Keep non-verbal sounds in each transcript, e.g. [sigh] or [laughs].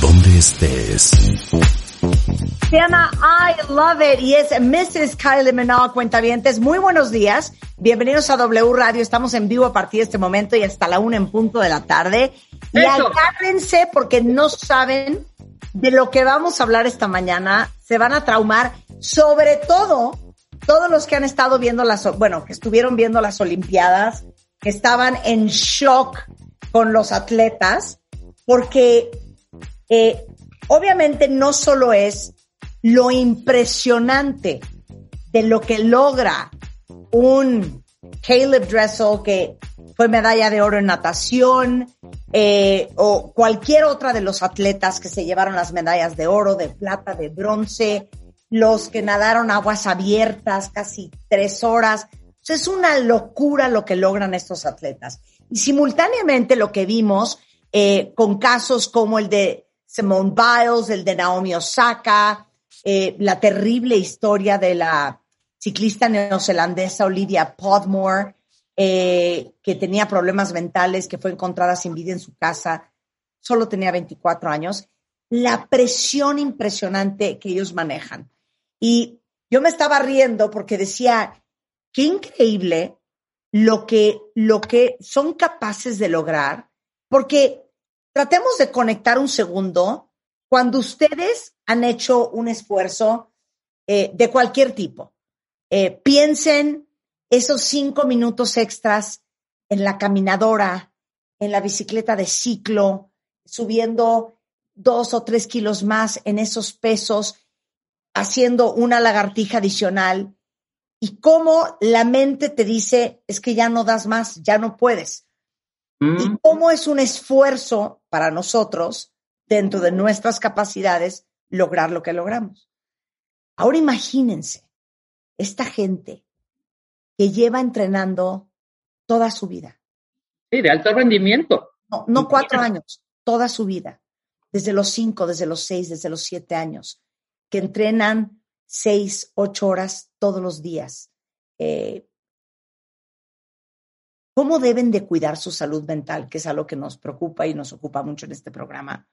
donde estés. Se llama I Love It y es Mrs. Kylie Minogue, cuentavientes. Muy buenos días. Bienvenidos a W Radio. Estamos en vivo a partir de este momento y hasta la una en punto de la tarde. Y agárrense porque no saben de lo que vamos a hablar esta mañana. Se van a traumar, sobre todo todos los que han estado viendo las, bueno, que estuvieron viendo las Olimpiadas, que estaban en shock con los atletas, porque eh, obviamente no solo es lo impresionante de lo que logra un Caleb Dressel que fue medalla de oro en natación eh, o cualquier otra de los atletas que se llevaron las medallas de oro, de plata, de bronce, los que nadaron aguas abiertas casi tres horas. es una locura lo que logran estos atletas. Y simultáneamente lo que vimos eh, con casos como el de Simone Biles, el de Naomi Osaka, eh, la terrible historia de la ciclista neozelandesa Olivia Podmore, eh, que tenía problemas mentales, que fue encontrada sin vida en su casa, solo tenía 24 años, la presión impresionante que ellos manejan. Y yo me estaba riendo porque decía, qué increíble lo que, lo que son capaces de lograr, porque Tratemos de conectar un segundo cuando ustedes han hecho un esfuerzo eh, de cualquier tipo. Eh, piensen esos cinco minutos extras en la caminadora, en la bicicleta de ciclo, subiendo dos o tres kilos más en esos pesos, haciendo una lagartija adicional y cómo la mente te dice, es que ya no das más, ya no puedes. Y mm. cómo es un esfuerzo para nosotros, dentro de nuestras capacidades, lograr lo que logramos. Ahora imagínense esta gente que lleva entrenando toda su vida. Sí, de alto rendimiento. No, no cuatro años, toda su vida. Desde los cinco, desde los seis, desde los siete años. Que entrenan seis, ocho horas todos los días. Eh, cómo deben de cuidar su salud mental, que es algo que nos preocupa y nos ocupa mucho en este programa,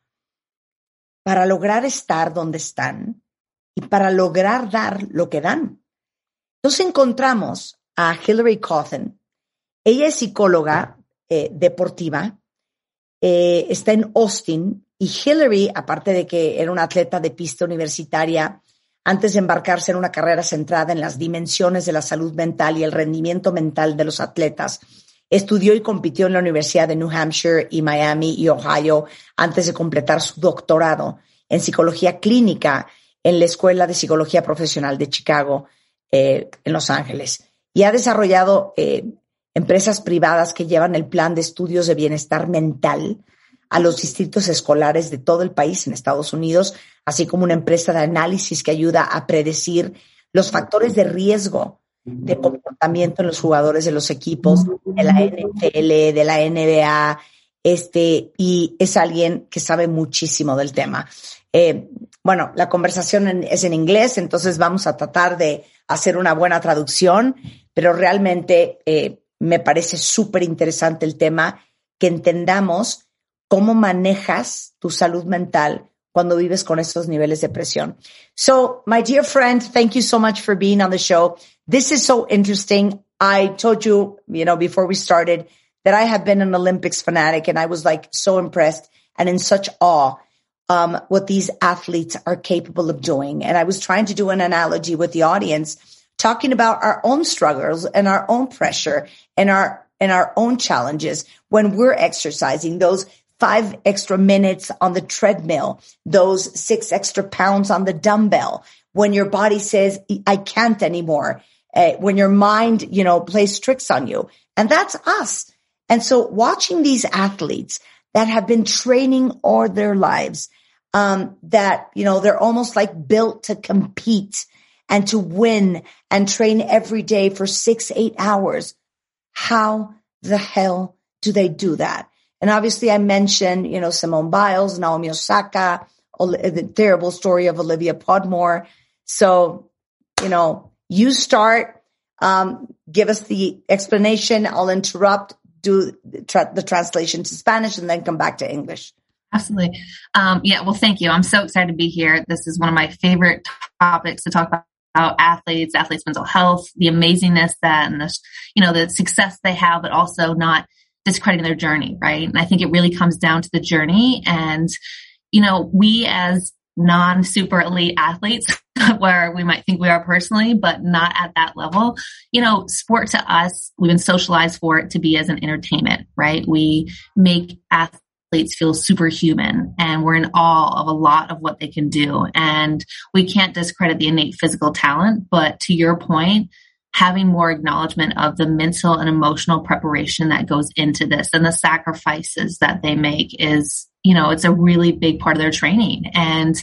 para lograr estar donde están y para lograr dar lo que dan. Entonces encontramos a Hillary Cawthon. Ella es psicóloga eh, deportiva, eh, está en Austin y Hillary, aparte de que era una atleta de pista universitaria, antes de embarcarse en una carrera centrada en las dimensiones de la salud mental y el rendimiento mental de los atletas, Estudió y compitió en la Universidad de New Hampshire y Miami y Ohio antes de completar su doctorado en psicología clínica en la Escuela de Psicología Profesional de Chicago, eh, en Los Ángeles. Y ha desarrollado eh, empresas privadas que llevan el plan de estudios de bienestar mental a los distritos escolares de todo el país en Estados Unidos, así como una empresa de análisis que ayuda a predecir los factores de riesgo de comportamiento en los jugadores de los equipos de la NFL, de la NBA, este, y es alguien que sabe muchísimo del tema. Eh, bueno, la conversación es en inglés, entonces vamos a tratar de hacer una buena traducción, pero realmente eh, me parece súper interesante el tema, que entendamos cómo manejas tu salud mental cuando vives con esos niveles de presión. So, my dear friend, thank you so much for being on the show. This is so interesting. I told you, you know, before we started that I have been an Olympics fanatic and I was like so impressed and in such awe um, what these athletes are capable of doing. And I was trying to do an analogy with the audience, talking about our own struggles and our own pressure and our and our own challenges when we're exercising those five extra minutes on the treadmill, those six extra pounds on the dumbbell, when your body says, I can't anymore, uh, when your mind, you know, plays tricks on you. And that's us. And so watching these athletes that have been training all their lives, um, that, you know, they're almost like built to compete and to win and train every day for six, eight hours. How the hell do they do that? And obviously I mentioned, you know, Simone Biles, Naomi Osaka, the terrible story of Olivia Podmore. So, you know, you start, um, give us the explanation. I'll interrupt, do tra- the translation to Spanish and then come back to English. Absolutely. Um, yeah. Well, thank you. I'm so excited to be here. This is one of my favorite topics to talk about athletes, athletes' mental health, the amazingness that and the, you know, the success they have, but also not discrediting their journey, right? And I think it really comes down to the journey. And, you know, we as non super elite athletes, [laughs] where we might think we are personally, but not at that level, you know, sport to us, we've been socialized for it to be as an entertainment, right? We make athletes feel superhuman and we're in awe of a lot of what they can do. And we can't discredit the innate physical talent, but to your point, having more acknowledgement of the mental and emotional preparation that goes into this and the sacrifices that they make is, you know, it's a really big part of their training. And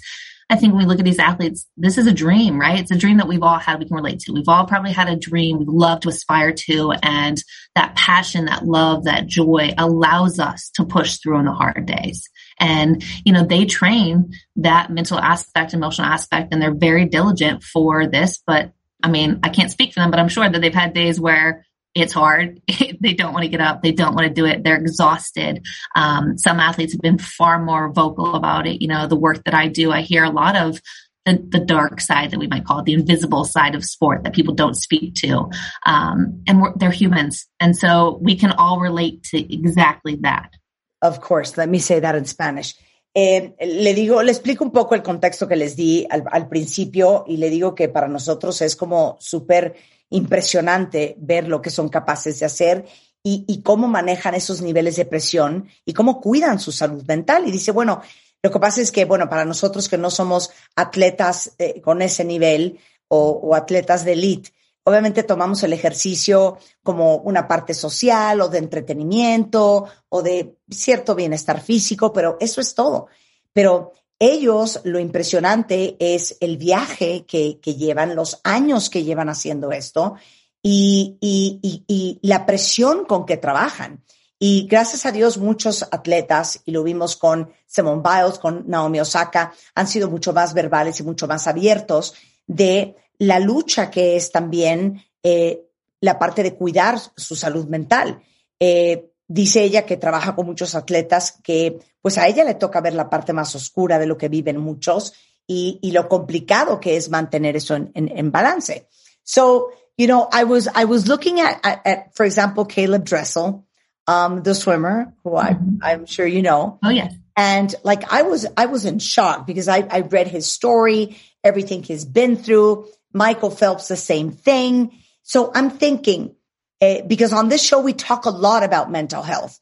I think when we look at these athletes, this is a dream, right? It's a dream that we've all had, we can relate to. We've all probably had a dream we love to aspire to. And that passion, that love, that joy allows us to push through in the hard days. And, you know, they train that mental aspect, emotional aspect, and they're very diligent for this. But I mean, I can't speak for them, but I'm sure that they've had days where it's hard. [laughs] they don't want to get up. They don't want to do it. They're exhausted. Um, some athletes have been far more vocal about it. You know, the work that I do, I hear a lot of the, the dark side that we might call it, the invisible side of sport that people don't speak to. Um, and they're humans. And so we can all relate to exactly that. Of course. Let me say that in Spanish. Eh, le digo, le explico un poco el contexto que les di al, al principio y le digo que para nosotros es como súper impresionante ver lo que son capaces de hacer y, cómo manejan esos niveles de presión y cómo cuidan su salud mental. Y dice, bueno, lo que pasa es que, bueno, para nosotros que no somos atletas eh, con ese nivel o, o atletas de elite, obviamente tomamos el ejercicio como una parte social o de entretenimiento o de cierto bienestar físico, pero eso es todo. Pero ellos, lo impresionante es el viaje que, llevan, los años que llevan haciendo esto y, la presión con que trabajan. Y gracias a Dios, muchos atletas, y lo vimos con Simone Biles, con Naomi Osaka, han sido mucho más verbales y mucho más abiertos de la lucha que es también eh, la parte de cuidar su salud mental. Eh, Dice ella que trabaja con muchos atletas que pues a ella le toca ver la parte más oscura de lo que viven muchos y, y lo complicado que es mantener eso en, en, en, balance. So, you know, I was, I was looking at, at, at for example, Caleb Dressel, um, the swimmer who I, mm-hmm. I'm sure you know. Oh, yes. And like, I was, I was in shock because I, I read his story, everything he's been through. Michael Phelps, the same thing. So I'm thinking, uh, because on this show, we talk a lot about mental health.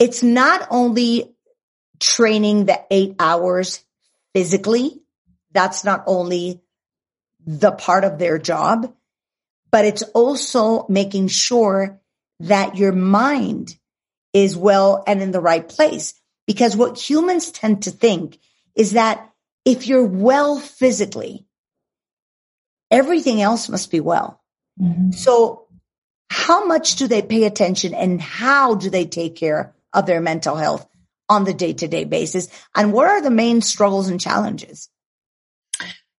It's not only training the eight hours physically. That's not only the part of their job, but it's also making sure that your mind is well and in the right place. Because what humans tend to think is that if you're well physically, everything else must be well. Mm-hmm. So how much do they pay attention and how do they take care of their mental health on the day to day basis? And what are the main struggles and challenges?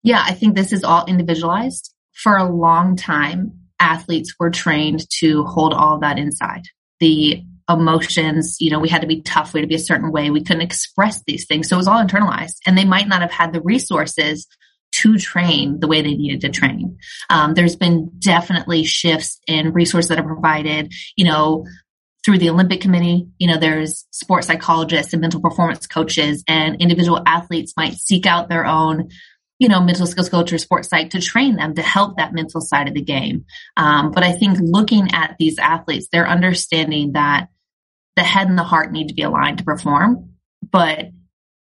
Yeah, I think this is all individualized. For a long time, athletes were trained to hold all of that inside. The emotions, you know, we had to be tough, we had to be a certain way. We couldn't express these things. So it was all internalized and they might not have had the resources to train the way they needed to train. Um, there's been definitely shifts in resources that are provided, you know, through the Olympic Committee. You know, there's sports psychologists and mental performance coaches and individual athletes might seek out their own you know, mental skills coach or sports psych to train them to help that mental side of the game. Um, but I think looking at these athletes, they're understanding that the head and the heart need to be aligned to perform, but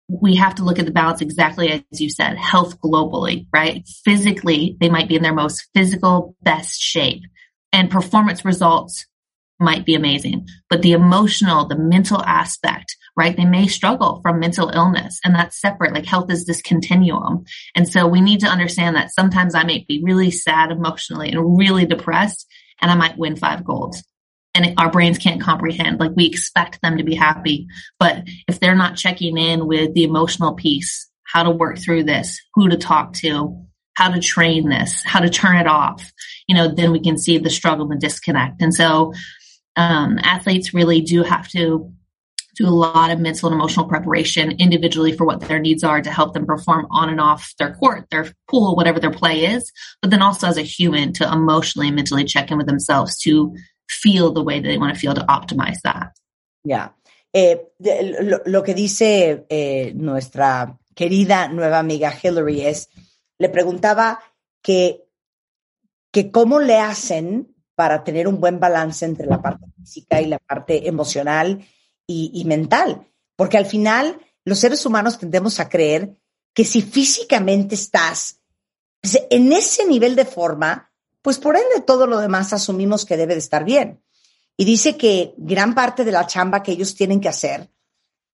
we have to look at the balance exactly as you said, health globally, right? Physically, they might be in their most physical best shape and performance results might be amazing. But the emotional, the mental aspect, right? They may struggle from mental illness and that's separate. Like health is this continuum. And so we need to understand that sometimes I may be really sad emotionally and really depressed and I might win five golds. And our brains can't comprehend. Like we expect them to be happy. But if they're not checking in with the emotional piece, how to work through this, who to talk to, how to train this, how to turn it off, you know, then we can see the struggle and disconnect. And so um, athletes really do have to do a lot of mental and emotional preparation individually for what their needs are to help them perform on and off their court, their pool, whatever their play is, but then also as a human to emotionally and mentally check in with themselves to feel the way that they want to feel to optimize that. Yeah. Eh, lo, que dice eh, nuestra querida nueva amiga Hillary es, le preguntaba que, que cómo le hacen para tener un buen balance entre la parte física y la parte emocional y, y mental. Porque al final los seres humanos tendemos a creer que si físicamente estás pues, en ese nivel de forma, pues por ende todo lo demás asumimos que debe de estar bien. Y dice que gran parte de la chamba que ellos tienen que hacer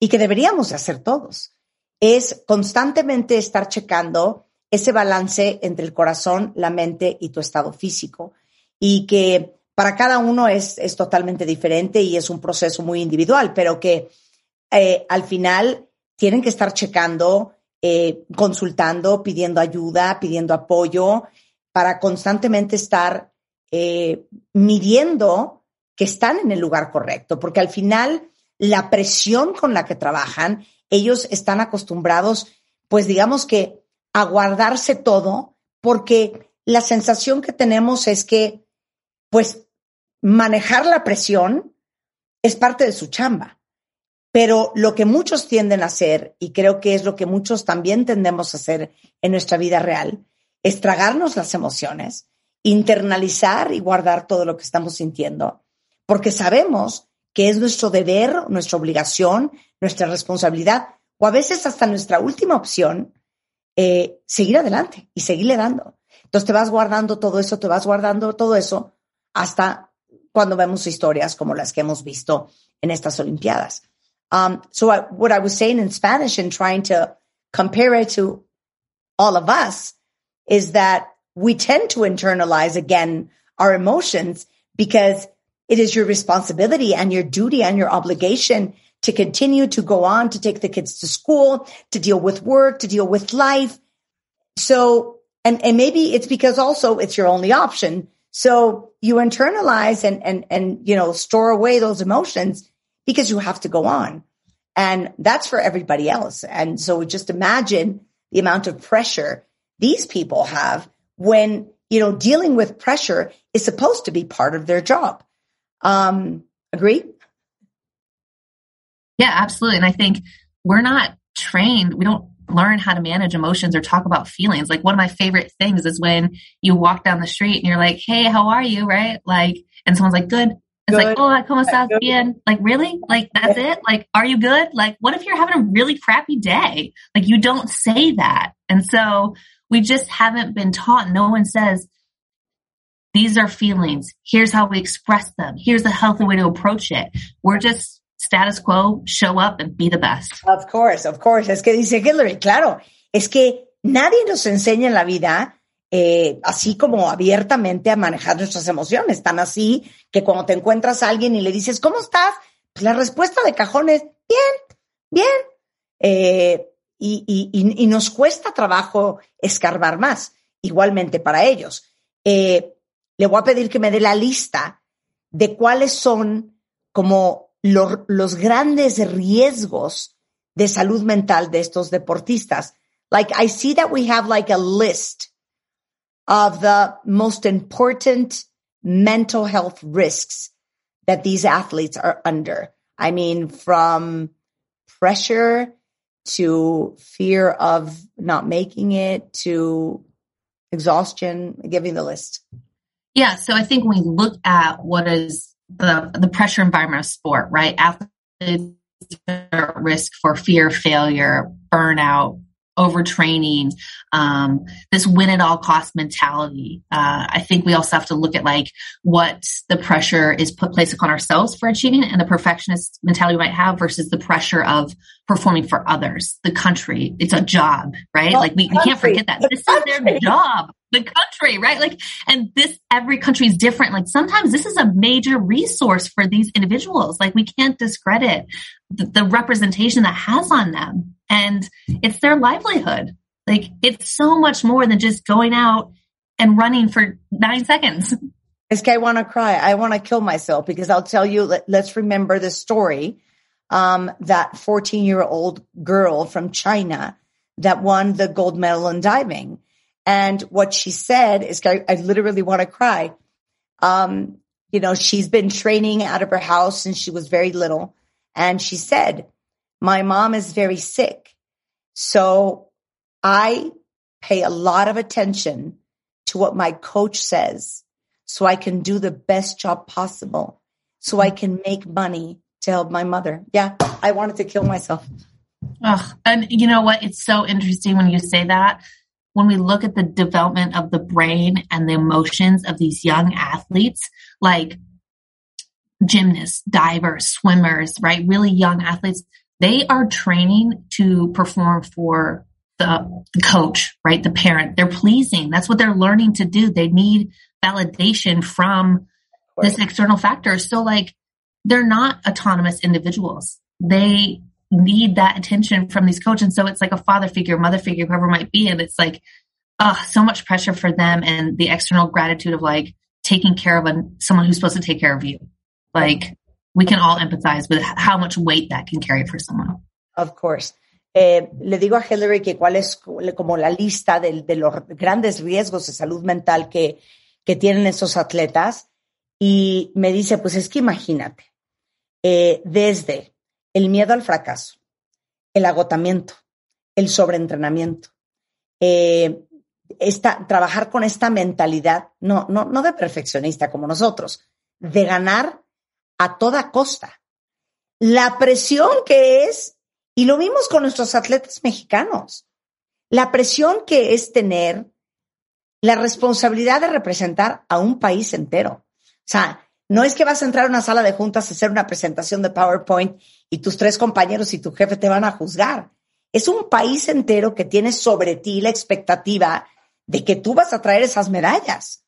y que deberíamos de hacer todos es constantemente estar checando ese balance entre el corazón, la mente y tu estado físico y que para cada uno es, es totalmente diferente y es un proceso muy individual, pero que eh, al final tienen que estar checando, eh, consultando, pidiendo ayuda, pidiendo apoyo, para constantemente estar eh, midiendo que están en el lugar correcto, porque al final la presión con la que trabajan, ellos están acostumbrados, pues digamos que a guardarse todo, porque la sensación que tenemos es que pues manejar la presión es parte de su chamba. Pero lo que muchos tienden a hacer, y creo que es lo que muchos también tendemos a hacer en nuestra vida real, es tragarnos las emociones, internalizar y guardar todo lo que estamos sintiendo, porque sabemos que es nuestro deber, nuestra obligación, nuestra responsabilidad, o a veces hasta nuestra última opción, eh, seguir adelante y seguirle dando. Entonces te vas guardando todo eso, te vas guardando todo eso, hasta cuando vemos historias como las que hemos visto en estas Olimpiadas. Um, so what I was saying in Spanish and trying to compare it to all of us is that we tend to internalize again our emotions because it is your responsibility and your duty and your obligation to continue to go on, to take the kids to school, to deal with work, to deal with life. So, and, and maybe it's because also it's your only option so you internalize and, and, and, you know, store away those emotions because you have to go on. And that's for everybody else. And so just imagine the amount of pressure these people have when, you know, dealing with pressure is supposed to be part of their job. Um, agree? Yeah, absolutely. And I think we're not trained. We don't learn how to manage emotions or talk about feelings. Like one of my favorite things is when you walk down the street and you're like, Hey, how are you? Right? Like, and someone's like, good. It's good. like, oh, ¿cómo estás bien? Like, really? Like, that's it? Like, are you good? Like, what if you're having a really crappy day? Like, you don't say that. And so we just haven't been taught. No one says, these are feelings. Here's how we express them. Here's a healthy way to approach it. We're just status quo, show up and be the best. Of course, of course. Es que dice Hillary, claro, es que nadie nos enseña en la vida eh, así como abiertamente a manejar nuestras emociones, tan así que cuando te encuentras a alguien y le dices, ¿cómo estás? Pues la respuesta de cajón es, bien, bien. Eh, y, y, y, nos cuesta trabajo escarbar más, igualmente para ellos. Eh, le voy a pedir que me dé la lista de cuáles son como lo, los grandes riesgos de salud mental de estos deportistas. Like I see that we have like a list of the most important mental health risks that these athletes are under. I mean, from pressure to fear of not making it to exhaustion, giving the list. Yeah. So I think when we look at what is the the pressure environment of sport, right? Athletes are at risk for fear, failure, burnout, overtraining, um, this win at all cost mentality. Uh, I think we also have to look at like what the pressure is put placed upon ourselves for achieving and the perfectionist mentality we might have versus the pressure of performing for others, the country. It's a job, right? Well, like we, we can't forget that. This is their job the country, right? Like, and this, every country is different. Like sometimes this is a major resource for these individuals. Like we can't discredit the, the representation that has on them and it's their livelihood. Like it's so much more than just going out and running for nine seconds. Que I want to cry. I want to kill myself because I'll tell you, let, us remember the story. Um, that 14 year old girl from China that won the gold medal in diving. And what she said is, I, I literally want to cry. Um, you know, she's been training out of her house since she was very little. And she said, my mom is very sick. So I pay a lot of attention to what my coach says so I can do the best job possible so I can make money to help my mother. Yeah, I wanted to kill myself. Oh, and you know what? It's so interesting when you say that. When we look at the development of the brain and the emotions of these young athletes, like gymnasts, divers, swimmers, right? Really young athletes, they are training to perform for the coach, right? The parent. They're pleasing. That's what they're learning to do. They need validation from this external factor. So like they're not autonomous individuals. They need that attention from these coaches. And so it's like a father figure, mother figure, whoever might be. And it's like, oh, so much pressure for them and the external gratitude of like taking care of a, someone who's supposed to take care of you. Like we can all empathize with how much weight that can carry for someone. Of course. Eh, le digo a Hillary que cuál es como la lista de, de, los grandes riesgos de salud mental que, que tienen esos atletas y me dice, pues es que imagínate, eh, desde el miedo al fracaso, el agotamiento, el sobreentrenamiento, eh, esta, trabajar con esta mentalidad, no, no, no de perfeccionista como nosotros, de ganar a toda costa. La presión que es, y lo vimos con nuestros atletas mexicanos, la presión que es tener la responsabilidad de representar a un país entero. O sea, no es que vas a entrar a una sala de juntas a hacer una presentación de PowerPoint y tus tres compañeros y tu jefe te van a juzgar. Es un país entero que tiene sobre ti la expectativa de que tú vas a traer esas medallas.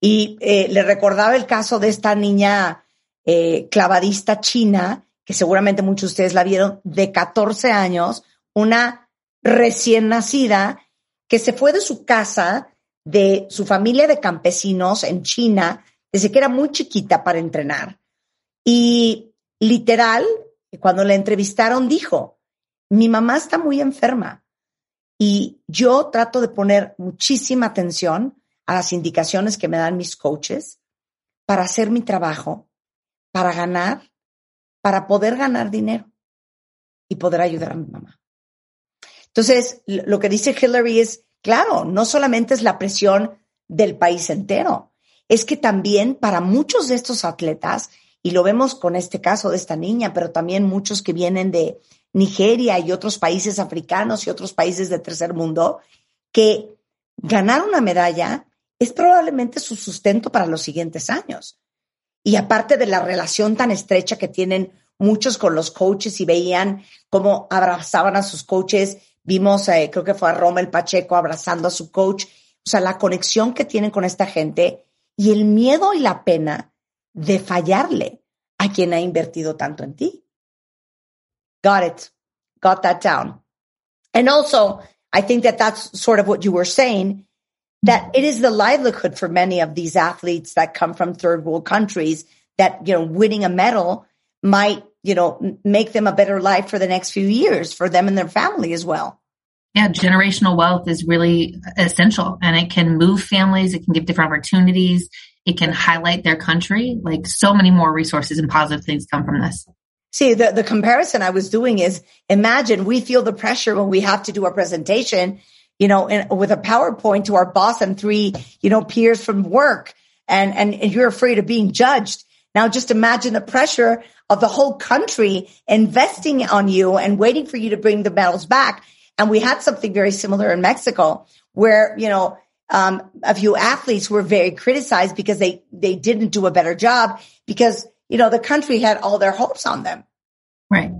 Y eh, le recordaba el caso de esta niña eh, clavadista china, que seguramente muchos de ustedes la vieron, de 14 años, una recién nacida que se fue de su casa, de su familia de campesinos en China, desde que era muy chiquita para entrenar. Y literal, cuando la entrevistaron, dijo, mi mamá está muy enferma y yo trato de poner muchísima atención a las indicaciones que me dan mis coaches para hacer mi trabajo para ganar, para poder ganar dinero y poder ayudar a mi mamá. Entonces, lo que dice Hillary es, claro, no solamente es la presión del país entero, es que también para muchos de estos atletas, y lo vemos con este caso de esta niña, pero también muchos que vienen de Nigeria y otros países africanos y otros países de tercer mundo, que ganar una medalla es probablemente su sustento para los siguientes años. Y aparte de la relación tan estrecha que tienen muchos con los coaches y veían cómo abrazaban a sus coaches, vimos, eh, creo que fue a Rommel Pacheco abrazando a su coach, o sea, la conexión que tienen con esta gente y el miedo y la pena de fallarle a quien ha invertido tanto en ti. Got it. Got that down. And also, I think that that's sort of what you were saying that it is the livelihood for many of these athletes that come from third world countries that, you know, winning a medal might, you know, make them a better life for the next few years for them and their family as well. Yeah, generational wealth is really essential and it can move families. It can give different opportunities. It can highlight their country. Like so many more resources and positive things come from this. See, the, the comparison I was doing is imagine we feel the pressure when we have to do a presentation you know, in, with a PowerPoint to our boss and three, you know, peers from work and, and, and you're afraid of being judged. Now just imagine the pressure of the whole country investing on you and waiting for you to bring the medals back. And we had something very similar in Mexico where, you know, um, a few athletes were very criticized because they, they didn't do a better job because, you know, the country had all their hopes on them. Right.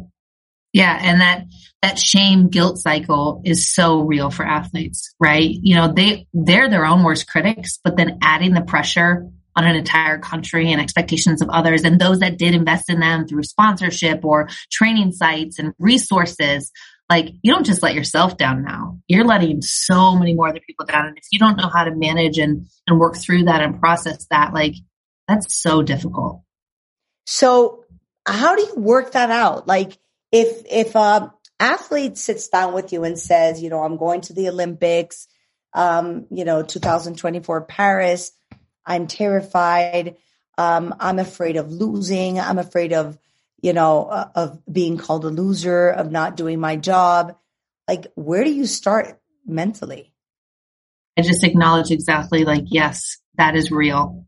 Yeah. And that, that shame guilt cycle is so real for athletes, right? You know, they, they're their own worst critics, but then adding the pressure on an entire country and expectations of others and those that did invest in them through sponsorship or training sites and resources like you don't just let yourself down now. You're letting so many more other people down. And if you don't know how to manage and and work through that and process that like that's so difficult. So how do you work that out? Like if if a athlete sits down with you and says you know i'm going to the olympics um you know 2024 paris. I'm terrified. Um i'm afraid of losing. I'm afraid of you know, uh, of being called a loser, of not doing my job. Like, where do you start mentally? I just acknowledge exactly like, yes, that is real.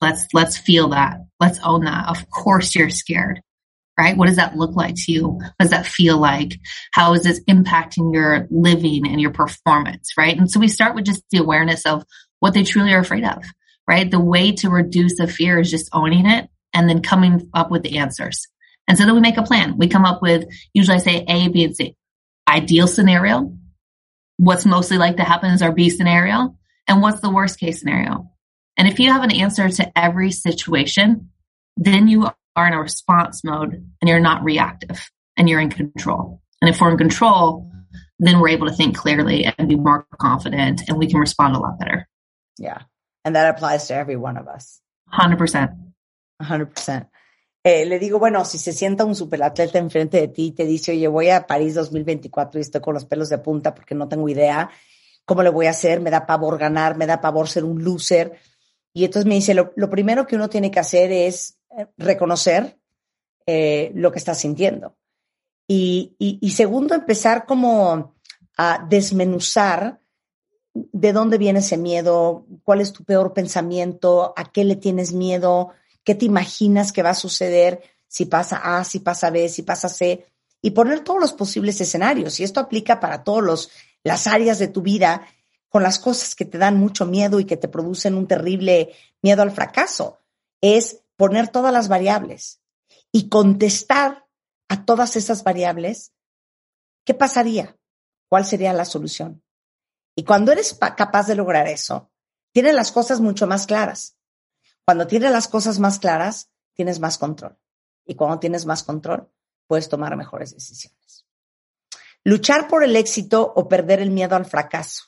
Let's, let's feel that. Let's own that. Of course you're scared, right? What does that look like to you? What does that feel like? How is this impacting your living and your performance, right? And so we start with just the awareness of what they truly are afraid of, right? The way to reduce the fear is just owning it and then coming up with the answers. And so then we make a plan. We come up with usually I say A, B, and C. Ideal scenario. What's mostly like to happen is our B scenario. And what's the worst case scenario? And if you have an answer to every situation, then you are in a response mode and you're not reactive and you're in control. And if we're in control, then we're able to think clearly and be more confident and we can respond a lot better. Yeah. And that applies to every one of us. 100%. 100%. Eh, le digo, bueno, si se sienta un superatleta enfrente de ti y te dice, oye, voy a París 2024 y estoy con los pelos de punta porque no tengo idea cómo le voy a hacer, me da pavor ganar, me da pavor ser un loser. Y entonces me dice, lo, primero que uno tiene que hacer es eh, reconocer eh, lo que está sintiendo. Y, y segundo, empezar como a desmenuzar de dónde viene ese miedo, cuál es tu peor pensamiento, a qué le tienes miedo, qué te imaginas que va a suceder si pasa A, si pasa B, si pasa C, y poner todos los posibles escenarios. Y esto aplica para todas las áreas de tu vida con las cosas que te dan mucho miedo y que te producen un terrible miedo al fracaso. Es poner todas las variables y contestar a todas esas variables. ¿Qué pasaría? ¿Cuál sería la solución? Y cuando eres capaz de lograr eso, tienes las cosas mucho más claras. Cuando tienes las cosas más claras, tienes más control. Y cuando tienes más control, puedes tomar mejores decisiones. Luchar por el éxito o perder el miedo al fracaso.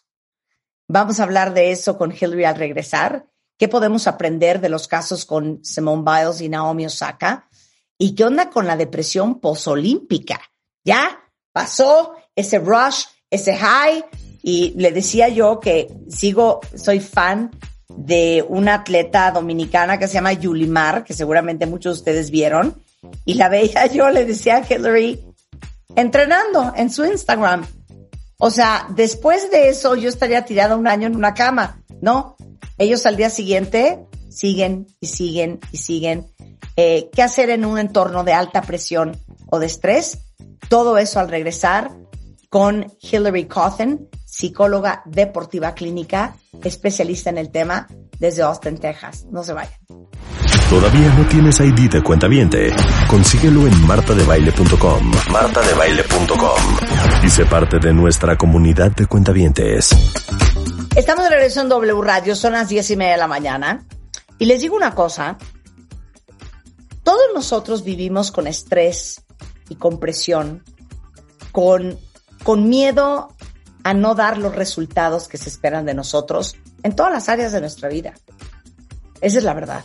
Vamos a hablar de eso con Hillary al regresar. ¿Qué podemos aprender de los casos con Simone Biles y Naomi Osaka? ¿Y qué onda con la depresión posolímpica? Ya pasó ese rush, ese high. Y le decía yo que sigo, soy fan de una atleta dominicana que se llama Yulimar, que seguramente muchos de ustedes vieron, y la veía yo, le decía a Hillary, entrenando en su Instagram. O sea, después de eso yo estaría tirada un año en una cama, ¿no? Ellos al día siguiente siguen y siguen y siguen. Eh, ¿Qué hacer en un entorno de alta presión o de estrés? Todo eso al regresar con Hillary Cawthon, psicóloga deportiva clínica, especialista en el tema desde Austin, Texas. No se vayan. ¿Todavía no tienes ID de cuenta viente? Consíguelo en martadebaile.com. martadebaile.com. Y sé parte de nuestra comunidad de cuentavientes. Estamos de regreso en W Radio, son las diez y media de la mañana. Y les digo una cosa. Todos nosotros vivimos con estrés y con presión, con, con miedo a no dar los resultados que se esperan de nosotros en todas las áreas de nuestra vida. Esa es la verdad.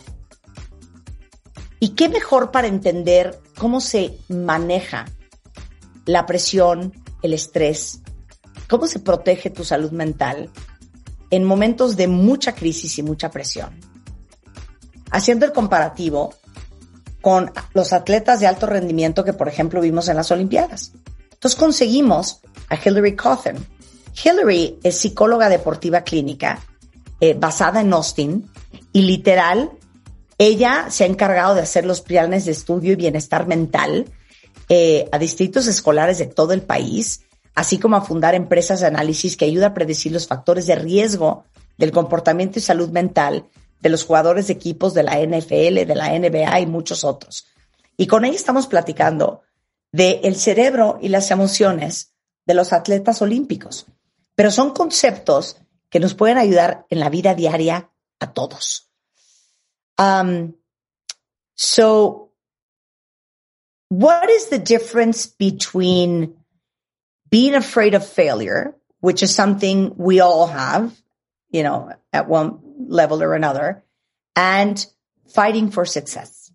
¿Y qué mejor para entender cómo se maneja la presión, el estrés, cómo se protege tu salud mental en momentos de mucha crisis y mucha presión? Haciendo el comparativo con los atletas de alto rendimiento que, por ejemplo, vimos en las Olimpiadas. Entonces conseguimos a Hillary Cawthon, Hillary es psicóloga deportiva clínica eh, basada en Austin y literal, ella se ha encargado de hacer los planes de estudio y bienestar mental eh, a distritos escolares de todo el país, así como a fundar empresas de análisis que ayuda a predecir los factores de riesgo del comportamiento y salud mental de los jugadores de equipos de la NFL, de la NBA y muchos otros. Y con ella estamos platicando de el cerebro y las emociones de los atletas olímpicos. Pero son conceptos que nos pueden ayudar en la vida diaria a todos. Um, so, what is the difference between being afraid of failure, which is something we all have, you know, at one level or another, and fighting for success?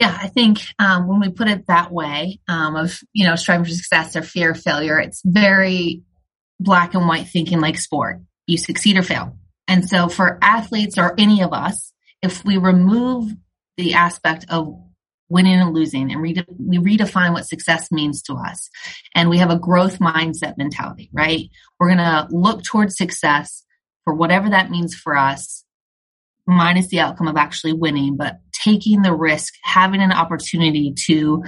Yeah, I think um, when we put it that way, um, of you know, striving for success or fear of failure, it's very black and white thinking like sport. You succeed or fail. And so for athletes or any of us, if we remove the aspect of winning and losing and we redefine what success means to us and we have a growth mindset mentality, right? We're going to look towards success for whatever that means for us minus the outcome of actually winning, but taking the risk, having an opportunity to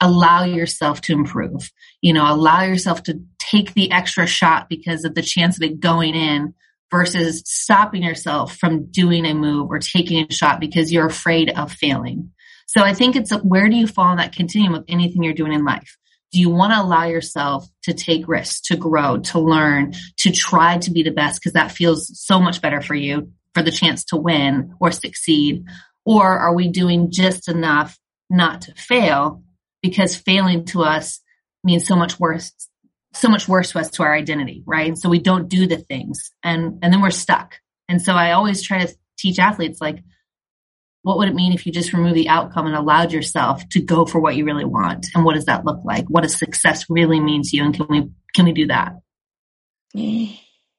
allow yourself to improve, you know, allow yourself to take the extra shot because of the chance of it going in versus stopping yourself from doing a move or taking a shot because you're afraid of failing. So I think it's where do you fall in that continuum of anything you're doing in life? Do you want to allow yourself to take risks, to grow, to learn, to try to be the best because that feels so much better for you for the chance to win or succeed? Or are we doing just enough not to fail because failing to us means so much worse so much worse to us to our identity right? And so we don't do the things and and then we're stuck. And so i always try to teach athletes like what would it mean if you just remove the outcome and allowed yourself to go for what you really want? And what does that look like? What does success really mean to you? And can we can we do that?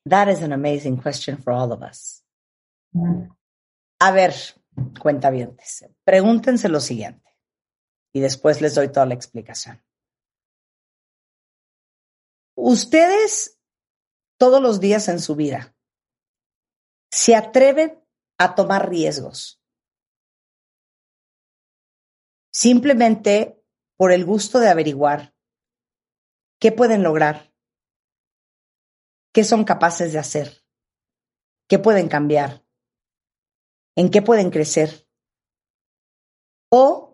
That is an amazing question for all of us. Mm-hmm. a ver cuentavientes pregúntense lo siguiente y después les doy toda la explicación. Ustedes todos los días en su vida se atreven a tomar riesgos simplemente por el gusto de averiguar qué pueden lograr, qué son capaces de hacer, qué pueden cambiar, en qué pueden crecer. O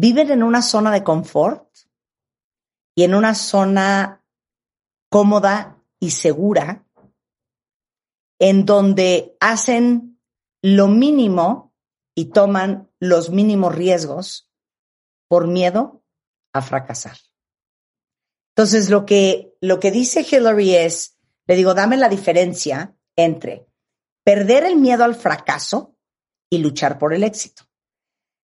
viven en una zona de confort y en una zona cómoda y segura en donde hacen lo mínimo y toman los mínimos riesgos por miedo a fracasar. Entonces, lo que, lo que dice Hillary es, le digo, dame la diferencia entre perder el miedo al fracaso y luchar por el éxito.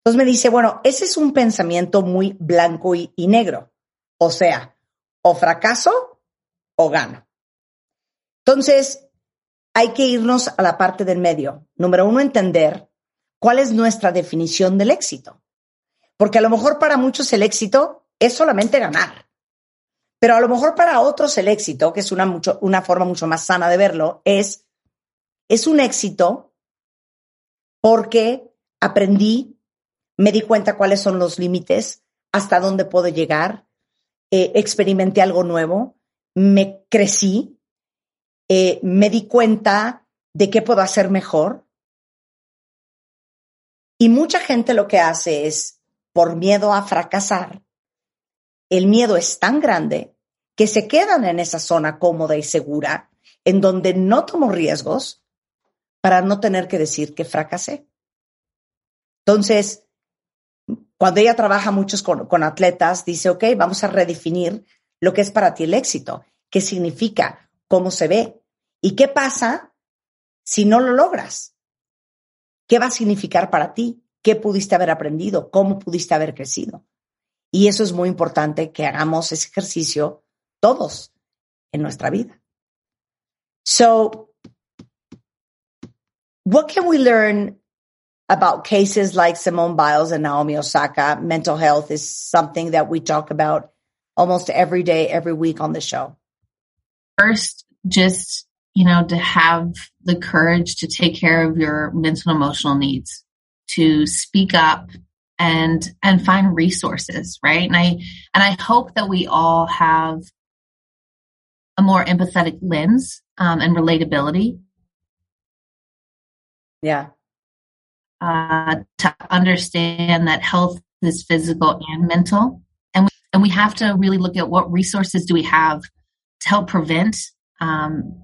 Entonces me dice, bueno, ese es un pensamiento muy blanco y, negro. O sea, o fracaso o gano. Entonces, hay que irnos a la parte del medio. Número uno, entender cuál es nuestra definición del éxito. Porque a lo mejor para muchos el éxito es solamente ganar. Pero a lo mejor para otros el éxito, que es una, mucho, una forma mucho más sana de verlo, es, es un éxito porque aprendí me di cuenta cuáles son los límites, hasta dónde puedo llegar, eh, experimenté algo nuevo, me crecí, eh, me di cuenta de qué puedo hacer mejor. Y mucha gente lo que hace es, por miedo a fracasar, el miedo es tan grande que se quedan en esa zona cómoda y segura, en donde no tomo riesgos para no tener que decir que fracasé. Entonces, cuando ella trabaja muchos con, atletas, dice, ok, vamos a redefinir lo que es para ti el éxito, qué significa, cómo se ve y qué pasa si no lo logras. ¿Qué va a significar para ti? ¿Qué pudiste haber aprendido? ¿Cómo pudiste haber crecido? Y eso es muy importante que hagamos ese ejercicio todos en nuestra vida. So, what can we learn about cases like Simone Biles and Naomi Osaka, mental health is something that we talk about almost every day, every week on the show. First, just, you know, to have the courage to take care of your mental and emotional needs, to speak up and and find resources right? And i and i hope that we all have a more empathetic lens um, and relatability. Yeah uh, to understand that health is physical and mental and we, and we have to really look at what resources do we have to help prevent um,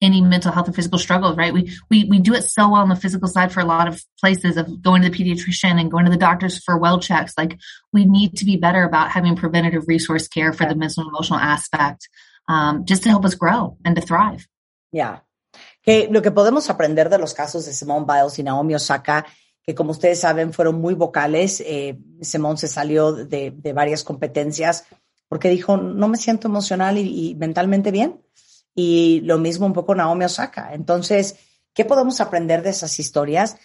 any mental health or physical struggles, right? We, we, we do it so well on the physical side for a lot of places of going to the pediatrician and going to the doctors for well checks. Like we need to be better about having preventative resource care for the mental and emotional aspect, um, just to help us grow and to thrive. Yeah. Que lo que podemos aprender de los casos de Simone Biles y Naomi Osaka, que como ustedes saben fueron muy vocales, eh, Simone se salió de, de, varias competencias porque dijo, no me siento emocional y, y mentalmente bien y lo mismo un poco Naomi Osaka. Entonces, ¿qué podemos aprender de esas historias?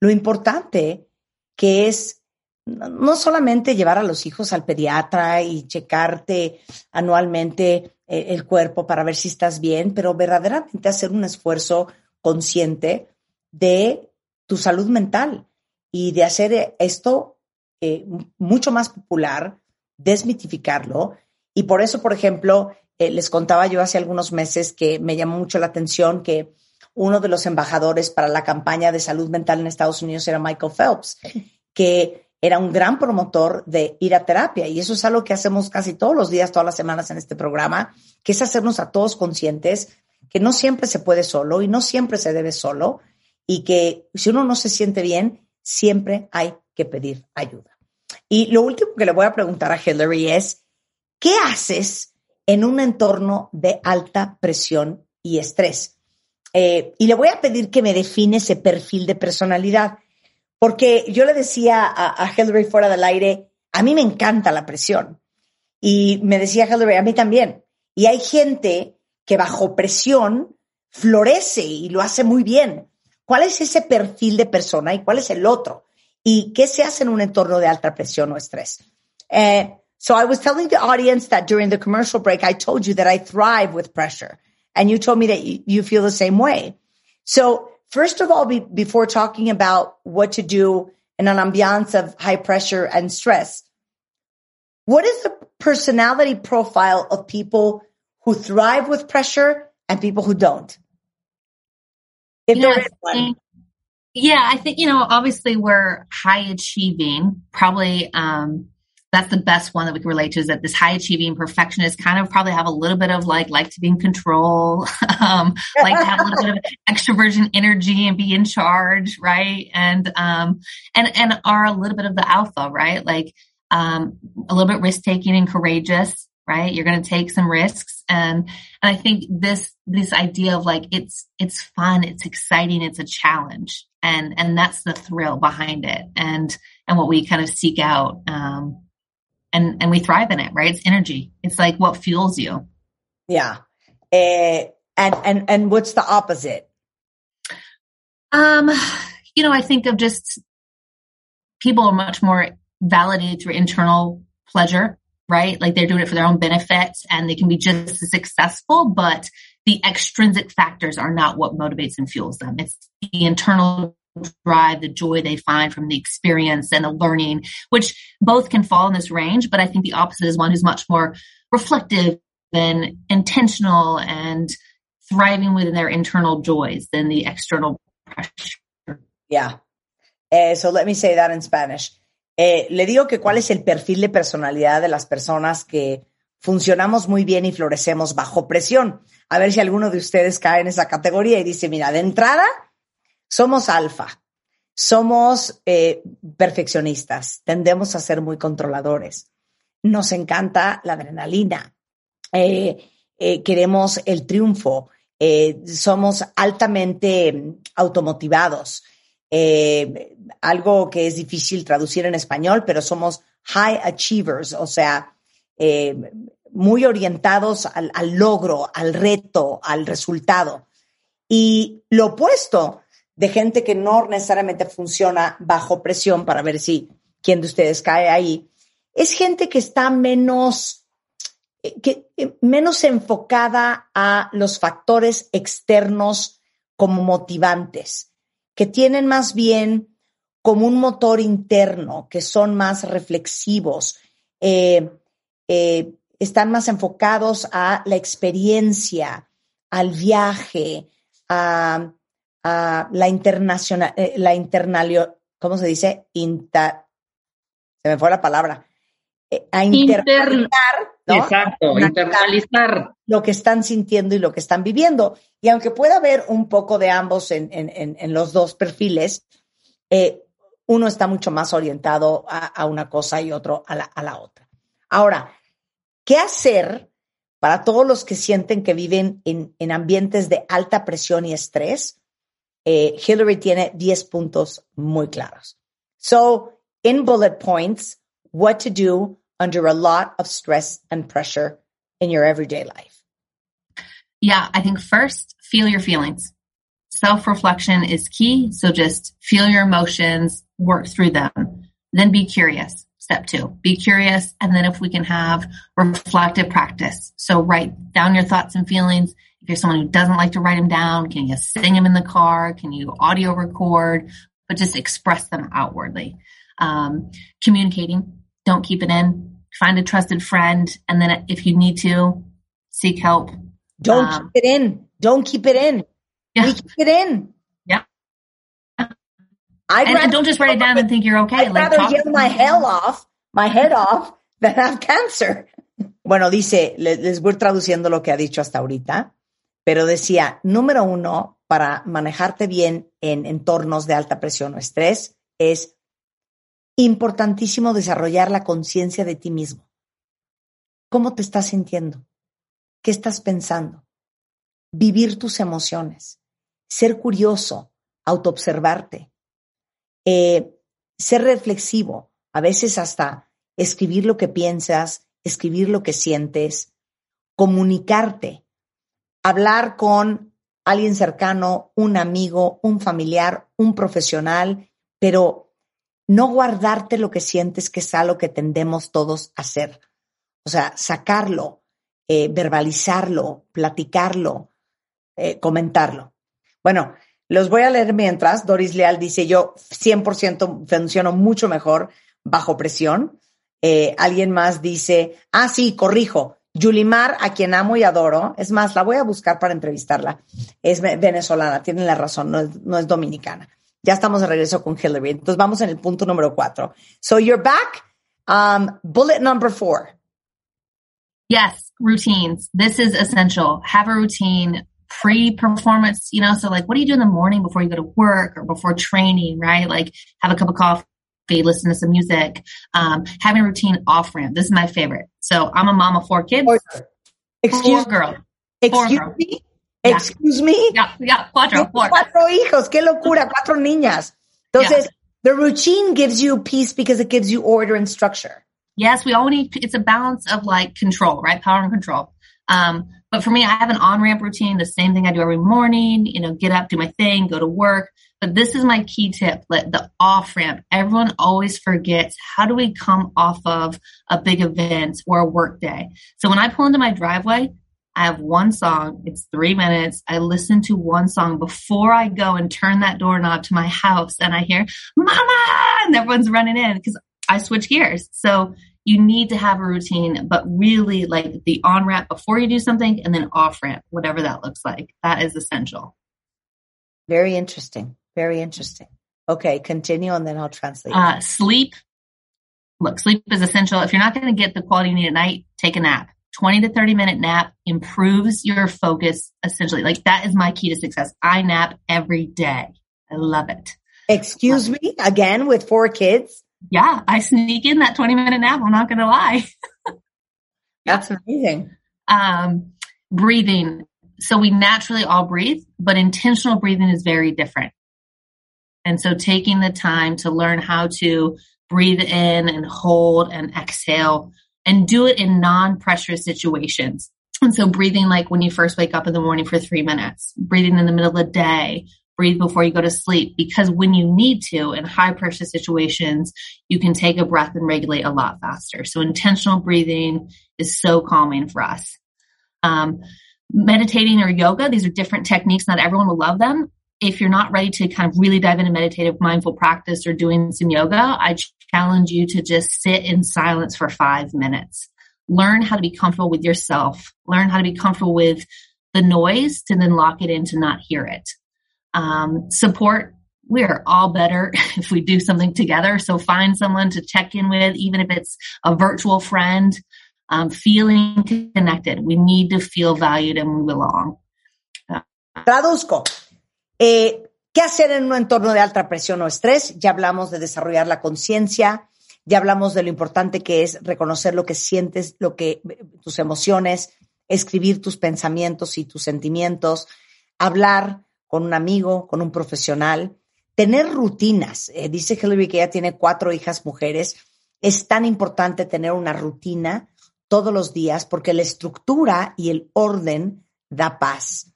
Lo importante que es no solamente llevar a los hijos al pediatra y checarte anualmente el cuerpo para ver si estás bien, pero verdaderamente hacer un esfuerzo consciente de tu salud mental y de hacer esto eh, mucho más popular, desmitificarlo. Y por eso, por ejemplo, eh, les contaba yo hace algunos meses que me llamó mucho la atención que uno de los embajadores para la campaña de salud mental en Estados Unidos era Michael Phelps, que [laughs] era un gran promotor de ir a terapia. Y eso es algo que hacemos casi todos los días, todas las semanas en este programa, que es hacernos a todos conscientes que no siempre se puede solo y no siempre se debe solo y que si uno no se siente bien, siempre hay que pedir ayuda. Y lo último que le voy a preguntar a Hillary es, ¿qué haces en un entorno de alta presión y estrés. Eh, y le voy a pedir que me define ese perfil de personalidad, porque yo le decía a, a Hillary fuera del aire, a mí me encanta la presión. Y me decía Hillary, a mí también. Y hay gente que bajo presión florece y lo hace muy bien. ¿Cuál es ese perfil de persona y cuál es el otro? ¿Y qué se hace en un entorno de alta presión o estrés? Eh, So I was telling the audience that during the commercial break, I told you that I thrive with pressure. And you told me that you, you feel the same way. So first of all, be, before talking about what to do in an ambiance of high pressure and stress, what is the personality profile of people who thrive with pressure and people who don't? If there is one. Yeah, I think, you know, obviously we're high achieving, probably, um, that's the best one that we can relate to is that this high achieving perfectionist kind of probably have a little bit of like like to be in control [laughs] um like to have a little bit of [laughs] extroversion energy and be in charge right? And um and and are a little bit of the alpha right? Like um a little bit risk taking and courageous right? You're going to take some risks. And and i think this this idea of like it's it's fun it's exciting it's a challenge. And and that's the thrill behind it and and what we kind of seek out um and and we thrive in it, right? It's energy. It's like what fuels you. Yeah. Uh, and and and what's the opposite? Um, you know, I think of just people are much more validated through internal pleasure, right? Like they're doing it for their own benefits and they can be just as successful, but the extrinsic factors are not what motivates and fuels them. It's the internal drive, the joy they find from the experience and the learning, which both can fall in this range. But I think the opposite is one who's much more reflective and intentional and thriving within their internal joys than the external pressure. Yeah. Uh, so let me say that in Spanish. Eh, le digo que cuál es el perfil de personalidad de las personas que funcionamos muy bien y florecemos bajo presión. A ver si alguno de ustedes cae en esa categoría y dice, mira, de entrada, somos alfa, somos eh, perfeccionistas, tendemos a ser muy controladores, nos encanta la adrenalina, eh, eh, queremos el triunfo, somos altamente automotivados. algo que es difícil traducir en español, pero somos high achievers, o sea, muy orientados al, al, logro, al reto, al resultado. Y lo opuesto de gente que no necesariamente funciona bajo presión para ver si quién de ustedes cae ahí, es gente que está menos, eh, que, eh, menos enfocada a los factores externos como motivantes, que tienen más bien como un motor interno, que son más reflexivos, eh, están más enfocados a la experiencia, al viaje, a, la internacional, eh, la internal, ¿cómo se dice? se me fue la palabra. a internalizar, Exacto, internalizar lo que están sintiendo y lo que están viviendo. Y aunque pueda haber un poco de ambos en, en los dos perfiles, eh, uno está mucho más orientado a, una cosa y otro a la, otra. Ahora, ¿qué hacer para todos los que sienten que viven en, ambientes de alta presión y estrés? Eh, Hillary tiene 10 puntos muy claros. So, in bullet points, what to do under a lot of stress and pressure in your everyday life. Yeah, I think first, feel your feelings. Self reflection is key. So just feel your emotions, work through them. Then be curious. Step two, be curious. And then if we can have reflective practice. So write down your thoughts and feelings. If you're someone who doesn't like to write them down, can you sing them in the car? Can you audio record? But just express them outwardly. Um, communicating. Don't keep it in. Find a trusted friend. And then if you need to, seek help. Don't um, keep it in. Don't keep it in. Yeah. We keep it in. Yeah. I'd and, rather, don't just write it down and think you're okay. I'd like, rather get my hell off, my head off, than have cancer. [laughs] Bueno, dice, les voy traduciendo lo que ha dicho hasta ahorita, pero decía, número uno, para manejarte bien en entornos de alta presión o estrés, es importantísimo desarrollar la conciencia de ti mismo. ¿Cómo te estás sintiendo? ¿Qué estás pensando? Vivir tus emociones, ser curioso, autoobservarte, eh, ser reflexivo, a veces hasta escribir lo que piensas, escribir lo que sientes, comunicarte, hablar con alguien cercano, un amigo, un familiar, un profesional, pero no guardarte lo que sientes, que es algo que tendemos todos a hacer. O sea, sacarlo, eh, verbalizarlo, platicarlo, eh, comentarlo. Bueno, los voy a leer mientras. Doris Leal dice, yo 100% funciono mucho mejor bajo presión. Eh, alguien más dice, ah, sí, corrijo. Yulimar, a quien amo y adoro, es más, la voy a buscar para entrevistarla. Es venezolana, tienen la razón, no es, dominicana. Ya estamos de regreso con Hillary. Entonces vamos en el punto número cuatro. So you're back. Um, bullet number four. Yes, routines. This is essential. Have a routine pre-performance, you know, so like what do you do in the morning before you go to work or before training, right? Like have a cup of coffee, listen to some music, um, having a routine off ramp. This is my favorite. So I'm a mom of four kids. Excuse four girl. Excuse four me. Yeah. Excuse me. Yeah, yeah, cuatro, four. Cuatro hijos, qué locura, [laughs] cuatro niñas. Entonces, yeah. the routine gives you peace because it gives you order and structure. Yes, we all need, it's a balance of like control, right? Power and control. Um, but for me, I have an on ramp routine, the same thing I do every morning, you know, get up, do my thing, go to work. But this is my key tip, let the off ramp. Everyone always forgets how do we come off of a big event or a work day? So when I pull into my driveway, I have one song. It's three minutes. I listen to one song before I go and turn that doorknob to my house and I hear mama and everyone's running in because I switch gears. So you need to have a routine, but really like the on ramp before you do something and then off ramp, whatever that looks like. That is essential. Very interesting. Very interesting. Okay, continue and then I'll translate. Uh, sleep. Look, sleep is essential. If you're not going to get the quality you need at night, take a nap. 20 to 30 minute nap improves your focus essentially. Like that is my key to success. I nap every day. I love it. Excuse me again with four kids yeah, I sneak in that 20 minute nap. I'm not going to lie. [laughs] That's amazing. Um, breathing. So we naturally all breathe, but intentional breathing is very different. And so taking the time to learn how to breathe in and hold and exhale and do it in non pressure situations. And so breathing like when you first wake up in the morning for three minutes, breathing in the middle of the day, breathe before you go to sleep because when you need to in high pressure situations, you can take a breath and regulate a lot faster. So intentional breathing is so calming for us. Um, meditating or yoga, these are different techniques. Not everyone will love them. If you're not ready to kind of really dive into meditative mindful practice or doing some yoga, I challenge you to just sit in silence for five minutes. Learn how to be comfortable with yourself. Learn how to be comfortable with the noise to then lock it in to not hear it. Um, support. We are all better [laughs] if we do something together. So find someone to check in with, even if it's a virtual friend. Um, feeling connected. We need to feel valued and we belong. Traduzco. Eh, ¿Qué hacer en un entorno de alta presión o estrés? Ya hablamos de desarrollar la conciencia, ya hablamos de lo importante que es reconocer lo que sientes, lo que tus emociones, escribir tus pensamientos y tus sentimientos, hablar con un amigo, con un profesional, tener rutinas. Eh, dice Hillary que ella tiene cuatro hijas mujeres. Es tan importante tener una rutina todos los días porque la estructura y el orden da paz.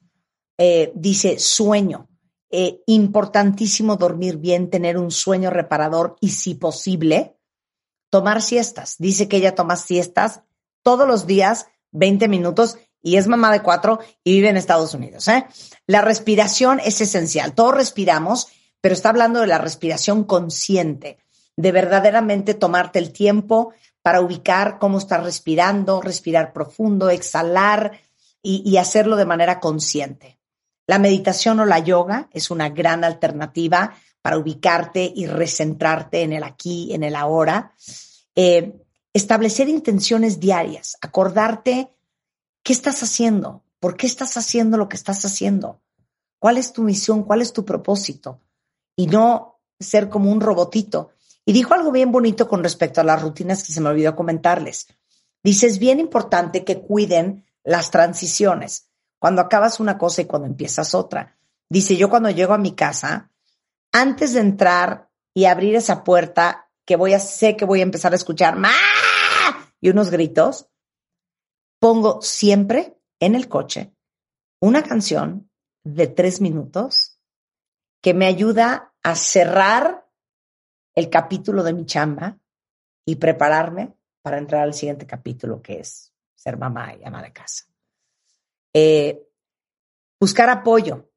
Eh, dice sueño. Eh, importantísimo dormir bien, tener un sueño reparador y si posible, tomar siestas. Dice que ella toma siestas todos los días, 20 minutos, y es mamá de cuatro y vive en Estados Unidos. ¿eh? La respiración es esencial. Todos respiramos, pero está hablando de la respiración consciente, de verdaderamente tomarte el tiempo para ubicar cómo estás respirando, respirar profundo, exhalar y hacerlo de manera consciente. La meditación o la yoga es una gran alternativa para ubicarte y recentrarte en el aquí, en el ahora. Eh, establecer intenciones diarias, acordarte qué estás haciendo, por qué estás haciendo lo que estás haciendo, cuál es tu misión, cuál es tu propósito, y no ser como un robotito. Y dijo algo bien bonito con respecto a las rutinas que se me olvidó comentarles. Dice, es bien importante que cuiden las transiciones cuando acabas una cosa y cuando empiezas otra. Dice, yo cuando llego a mi casa, antes de entrar y abrir esa puerta, que voy a, sé que voy a empezar a escuchar y unos gritos, pongo siempre en el coche una canción de tres minutos que me ayuda a cerrar el capítulo de mi chamba y prepararme para entrar al siguiente capítulo que es ser mamá y ama de casa. Eh, buscar apoyo,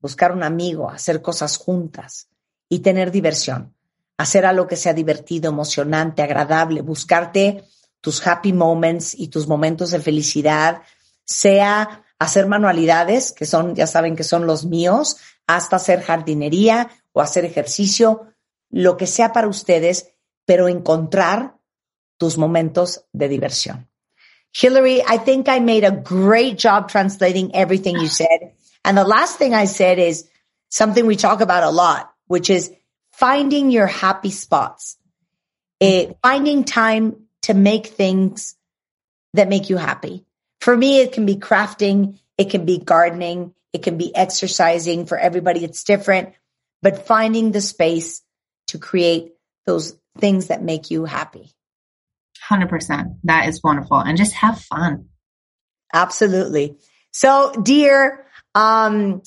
buscar un amigo, hacer cosas juntas y tener diversión. Hacer algo que sea divertido, emocionante, agradable, buscarte tus happy moments y tus momentos de felicidad, sea hacer manualidades, que son, ya saben que son los míos, hasta hacer jardinería o hacer ejercicio, lo que sea para ustedes, pero encontrar tus momentos de diversión. Hillary, I think I made a great job translating everything you said. And the last thing I said is something we talk about a lot, which is finding your happy spots, uh, finding time to make things that make you happy. For me, it can be crafting. It can be gardening. It can be exercising. For everybody, it's different, but finding the space to create those things that make you happy. 100%. That is wonderful. And just have fun. Absolutely. So, dear, um,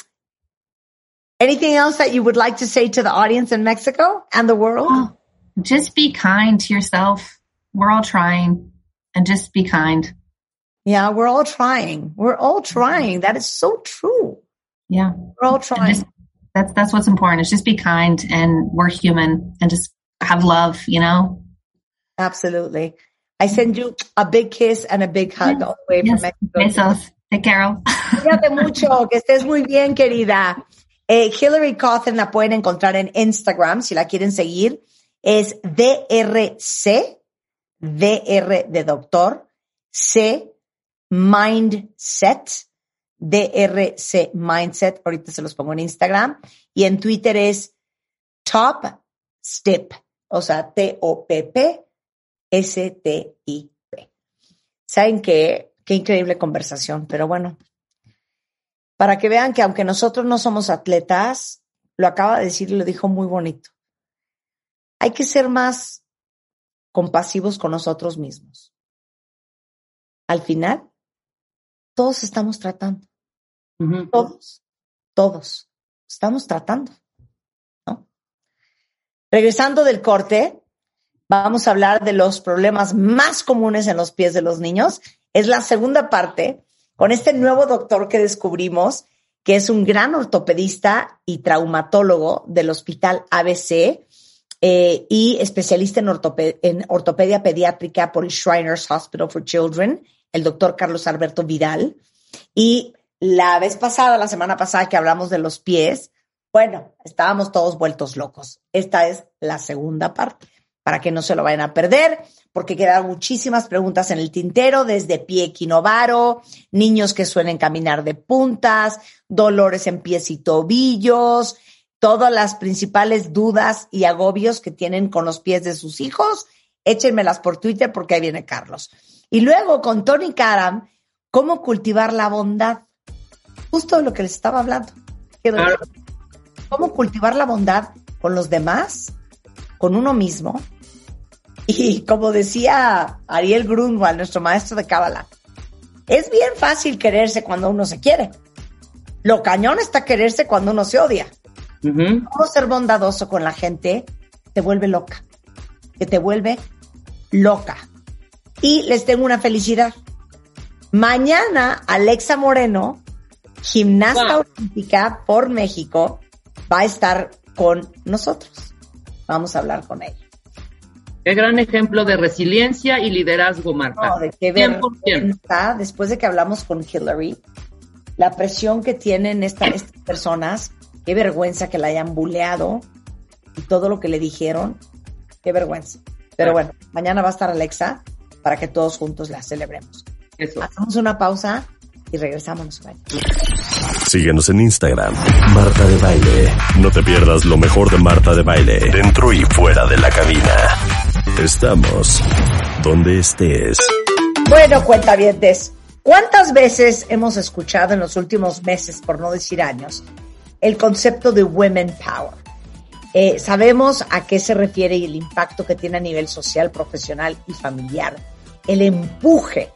anything else that you would like to say to the audience in Mexico and the world? Oh, just be kind to yourself. We're all trying and just be kind. Yeah, we're all trying. We're all trying. That is so true. Yeah. We're all trying. Just, that's that's what's important is just be kind and we're human and just have love, you know? Absolutely. I send you a big kiss and a big hug all the way yes. from Mexico. Besos. Te quiero. Cuídate mucho, que estés muy bien, querida. Eh, Hillary Cawthon la pueden encontrar en Instagram si la quieren seguir. Es DRC, DR de doctor, C Mindset, DRC Mindset. Ahorita se los pongo en Instagram. Y en Twitter es Top Step, o sea, T-O-P-P S-T-I-P. ¿Saben qué? Qué increíble conversación, pero bueno, para que vean que aunque nosotros no somos atletas, lo acaba de decir y lo dijo muy bonito. Hay que ser más compasivos con nosotros mismos. Al final, todos estamos tratando. Todos, todos estamos tratando. ¿no? Regresando del corte, vamos a hablar de los problemas más comunes en los pies de los niños. Es la segunda parte con este nuevo doctor que descubrimos que es un gran ortopedista y traumatólogo del Hospital ABC eh, y especialista en, en ortopedia pediátrica por el Shriners Hospital for Children, el doctor Carlos Alberto Vidal. Y la vez pasada, la semana pasada que hablamos de los pies, bueno, estábamos todos vueltos locos. Esta es la segunda parte, para que no se lo vayan a perder, porque quedan muchísimas preguntas en el tintero, desde pie quinovaro, niños que suelen caminar de puntas, dolores en pies y tobillos, todas las principales dudas y agobios que tienen con los pies de sus hijos, échenmelas por Twitter porque ahí viene Carlos. Y luego con Tony Karam, cómo cultivar la bondad. Justo de lo que les estaba hablando cómo cultivar la bondad con los demás, con uno mismo. Y como decía Ariel Grunwald, nuestro maestro de Cábala, es bien fácil quererse cuando uno se quiere. Lo cañón está quererse cuando uno se odia. Cómo ser bondadoso con la gente te vuelve loca, que te vuelve loca. Y les tengo una felicidad. Mañana Alexa Moreno, gimnasta olímpica por México, va a estar con nosotros. Vamos a hablar con ella. Qué gran ejemplo de resiliencia y liderazgo, Marta. No, de qué vergüenza, después de que hablamos con Hillary, la presión que tienen estas personas, qué vergüenza que la hayan buleado y todo lo que le dijeron, qué vergüenza. Pero bueno, mañana va a estar Alexa para que todos juntos la celebremos. Eso. Hacemos una pausa y regresamos. Síguenos en Instagram, Marta de Baile. No te pierdas lo mejor de Marta de Baile, dentro y fuera de la cabina. Estamos donde estés. Bueno, cuentavientes, ¿cuántas veces hemos escuchado en los últimos meses, por no decir años, el concepto de Women Power? Eh, sabemos a qué se refiere y el impacto que tiene a nivel social, profesional y familiar. El empuje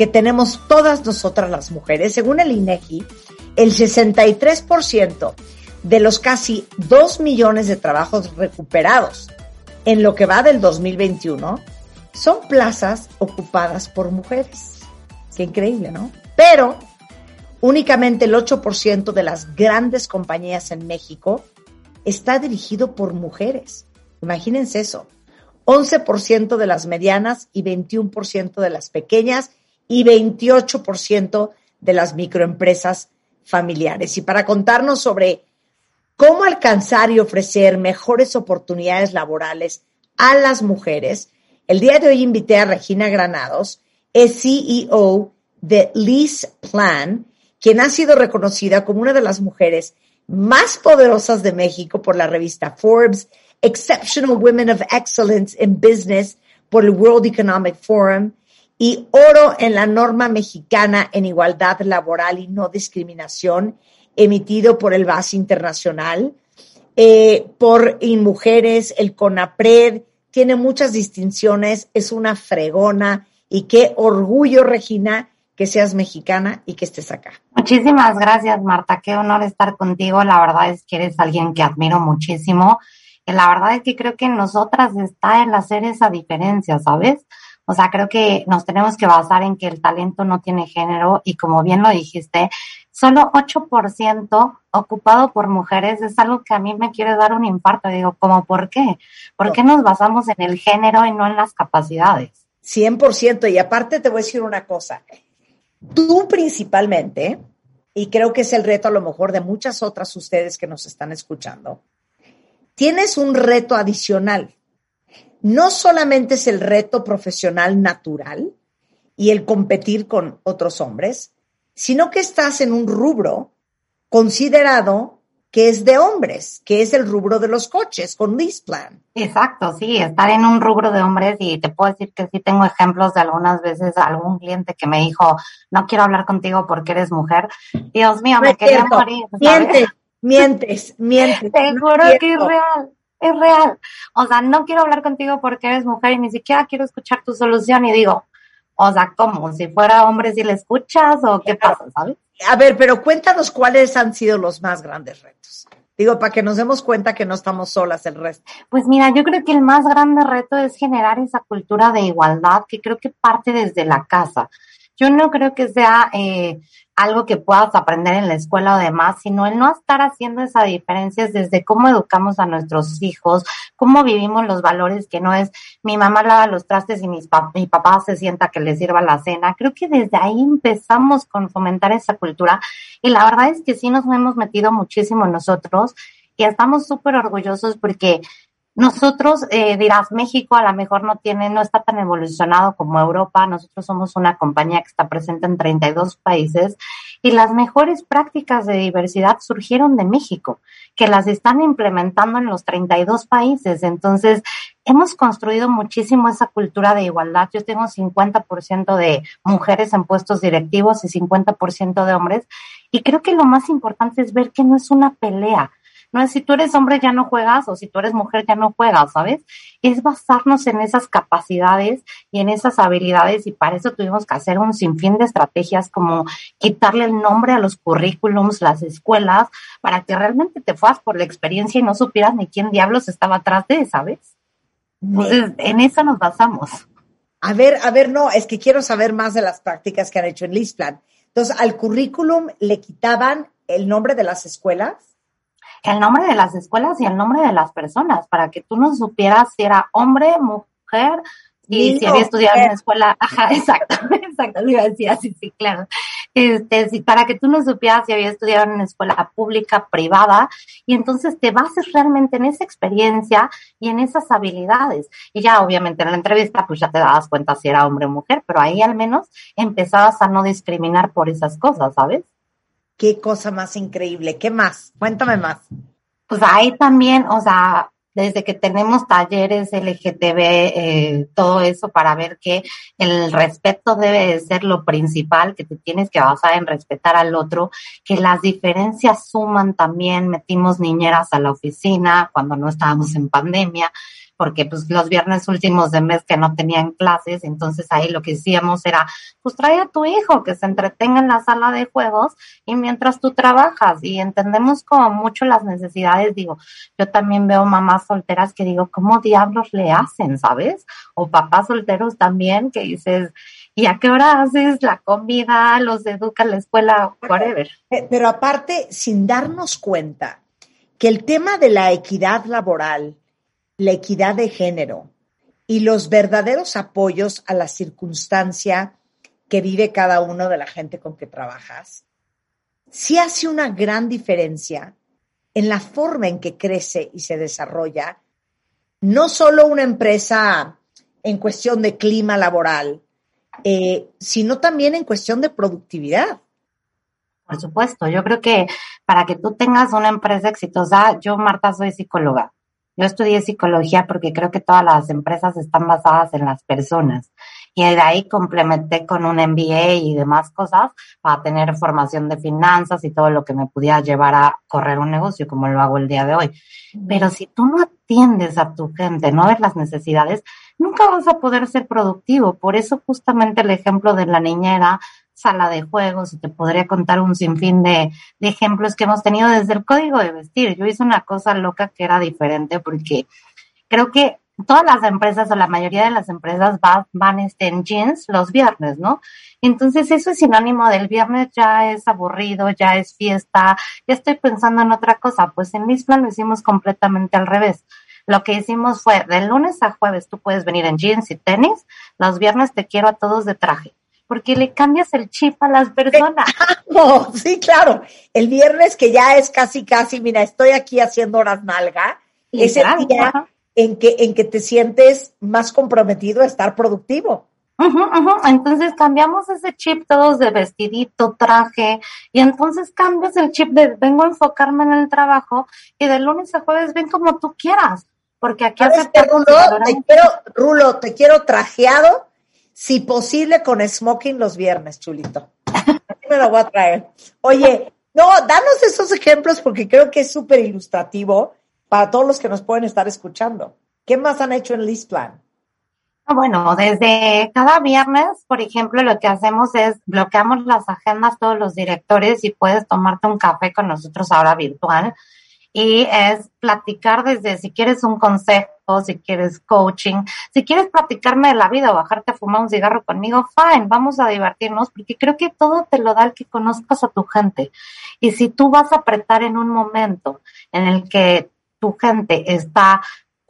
que tenemos todas nosotras las mujeres. Según el INEGI, el 63% de los casi 2 millones de trabajos recuperados en lo que va del 2021 son plazas ocupadas por mujeres. Qué increíble, ¿no? Pero únicamente el 8% de las grandes compañías en México está dirigido por mujeres. Imagínense eso. 11% de las medianas y 21% de las pequeñas y 28% de las microempresas familiares. Y para contarnos sobre cómo alcanzar y ofrecer mejores oportunidades laborales a las mujeres, el día de hoy invité a Regina Granados, es CEO de Lease Plan, quien ha sido reconocida como una de las mujeres más poderosas de México por la revista Forbes, Exceptional Women of Excellence in Business por el World Economic Forum y oro en la norma mexicana en igualdad laboral y no discriminación, emitido por el BAS Internacional, eh, por Mujeres, el CONAPRED, tiene muchas distinciones, es una fregona y qué orgullo, Regina, que seas mexicana y que estés acá. Muchísimas gracias, Marta. Qué honor estar contigo. La verdad es que eres alguien que admiro muchísimo. La verdad es que creo que en nosotras está el hacer esa diferencia, ¿sabes? O sea, creo que nos tenemos que basar en que el talento no tiene género y como bien lo dijiste, solo 8% ocupado por mujeres es algo que a mí me quiere dar un infarto. Digo, ¿cómo por qué? ¿Por qué nos basamos en el género y no en las capacidades? 100%. Y aparte te voy a decir una cosa. Tú principalmente, y creo que es el reto a lo mejor de muchas otras ustedes que nos están escuchando, tienes un reto adicional no solamente es el reto profesional natural y el competir con otros hombres, sino que estás en un rubro considerado que es de hombres, que es el rubro de los coches con lease plan. Exacto, sí, estar en un rubro de hombres y te puedo decir que sí tengo ejemplos de algunas veces algún cliente que me dijo, no quiero hablar contigo porque eres mujer. Dios mío, me quería morir. Mientes, mientes, [laughs] mientes. Te juro que es real es real. O sea, no quiero hablar contigo porque eres mujer y ni siquiera quiero escuchar tu solución y digo, o sea, ¿cómo? Si fuera hombre, si le escuchas o qué pasa, ¿sabes? A ver, pero cuéntanos cuáles han sido los más grandes retos. Digo, para que nos demos cuenta que no estamos solas el resto. Pues mira, yo creo que el más grande reto es generar esa cultura de igualdad que creo que parte desde la casa yo no creo que sea eh, algo que puedas aprender en la escuela o demás, sino el no estar haciendo esa diferencia desde cómo educamos a nuestros hijos, cómo vivimos los valores, que no es mi mamá lava los trastes y mis mi papá se sienta que le sirva la cena. Creo que desde ahí empezamos con fomentar esa cultura y la verdad es que sí nos hemos metido muchísimo nosotros y estamos súper orgullosos porque nosotros, eh, dirás, México a lo mejor no tiene, no está tan evolucionado como Europa. Nosotros somos una compañía que está presente en 32 países y las mejores prácticas de diversidad surgieron de México, que las están implementando en los 32 países. Entonces, hemos construido muchísimo esa cultura de igualdad. Yo tengo 50% de mujeres en puestos directivos y 50% de hombres. Y creo que lo más importante es ver que no es una pelea no es si tú eres hombre ya no juegas o si tú eres mujer ya no juegas, ¿sabes? Es basarnos en esas capacidades y en esas habilidades y para eso tuvimos que hacer un sinfín de estrategias como quitarle el nombre a los currículums, las escuelas, para que realmente te fueras por la experiencia y no supieras ni quién diablos estaba atrás de, ¿sabes? Entonces, en eso nos basamos. A ver, a ver, no, es que quiero saber más de las prácticas que han hecho en Listplan. Entonces, al currículum le quitaban el nombre de las escuelas el nombre de las escuelas y el nombre de las personas, para que tú no supieras si era hombre, mujer, y si había estudiado en una escuela, [laughs] ajá, exacto, [laughs] exacto, lo iba a decir así, sí, claro. Este, para que tú no supieras si había estudiado en una escuela pública, privada, y entonces te bases realmente en esa experiencia y en esas habilidades. Y ya obviamente en la entrevista pues ya te dabas cuenta si era hombre o mujer, pero ahí al menos empezabas a no discriminar por esas cosas, ¿sabes? Qué cosa más increíble. ¿Qué más? Cuéntame más. Pues ahí también, o sea, desde que tenemos talleres LGTB, eh, todo eso para ver que el respeto debe ser lo principal, que te tienes que basar en respetar al otro, que las diferencias suman también, metimos niñeras a la oficina cuando no estábamos en pandemia, porque pues los viernes últimos de mes que no tenían clases, entonces ahí lo que hacíamos era, pues trae a tu hijo que se entretenga en la sala de juegos y mientras tú trabajas y entendemos como mucho las necesidades, digo, yo también veo mamás solteras que digo, ¿cómo diablos le hacen, sabes? O papás solteros también que dices, ¿y a qué hora haces la comida, los educa la escuela, whatever? Pero aparte, sin darnos cuenta que el tema de la equidad laboral, la equidad de género y los verdaderos apoyos a la circunstancia que vive cada uno de la gente con que trabajas, sí hace una gran diferencia en la forma en que crece y se desarrolla no solo una empresa en cuestión de clima laboral, eh, sino también en cuestión de productividad. Por supuesto, yo creo que para que tú tengas una empresa exitosa, yo Marta soy psicóloga yo estudié psicología porque creo que todas las empresas están basadas en las personas. Y de ahí complementé con un MBA y demás cosas para tener formación de finanzas y todo lo que me pudiera llevar a correr un negocio como lo hago el día de hoy. Pero si tú no atiendes a tu gente, no ves las necesidades, nunca vas a poder ser productivo. Por eso justamente el ejemplo de la niñera sala de juegos y te podría contar un sinfín de, de, ejemplos que hemos tenido desde el código de vestir. Yo hice una cosa loca que era diferente porque creo que todas las empresas o la mayoría de las empresas van, van este, en jeans los viernes, ¿no? Entonces eso es sinónimo del viernes ya es aburrido, ya es fiesta, ya estoy pensando en otra cosa. Pues en mis lo hicimos completamente al revés. Lo que hicimos fue de lunes a jueves tú puedes venir en jeans y tenis, los viernes te quiero a todos de traje porque le cambias el chip a las personas. [laughs] No, sí, claro. El viernes que ya es casi, casi, mira, estoy aquí haciendo horas nalga, es el día en que, en que te sientes más comprometido a estar productivo. Entonces cambiamos ese chip todos de vestidito, traje, y entonces cambias el chip de vengo a enfocarme en el trabajo y de lunes a jueves ven como tú quieras, porque aquí hace Rulo, te quiero, Rulo, te quiero trajeado si posible con smoking los viernes, chulito. Me lo voy a traer. Oye, no, danos esos ejemplos porque creo que es súper ilustrativo para todos los que nos pueden estar escuchando. ¿Qué más han hecho en Listplan? Ah, bueno, desde cada viernes, por ejemplo, lo que hacemos es bloqueamos las agendas todos los directores y puedes tomarte un café con nosotros ahora virtual y es platicar desde si quieres un consejo, si quieres coaching, si quieres platicarme de la vida o bajarte a fumar un cigarro conmigo, fine, vamos a divertirnos porque creo que todo te lo da el que conozcas a tu gente. Y si tú vas a apretar en un momento en el que tu gente está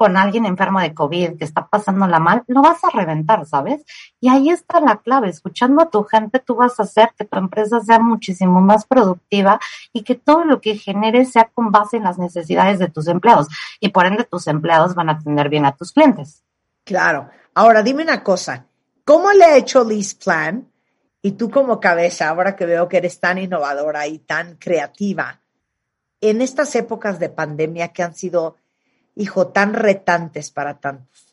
con alguien enfermo de COVID que está pasándola mal, lo vas a reventar, ¿sabes? Y ahí está la clave. Escuchando a tu gente, tú vas a hacer que tu empresa sea muchísimo más productiva y que todo lo que generes sea con base en las necesidades de tus empleados. Y por ende, tus empleados van a atender bien a tus clientes. Claro. Ahora, dime una cosa. ¿Cómo le ha hecho Liz Plan? Y tú como cabeza, ahora que veo que eres tan innovadora y tan creativa, en estas épocas de pandemia que han sido hijo, tan retantes para tantos?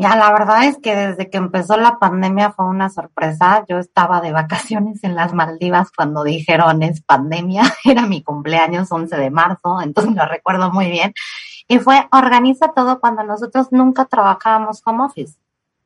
Ya, la verdad es que desde que empezó la pandemia fue una sorpresa. Yo estaba de vacaciones en las Maldivas cuando dijeron es pandemia. [laughs] Era mi cumpleaños 11 de marzo, entonces lo recuerdo muy bien. Y fue organiza todo cuando nosotros nunca trabajábamos home office.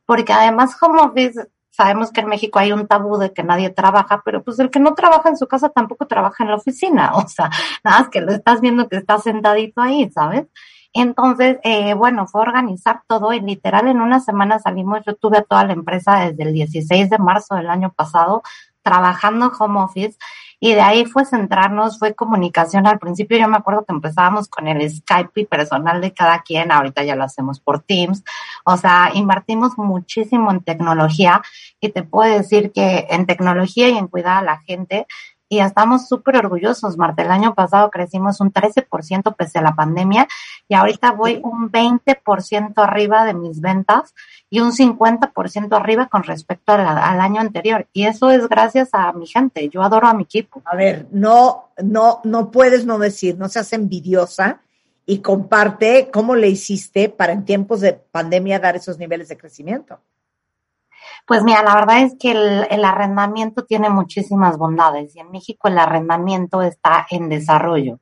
Porque además home office, sabemos que en México hay un tabú de que nadie trabaja, pero pues el que no trabaja en su casa tampoco trabaja en la oficina. [laughs] O sea, nada más que lo estás viendo que está sentadito ahí, ¿sabes? Entonces, eh, bueno, fue organizar todo y literal en una semana salimos, yo tuve a toda la empresa desde el 16 de marzo del año pasado trabajando home office y de ahí fue centrarnos, fue comunicación. Al principio yo me acuerdo que empezábamos con el Skype personal de cada quien, ahorita ya lo hacemos por Teams. O sea, invertimos muchísimo en tecnología y te puedo decir que en tecnología y en cuidar a la gente y estamos súper orgullosos, Marta. El año pasado crecimos un 13% pese a la pandemia y ahorita voy un 20% arriba de mis ventas y un 50% arriba con respecto al año anterior. Y eso es gracias a mi gente. Yo adoro a mi equipo. A ver, no, no, no puedes no decir, no seas envidiosa y comparte cómo le hiciste para en tiempos de pandemia dar esos niveles de crecimiento. Pues mira, la verdad es que el, arrendamiento tiene muchísimas bondades y en México el arrendamiento está en desarrollo.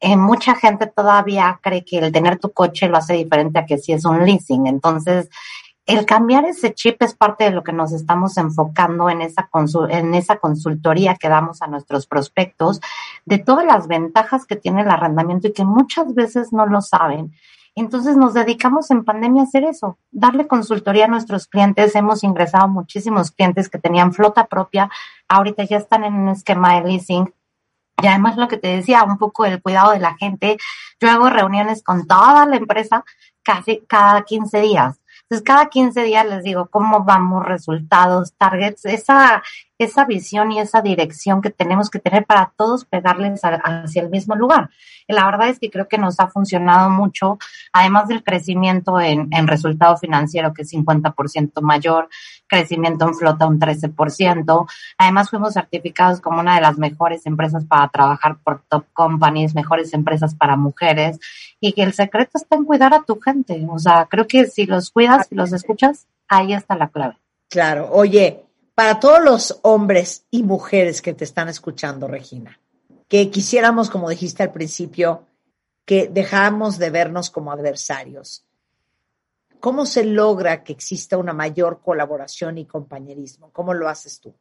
Eh, mucha gente todavía cree que el tener tu coche lo hace diferente a que si es un leasing. Entonces, el cambiar ese chip es parte de lo que nos estamos enfocando en esa, en esa consultoría que damos a nuestros prospectos, de todas las ventajas que tiene el arrendamiento y que muchas veces no lo saben. Entonces nos dedicamos en pandemia a hacer eso, darle consultoría a nuestros clientes. Hemos ingresado muchísimos clientes que tenían flota propia, ahorita ya están en un esquema de leasing. Y además lo que te decía, un poco el cuidado de la gente. Yo hago reuniones con toda la empresa casi cada 15 días. Entonces, cada 15 días les digo cómo vamos, resultados, targets, esa, esa visión y esa dirección que tenemos que tener para todos pegarles hacia el mismo lugar. la verdad es que creo que nos ha funcionado mucho, además del crecimiento en, en resultado financiero, que es 50% mayor, crecimiento en flota un 13%. Además, fuimos certificados como una de las mejores empresas para trabajar por top companies, mejores empresas para mujeres, y que el secreto está en cuidar a tu gente. O sea, creo que si los cuidas, si los escuchas, ahí está la clave. Claro. Oye, para todos los hombres y mujeres que te están escuchando, Regina, que quisiéramos, como dijiste al principio, que dejáramos de vernos como adversarios. ¿Cómo se logra que exista una mayor colaboración y compañerismo? ¿Cómo lo haces tú?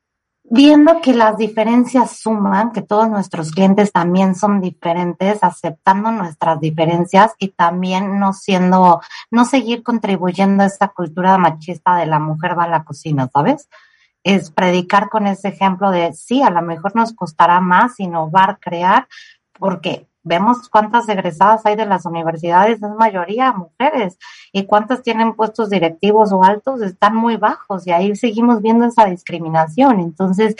Viendo que las diferencias suman, que todos nuestros clientes también son diferentes, aceptando nuestras diferencias y también no siendo, no seguir contribuyendo a esta cultura machista de la mujer va a la cocina, ¿sabes? Es predicar con ese ejemplo de sí, a lo mejor nos costará más innovar, crear, porque vemos cuántas egresadas hay de las universidades, es mayoría mujeres, y cuántas tienen puestos directivos o altos, están muy bajos, y ahí seguimos viendo esa discriminación. Entonces,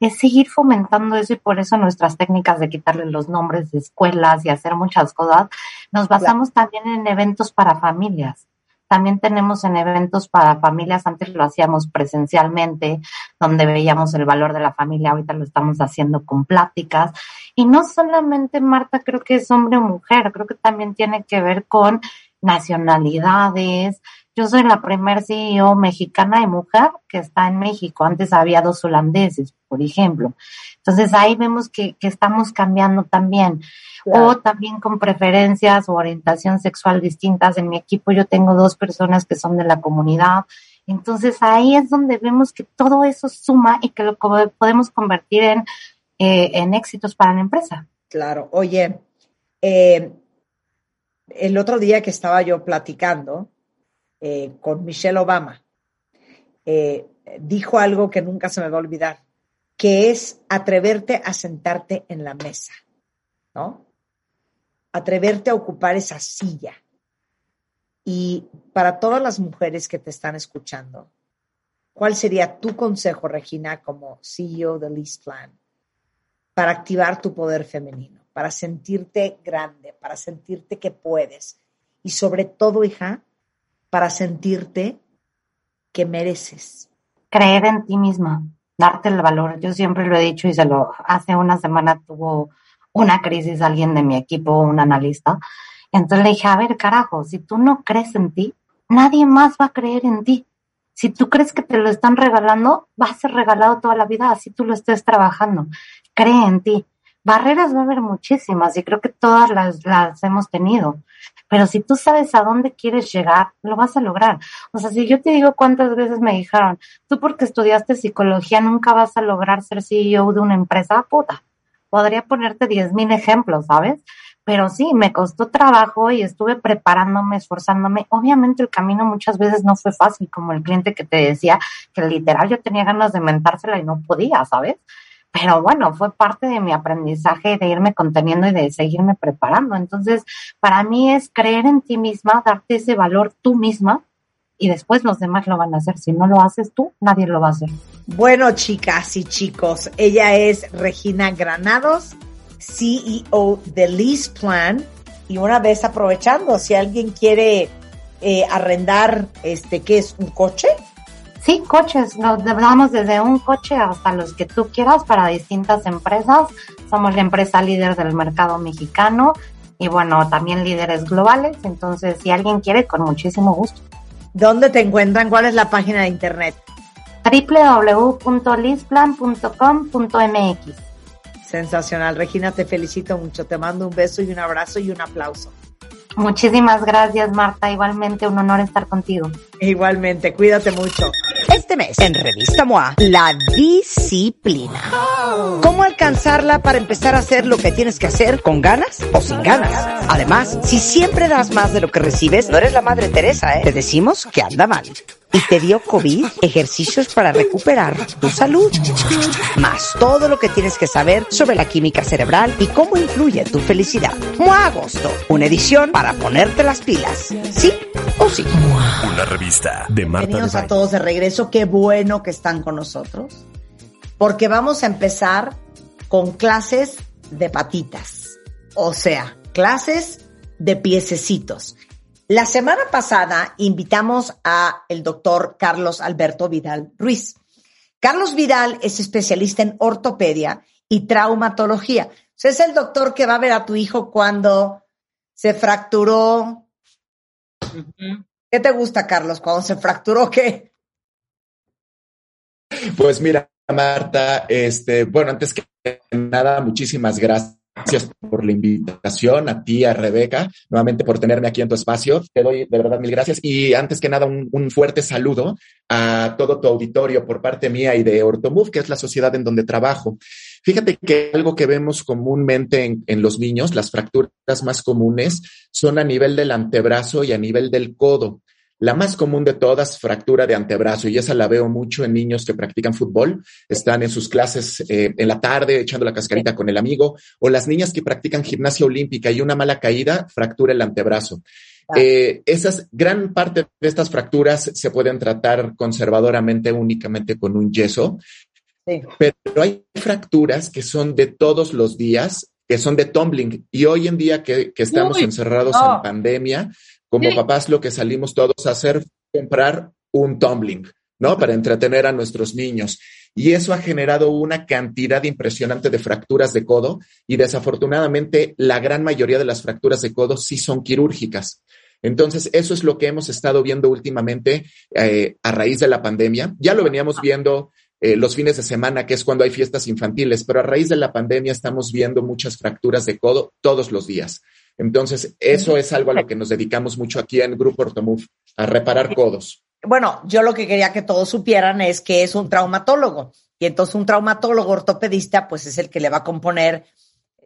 es seguir fomentando eso y por eso nuestras técnicas de quitarle los nombres de escuelas y hacer muchas cosas, nos basamos también en eventos para familias también tenemos en eventos para familias, antes lo hacíamos presencialmente, donde veíamos el valor de la familia, ahorita lo estamos haciendo con pláticas. Y no solamente, Marta, creo que es hombre o mujer, creo que también tiene que ver con nacionalidades. Yo soy la primer CEO mexicana y mujer que está en México. Antes había dos holandeses, por ejemplo. Entonces ahí vemos que, que estamos cambiando también. O también con preferencias o orientación sexual distintas. En mi equipo yo tengo dos personas que son de la comunidad. Entonces ahí es donde vemos que todo eso suma y que lo podemos convertir en, eh, en éxitos para la empresa. Claro. Oye, Eh, el otro día que estaba yo platicando eh, con Michelle Obama, eh, dijo algo que nunca se me va a olvidar, que es atreverte a sentarte en la mesa, ¿no? Atreverte a ocupar esa silla. Y para todas las mujeres que te están escuchando, ¿cuál sería tu consejo, Regina, como CEO de Lease Plan, para activar tu poder femenino, para sentirte grande, para sentirte que puedes? Y sobre todo, hija, para sentirte que mereces. Creer en ti misma, darte el valor. Yo siempre lo he dicho y se lo hace una semana tuvo una crisis alguien de mi equipo, un analista. Entonces le dije, a ver, carajo, si tú no crees en ti, nadie más va a creer en ti. Si tú crees que te lo están regalando, va a ser regalado toda la vida, así tú lo estés trabajando. Cree en ti. Barreras va a haber muchísimas y creo que todas las, las hemos tenido. Pero si tú sabes a dónde quieres llegar, lo vas a lograr. O sea, si yo te digo cuántas veces me dijeron, tú porque estudiaste psicología nunca vas a lograr ser CEO de una empresa, puta. Podría ponerte diez mil ejemplos, ¿sabes? Pero sí, me costó trabajo y estuve preparándome, esforzándome. Obviamente el camino muchas veces no fue fácil, como el cliente que te decía que literal yo tenía ganas de mentársela y no podía, ¿sabes? Pero bueno, fue parte de mi aprendizaje de irme conteniendo y de seguirme preparando. Entonces, para mí es creer en ti misma, darte ese valor tú misma y después los demás lo van a hacer. Si no lo haces tú, nadie lo va a hacer. Bueno, chicas y chicos, ella es Regina Granados, CEO de Lease Plan. Y una vez aprovechando, si alguien quiere eh, arrendar, este, ¿qué es? ¿Un coche? Sí, coches, nos damos desde un coche hasta los que tú quieras para distintas empresas. Somos la empresa líder del mercado mexicano y bueno, también líderes globales. Entonces, si alguien quiere, con muchísimo gusto. ¿Dónde te encuentran? ¿Cuál es la página de internet? www.lisplan.com.mx. Sensacional, Regina, te felicito mucho. Te mando un beso y un abrazo y un aplauso. Muchísimas gracias, Marta. Igualmente un honor estar contigo. Igualmente, cuídate mucho. Este mes, en Revista MOA, la disciplina. ¿Cómo alcanzarla para empezar a hacer lo que tienes que hacer con ganas o sin ganas? Además, si siempre das más de lo que recibes, no eres la Madre Teresa, ¿eh? Te decimos que anda mal. Y te dio COVID, ejercicios para recuperar tu salud. Más todo lo que tienes que saber sobre la química cerebral y cómo influye tu felicidad. MOA Agosto, una edición para ponerte las pilas. ¿Sí o sí? Una revista de Marta de Bienvenidos a todos de regreso. Qué bueno que están con nosotros. Porque vamos a empezar con clases de patitas. O sea, clases de piececitos. La semana pasada invitamos a el doctor Carlos Alberto Vidal Ruiz. Carlos Vidal es especialista en ortopedia y traumatología. O sea, es el doctor que va a ver a tu hijo cuando se fracturó. ¿Qué te gusta, Carlos? Cuando se fracturó, ¿qué? Pues mira, Marta, este, bueno, antes que nada, muchísimas gracias por la invitación, a ti, a Rebeca, nuevamente por tenerme aquí en tu espacio. Te doy de verdad mil gracias. Y antes que nada, un, un fuerte saludo a todo tu auditorio por parte mía y de Ortomove, que es la sociedad en donde trabajo. Fíjate que algo que vemos comúnmente en, en, los niños, las fracturas más comunes, son a nivel del antebrazo y a nivel del codo. La más común de todas, fractura de antebrazo, y esa la veo mucho en niños que practican fútbol, están en sus clases eh, en la tarde echando la cascarita con el amigo, o las niñas que practican gimnasia olímpica y una mala caída, fractura el antebrazo. Eh, esas, gran parte de estas fracturas se pueden tratar conservadoramente únicamente con un yeso, sí. pero hay fracturas que son de todos los días, que son de tumbling, y hoy en día que, que estamos Uy, encerrados no. en pandemia, como sí. papás lo que salimos todos a hacer comprar un tumbling, ¿no? Para entretener a nuestros niños. Y eso ha generado una cantidad impresionante de fracturas de codo y desafortunadamente la gran mayoría de las fracturas de codo sí son quirúrgicas. Entonces, eso es lo que hemos estado viendo últimamente eh, a raíz de la pandemia. Ya lo veníamos viendo eh, los fines de semana, que es cuando hay fiestas infantiles, pero a raíz de la pandemia estamos viendo muchas fracturas de codo todos los días. Entonces, eso es algo a lo que nos dedicamos mucho aquí en Grupo Ortomove, a reparar codos. Bueno, yo lo que quería que todos supieran es que es un traumatólogo. Y entonces un traumatólogo ortopedista, pues es el que le va a componer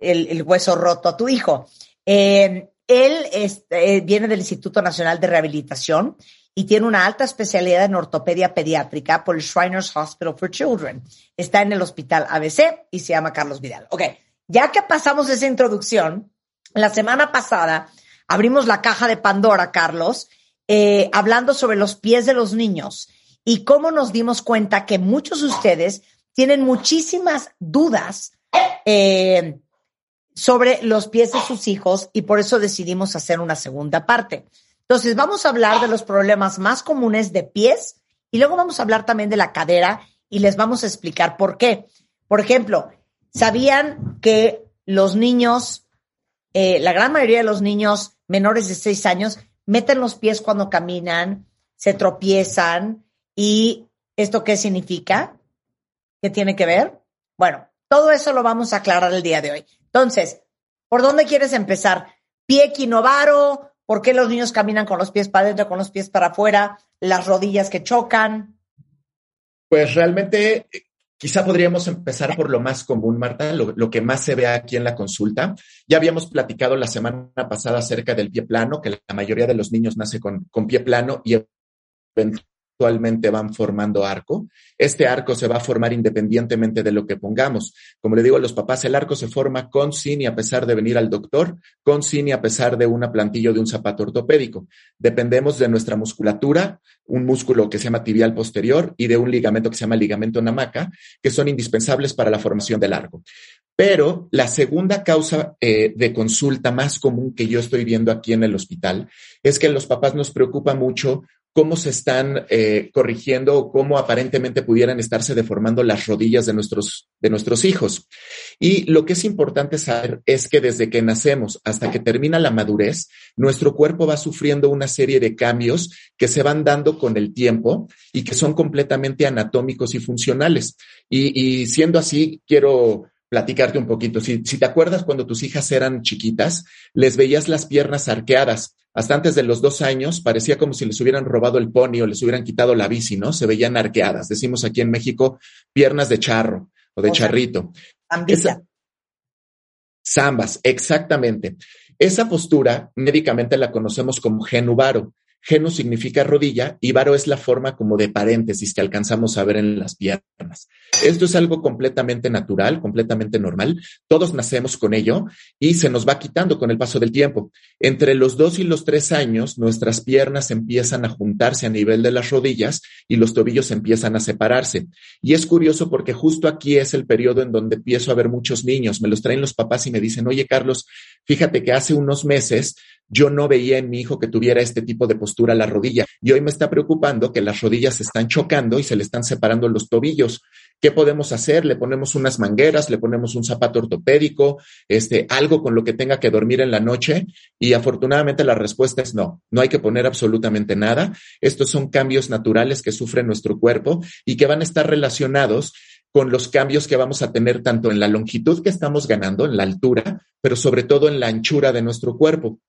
el, hueso roto a tu hijo. Eh, él eh, viene del Instituto Nacional de Rehabilitación y tiene una alta especialidad en ortopedia pediátrica por el Shriners Hospital for Children. Está en el Hospital ABC y se llama Carlos Vidal. Ok, ya que pasamos esa introducción, la semana pasada abrimos la caja de Pandora, Carlos, eh, hablando sobre los pies de los niños y cómo nos dimos cuenta que muchos de ustedes tienen muchísimas dudas eh, sobre los pies de sus hijos y por eso decidimos hacer una segunda parte. Entonces, vamos a hablar de los problemas más comunes de pies y luego vamos a hablar también de la cadera y les vamos a explicar por qué. Por ejemplo, ¿sabían que los niños, eh, la gran mayoría de los niños menores de seis años, meten los pies cuando caminan, se tropiezan y esto qué significa? ¿Qué tiene que ver? Bueno, todo eso lo vamos a aclarar el día de hoy. Entonces, ¿por dónde quieres empezar? Pie quinovaro, ¿Por qué los niños caminan con los pies para adentro, con los pies para afuera? Las rodillas que chocan. Pues realmente Quizá podríamos empezar por lo más común, Marta, lo, que más se ve aquí en la consulta. Ya habíamos platicado la semana pasada acerca del pie plano, que la mayoría de los niños nace con, con pie plano y actualmente van formando arco. Este arco se va a formar independientemente de lo que pongamos. Como le digo a los papás, el arco se forma con, sin y a pesar de venir al doctor, con, sin y a pesar de una plantilla o de un zapato ortopédico. Dependemos de nuestra musculatura, un músculo que se llama tibial posterior y de un ligamento que se llama ligamento namaca, que son indispensables para la formación del arco. Pero la segunda causa eh, de consulta más común que yo estoy viendo aquí en el hospital es que los papás nos preocupa mucho cómo se están eh, corrigiendo o cómo aparentemente pudieran estarse deformando las rodillas de nuestros, de nuestros hijos. Y lo que es importante saber es que desde que nacemos hasta que termina la madurez, nuestro cuerpo va sufriendo una serie de cambios que se van dando con el tiempo y que son completamente anatómicos y funcionales. Y, y siendo así, quiero platicarte un poquito. Si, si, te acuerdas cuando tus hijas eran chiquitas, les veías las piernas arqueadas. Hasta antes de los dos años parecía como si les hubieran robado el pony o les hubieran quitado la bici, ¿no? Se veían arqueadas. Decimos aquí en México piernas de charro o de charrito. Zambas, exactamente. Esa postura médicamente la conocemos como genubaro. Geno significa rodilla y varo es la forma como de paréntesis que alcanzamos a ver en las piernas. Esto es algo completamente natural, completamente normal. Todos nacemos con ello y se nos va quitando con el paso del tiempo. Entre los dos y los tres años, nuestras piernas empiezan a juntarse a nivel de las rodillas y los tobillos empiezan a separarse. Y es curioso porque justo aquí es el periodo en donde empiezo a ver muchos niños. Me los traen los papás y me dicen, oye, Carlos, fíjate que hace unos meses yo no veía en mi hijo que tuviera este tipo de postura a la rodilla y hoy me está preocupando que las rodillas se están chocando y se le están separando los tobillos. ¿Qué podemos hacer? Le ponemos unas mangueras, le ponemos un zapato ortopédico, este, algo con lo que tenga que dormir en la noche. Y afortunadamente la respuesta es no, no hay que poner absolutamente nada. Estos son cambios naturales que sufre nuestro cuerpo y que van a estar relacionados con los cambios que vamos a tener tanto en la longitud que estamos ganando, en la altura, pero sobre todo en la anchura de nuestro cuerpo.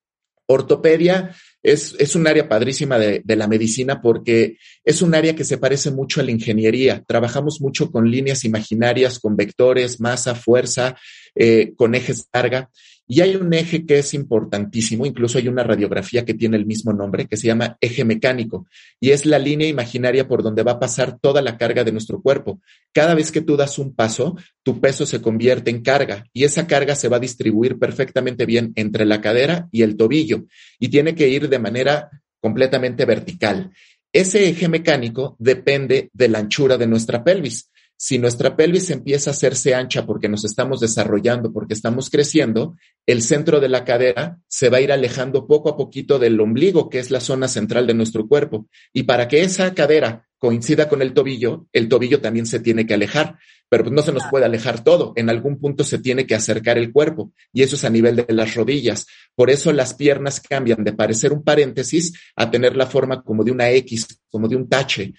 Ortopedia es, es un área padrísima de, de, la medicina porque es un área que se parece mucho a la ingeniería. Trabajamos mucho con líneas imaginarias, con vectores, masa, fuerza, eh, con ejes carga. Y hay un eje que es importantísimo, incluso hay una radiografía que tiene el mismo nombre, que se llama eje mecánico, y es la línea imaginaria por donde va a pasar toda la carga de nuestro cuerpo. Cada vez que tú das un paso, tu peso se convierte en carga y esa carga se va a distribuir perfectamente bien entre la cadera y el tobillo y tiene que ir de manera completamente vertical. Ese eje mecánico depende de la anchura de nuestra pelvis. Si nuestra pelvis empieza a hacerse ancha porque nos estamos desarrollando, porque estamos creciendo, el centro de la cadera se va a ir alejando poco a poquito del ombligo, que es la zona central de nuestro cuerpo. Y para que esa cadera coincida con el tobillo, el tobillo también se tiene que alejar, pero pues no se nos puede alejar todo. En algún punto se tiene que acercar el cuerpo y eso es a nivel de las rodillas. Por eso las piernas cambian de parecer un paréntesis a tener la forma como de una X, como de un tache.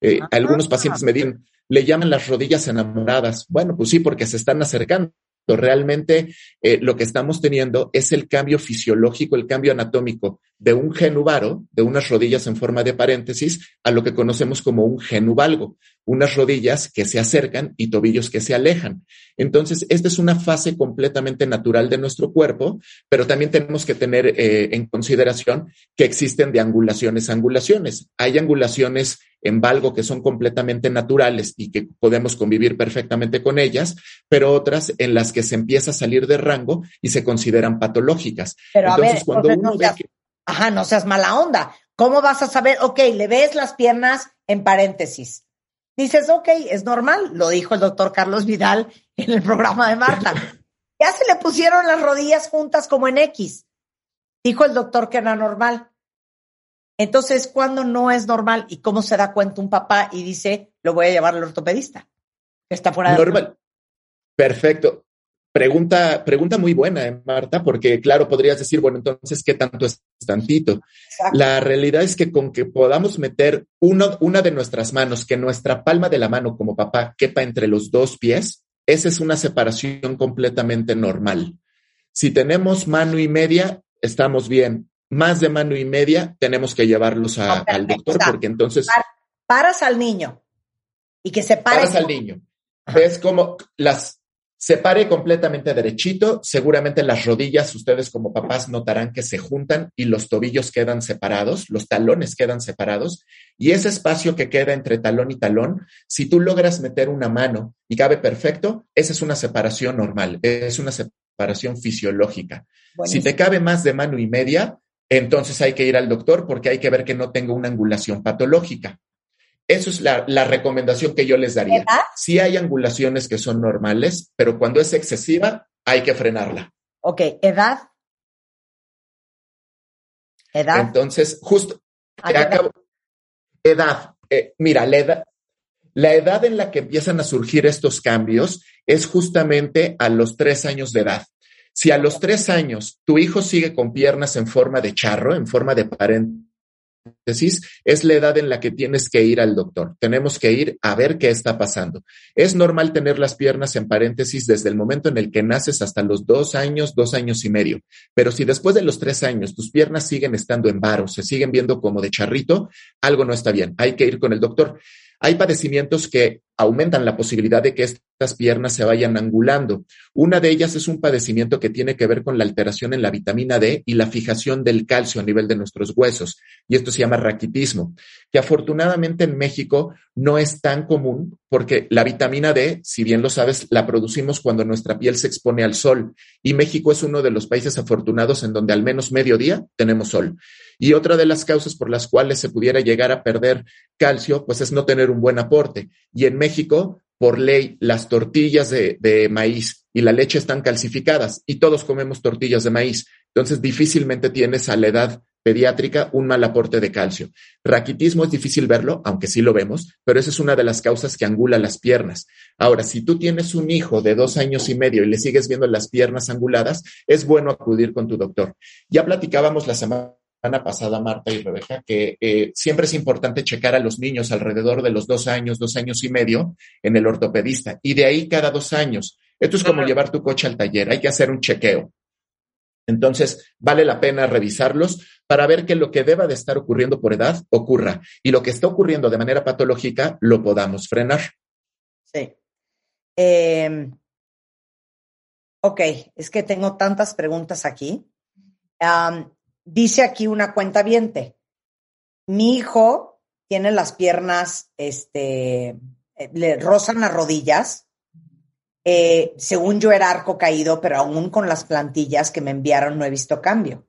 Eh, algunos pacientes me dicen, le llaman las rodillas enamoradas. Bueno, pues sí, porque se están acercando. Realmente eh, lo que estamos teniendo es el cambio fisiológico, el cambio anatómico de un genubaro, de unas rodillas en forma de paréntesis, a lo que conocemos como un genubalgo, unas rodillas que se acercan y tobillos que se alejan. Entonces, esta es una fase completamente natural de nuestro cuerpo, pero también tenemos que tener eh, en consideración que existen de angulaciones a angulaciones. Hay angulaciones en valgo que son completamente naturales y que podemos convivir perfectamente con ellas, pero otras en las que se empieza a salir de rango y se consideran patológicas. Pero a ver, cuando uno no ajá, no seas mala onda. ¿Cómo vas a saber? Ok, le ves las piernas en paréntesis. Dices, ok, es normal, lo dijo el doctor Carlos Vidal en el programa de Marta. [laughs] Ya se le pusieron las rodillas juntas como en X. Dijo el doctor que era normal. Entonces, ¿cuándo no es normal? ¿Y cómo se da cuenta un papá y dice, lo voy a llevar al ortopedista? está fuera de Normal. Perfecto. Pregunta, pregunta muy buena, ¿eh, Marta, porque claro, podrías decir, bueno, entonces, ¿qué tanto es tantito? La realidad es que con que podamos meter uno, una de nuestras manos, que nuestra palma de la mano como papá quepa entre los dos pies, esa es una separación completamente normal. Si tenemos mano y media, estamos bien más de mano y media, tenemos que llevarlos al doctor porque entonces... paras al niño y que se pare. Paras al niño. Ves como las se pare completamente derechito, seguramente las rodillas, ustedes como papás notarán que se juntan y los tobillos quedan separados, los talones quedan separados, y ese espacio que queda entre talón y talón, si tú logras meter una mano y cabe perfecto, esa es una separación normal, es una separación fisiológica. Si te cabe más de mano y media, entonces hay que ir al doctor porque hay que ver que no tenga una angulación patológica. Eso es la, recomendación que yo les daría. Sí hay angulaciones que son normales, pero cuando es excesiva, hay que frenarla. Ok, edad. Edad. Entonces, justo, acabo, edad. Eh, mira, la edad, la edad en la que empiezan a surgir estos cambios es justamente a los tres años de edad. Si a los tres años tu hijo sigue con piernas en forma de charro, en forma de paréntesis, es la edad en la que tienes que ir al doctor. Tenemos que ir a ver qué está pasando. Es normal tener las piernas en paréntesis desde el momento en el que naces hasta los dos años, dos años y medio. Pero si después de los tres años tus piernas siguen estando en varo, se siguen viendo como de charrito, algo no está bien. Hay que ir con el doctor. Hay padecimientos que aumentan la posibilidad de que estas piernas se vayan angulando. Una de ellas es un padecimiento que tiene que ver con la alteración en la vitamina D y la fijación del calcio a nivel de nuestros huesos, y esto se llama raquitismo, que afortunadamente en México no es tan común porque la vitamina D, si bien lo sabes, la producimos cuando nuestra piel se expone al sol, y México es uno de los países afortunados en donde al menos medio día tenemos sol. Y otra de las causas por las cuales se pudiera llegar a perder calcio, pues es no tener un buen aporte. Y en México, por ley, las tortillas de, de, maíz y la leche están calcificadas y todos comemos tortillas de maíz. Entonces, difícilmente tienes a la edad pediátrica un mal aporte de calcio. Raquitismo es difícil verlo, aunque sí lo vemos, pero esa es una de las causas que angula las piernas. Ahora, si tú tienes un hijo de dos años y medio y le sigues viendo las piernas anguladas, es bueno acudir con tu doctor. Ya platicábamos la semana semana pasada, Marta y Rebeca, que eh, siempre es importante checar a los niños alrededor de los dos años, dos años y medio en el ortopedista. Y de ahí cada dos años. Esto es como llevar tu coche al taller, hay que hacer un chequeo. Entonces, vale la pena revisarlos para ver que lo que deba de estar ocurriendo por edad ocurra y lo que está ocurriendo de manera patológica lo podamos frenar. Sí. Em, ok, es que tengo tantas preguntas aquí. Dice aquí una cuenta viente. Mi hijo tiene las piernas, este, eh, le rozan las rodillas. Eh, según yo era arco caído, pero aún con las plantillas que me enviaron no he visto cambio.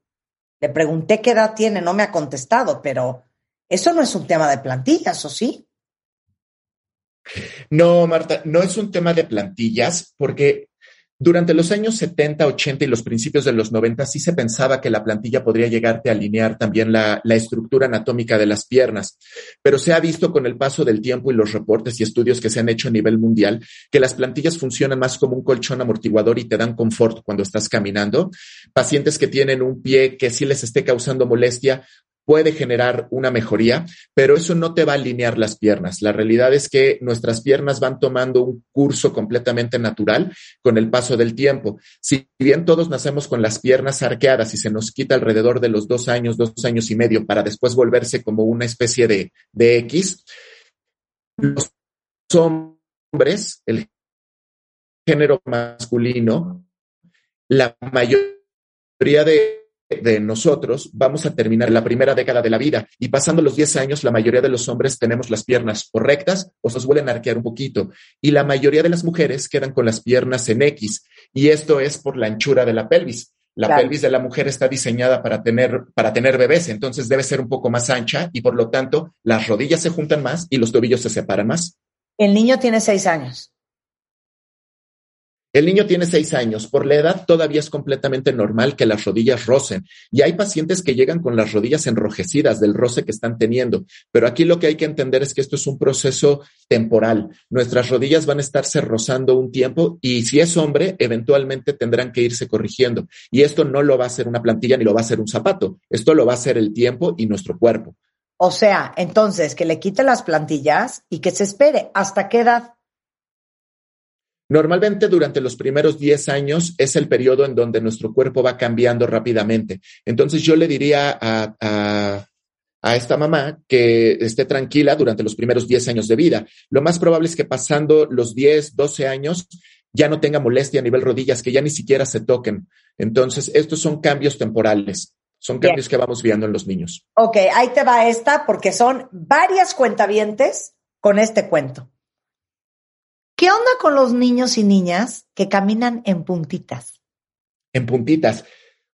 Le pregunté qué edad tiene, no me ha contestado, pero eso no es un tema de plantillas, ¿o sí? No, Marta, no es un tema de plantillas, porque durante los años 70, 80 y los principios de los 90 sí se pensaba que la plantilla podría llegarte a alinear también la, estructura anatómica de las piernas, pero se ha visto con el paso del tiempo y los reportes y estudios que se han hecho a nivel mundial que las plantillas funcionan más como un colchón amortiguador y te dan confort cuando estás caminando. Pacientes que tienen un pie que sí les esté causando molestia, puede generar una mejoría, pero eso no te va a alinear las piernas. La realidad es que nuestras piernas van tomando un curso completamente natural con el paso del tiempo. Si bien todos nacemos con las piernas arqueadas y se nos quita alrededor de los dos años, dos años y medio para después volverse como una especie de, de X, los hombres, el género masculino, la mayoría de de nosotros vamos a terminar la primera década de la vida y pasando los 10 años la mayoría de los hombres tenemos las piernas o rectas o se vuelven a arquear un poquito y la mayoría de las mujeres quedan con las piernas en X y esto es por la anchura de la pelvis. La pelvis de la mujer está diseñada para tener, para tener bebés, entonces debe ser un poco más ancha y por lo tanto las rodillas se juntan más y los tobillos se separan más. El niño tiene seis años. El niño tiene seis años. Por la edad todavía es completamente normal que las rodillas rocen. Y hay pacientes que llegan con las rodillas enrojecidas del roce que están teniendo. Pero aquí lo que hay que entender es que esto es un proceso temporal. Nuestras rodillas van a estarse rozando un tiempo y si es hombre, eventualmente tendrán que irse corrigiendo. Y esto no lo va a hacer una plantilla ni lo va a hacer un zapato. Esto lo va a hacer el tiempo y nuestro cuerpo. O sea, entonces que le quite las plantillas y que se espere. ¿Hasta qué edad? Normalmente durante los primeros 10 años es el periodo en donde nuestro cuerpo va cambiando rápidamente. Entonces yo le diría a, esta mamá que esté tranquila durante los primeros 10 años de vida. Lo más probable es que pasando los 10, 12 años ya no tenga molestia a nivel rodillas, que ya ni siquiera se toquen. Entonces, estos son cambios temporales. Son cambios que vamos viendo en los niños. Ok, ahí te va esta porque son varias cuentavientes con este cuento. ¿Qué onda con los niños y niñas que caminan en puntitas? En puntitas.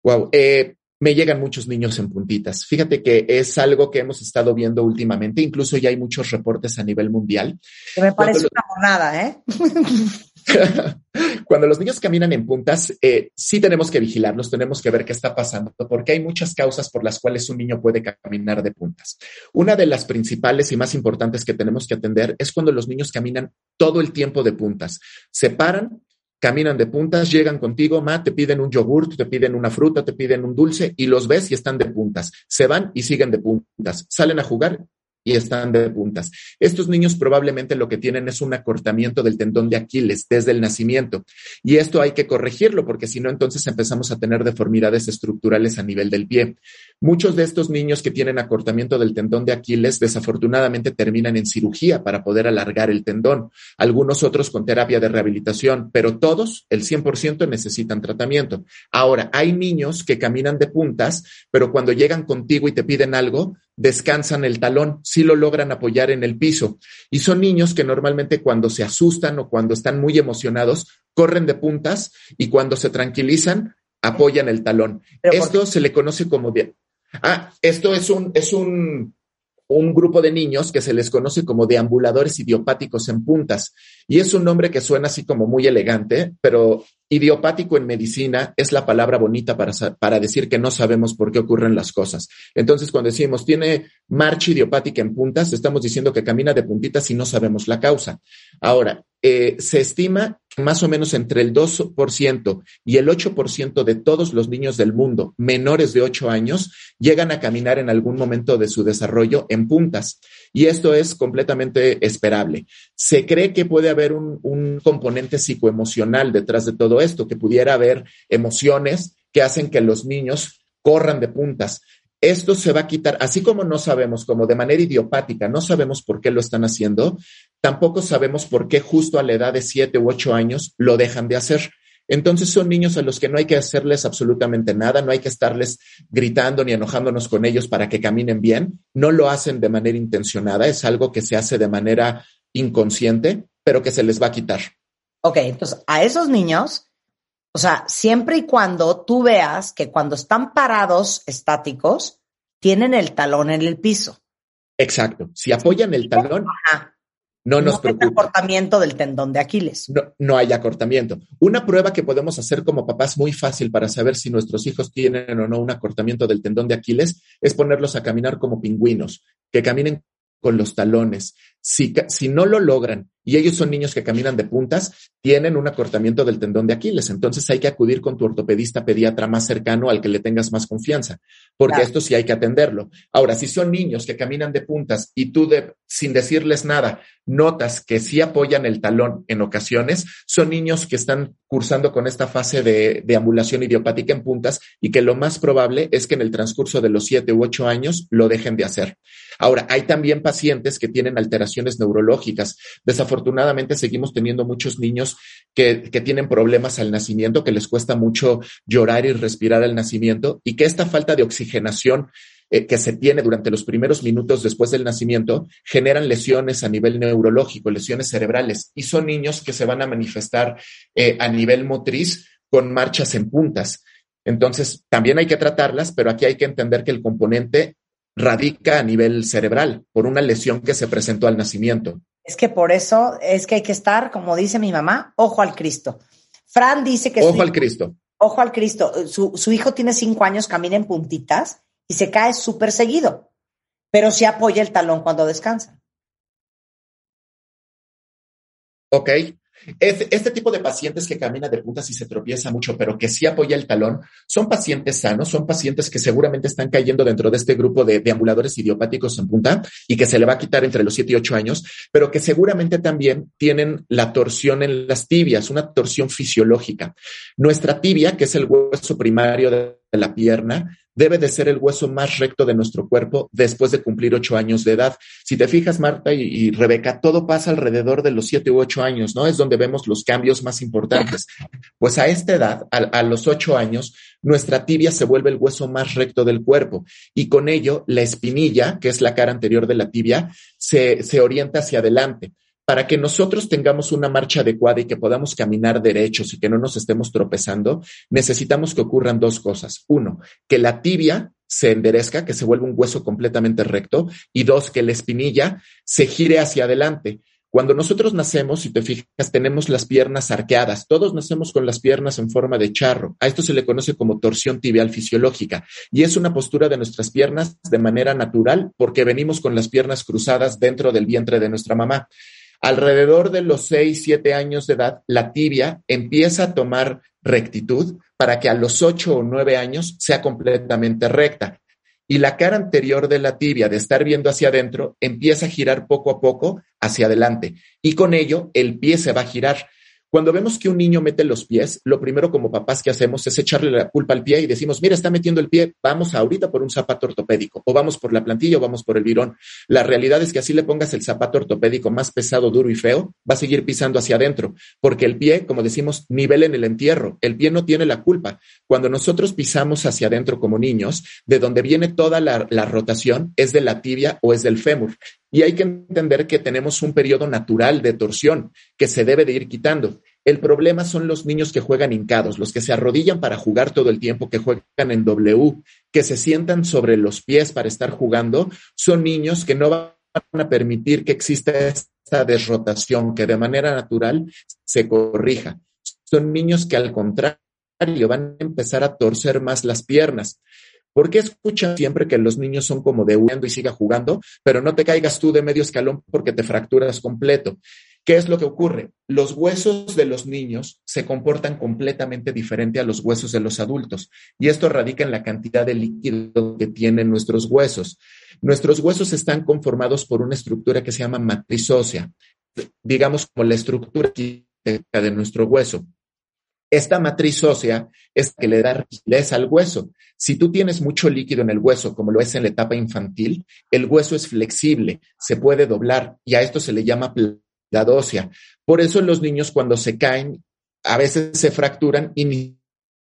Wow. Eh, me llegan muchos niños en puntitas. Fíjate que es algo que hemos estado viendo últimamente. Incluso ya hay muchos reportes a nivel mundial. Que me parece una monada, ¿eh? [laughs] [laughs] Cuando los niños caminan en puntas, eh, sí tenemos que vigilarlos, tenemos que ver qué está pasando, porque hay muchas causas por las cuales un niño puede caminar de puntas. Una de las principales y más importantes que tenemos que atender es cuando los niños caminan todo el tiempo de puntas. Se paran, caminan de puntas, llegan contigo, ma, te piden un yogurt, te piden una fruta, te piden un dulce y los ves y están de puntas. Se van y siguen de puntas. Salen a jugar y están de puntas. Estos niños probablemente lo que tienen es un acortamiento del tendón de Aquiles desde el nacimiento. Y esto hay que corregirlo porque si no, entonces empezamos a tener deformidades estructurales a nivel del pie. Muchos de estos niños que tienen acortamiento del tendón de Aquiles desafortunadamente terminan en cirugía para poder alargar el tendón. Algunos otros con terapia de rehabilitación, pero todos, el 100% necesitan tratamiento. Ahora, hay niños que caminan de puntas, pero cuando llegan contigo y te piden algo, descansan el talón, sí lo logran apoyar en el piso. Y son niños que normalmente cuando se asustan o cuando están muy emocionados, corren de puntas y cuando se tranquilizan, apoyan el talón. Esto se le conoce como... Ah, esto es un, es un un grupo de niños que se les conoce como deambuladores idiopáticos en puntas. Y es un nombre que suena así como muy elegante, pero idiopático en medicina es la palabra bonita para, para decir que no sabemos por qué ocurren las cosas. Entonces, cuando decimos tiene marcha idiopática en puntas, estamos diciendo que camina de puntitas y no sabemos la causa. Ahora, eh, se estima que más o menos entre el 2% y el 8% de todos los niños del mundo menores de 8 años llegan a caminar en algún momento de su desarrollo en puntas. Y esto es completamente esperable. Se cree que puede haber un, un componente psicoemocional detrás de todo esto, que pudiera haber emociones que hacen que los niños corran de puntas esto se va a quitar, así como no sabemos, como de manera idiopática, no sabemos por qué lo están haciendo, tampoco sabemos por qué justo a la edad de siete u ocho años lo dejan de hacer. Entonces son niños a los que no hay que hacerles absolutamente nada, no hay que estarles gritando ni enojándonos con ellos para que caminen bien. No lo hacen de manera intencionada, es algo que se hace de manera inconsciente, pero que se les va a quitar. Ok, entonces a esos niños o sea, siempre y cuando tú veas que cuando están parados estáticos, tienen el talón en el piso. Exacto. Si apoyan el talón, no nos no Hay acortamiento del tendón de Aquiles. No, no hay acortamiento. Una prueba que podemos hacer como papás muy fácil para saber si nuestros hijos tienen o no un acortamiento del tendón de Aquiles es ponerlos a caminar como pingüinos, que caminen con los talones. Si, si no lo logran y ellos son niños que caminan de puntas, tienen un acortamiento del tendón de Aquiles. Entonces hay que acudir con tu ortopedista pediatra más cercano al que le tengas más confianza, porque esto sí hay que atenderlo. Ahora, si son niños que caminan de puntas y tú de, sin decirles nada notas que sí apoyan el talón en ocasiones, son niños que están cursando con esta fase de, de ambulación idiopática en puntas y que lo más probable es que en el transcurso de los siete u ocho años lo dejen de hacer. Ahora, hay también pacientes que tienen alteraciones neurológicas. Desafortunadamente, seguimos teniendo muchos niños que, que, tienen problemas al nacimiento, que les cuesta mucho llorar y respirar al nacimiento y que esta falta de oxigenación eh, que se tiene durante los primeros minutos después del nacimiento generan lesiones a nivel neurológico, lesiones cerebrales y son niños que se van a manifestar eh, a nivel motriz con marchas en puntas. Entonces, también hay que tratarlas, pero aquí hay que entender que el componente radica a nivel cerebral por una lesión que se presentó al nacimiento. Es que por eso es que hay que estar, como dice mi mamá, ojo al Cristo. Fran dice que... Ojo al Cristo. Ojo al Cristo. Su, su, hijo tiene cinco años, camina en puntitas y se cae súper seguido, pero se apoya el talón cuando descansa. Ok. Este tipo de pacientes que camina de puntas y se tropieza mucho, pero que sí apoya el talón, son pacientes sanos, son pacientes que seguramente están cayendo dentro de este grupo de deambuladores idiopáticos en punta y que se le va a quitar entre los 7 y 8 años, pero que seguramente también tienen la torsión en las tibias, una torsión fisiológica. Nuestra tibia, que es el hueso primario de la pierna, debe de ser el hueso más recto de nuestro cuerpo después de cumplir ocho años de edad. Si te fijas, Marta y, Rebeca, todo pasa alrededor de los siete u ocho años, ¿no? Es donde vemos los cambios más importantes. Pues a esta edad, a, los ocho años, nuestra tibia se vuelve el hueso más recto del cuerpo y con ello la espinilla, que es la cara anterior de la tibia, se, se orienta hacia adelante para que nosotros tengamos una marcha adecuada y que podamos caminar derechos y que no nos estemos tropezando, necesitamos que ocurran dos cosas. Uno, que la tibia se enderezca, que se vuelva un hueso completamente recto, y dos, que la espinilla se gire hacia adelante. Cuando nosotros nacemos, si te fijas, tenemos las piernas arqueadas. Todos nacemos con las piernas en forma de charro. A esto se le conoce como torsión tibial fisiológica y es una postura de nuestras piernas de manera natural porque venimos con las piernas cruzadas dentro del vientre de nuestra mamá. Alrededor de los 6, 7 años de edad, la tibia empieza a tomar rectitud para que a los 8 o 9 años sea completamente recta. Y la cara anterior de la tibia, de estar viendo hacia adentro, empieza a girar poco a poco hacia adelante. Y con ello, el pie se va a girar. Cuando vemos que un niño mete los pies, lo primero como papás que hacemos es echarle la culpa al pie y decimos, mira, está metiendo el pie, vamos ahorita por un zapato ortopédico, o vamos por la plantilla o vamos por el virón. La realidad es que así le pongas el zapato ortopédico más pesado, duro y feo, va a seguir pisando hacia adentro, porque el pie, como decimos, nivel en el entierro, el pie no tiene la culpa. Cuando nosotros pisamos hacia adentro como niños, de donde viene toda la, la rotación es de la tibia o es del fémur. Y hay que entender que tenemos un periodo natural de torsión que se debe de ir quitando. El problema son los niños que juegan hincados, los que se arrodillan para jugar todo el tiempo, que juegan en W, que se sientan sobre los pies para estar jugando. Son niños que no van a permitir que exista esta desrotación, que de manera natural se corrija. Son niños que al contrario van a empezar a torcer más las piernas. ¿Por qué escuchan siempre que los niños son como de huyendo y siga jugando, pero no te caigas tú de medio escalón porque te fracturas completo? ¿Qué es lo que ocurre? Los huesos de los niños se comportan completamente diferente a los huesos de los adultos y esto radica en la cantidad de líquido que tienen nuestros huesos. Nuestros huesos están conformados por una estructura que se llama matriz ósea, digamos como la estructura de nuestro hueso. Esta matriz ósea es que le da rigidez al hueso. Si tú tienes mucho líquido en el hueso, como lo es en la etapa infantil, el hueso es flexible, se puede doblar y a esto se le llama plata ósea. Por eso los niños cuando se caen, a veces se fracturan y ni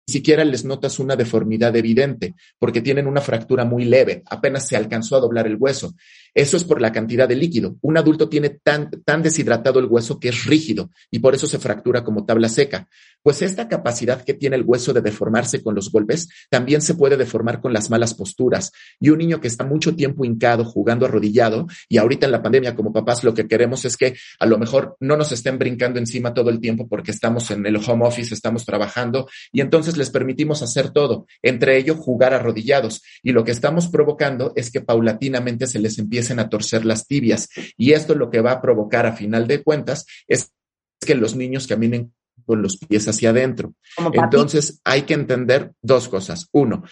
siquiera les notas una deformidad evidente, porque tienen una fractura muy leve, apenas se alcanzó a doblar el hueso. Eso es por la cantidad de líquido. Un adulto tiene tan, tan deshidratado el hueso que es rígido y por eso se fractura como tabla seca. Pues esta capacidad que tiene el hueso de deformarse con los golpes también se puede deformar con las malas posturas. Y un niño que está mucho tiempo hincado, jugando arrodillado, y ahorita en la pandemia como papás lo que queremos es que a lo mejor no nos estén brincando encima todo el tiempo porque estamos en el home office, estamos trabajando, y entonces les permitimos hacer todo, entre ello jugar arrodillados. Y lo que estamos provocando es que paulatinamente se les empiecen a torcer las tibias. Y esto lo que va a provocar a final de cuentas es que los niños caminen con los pies hacia adentro. Entonces hay que entender dos cosas. Uno,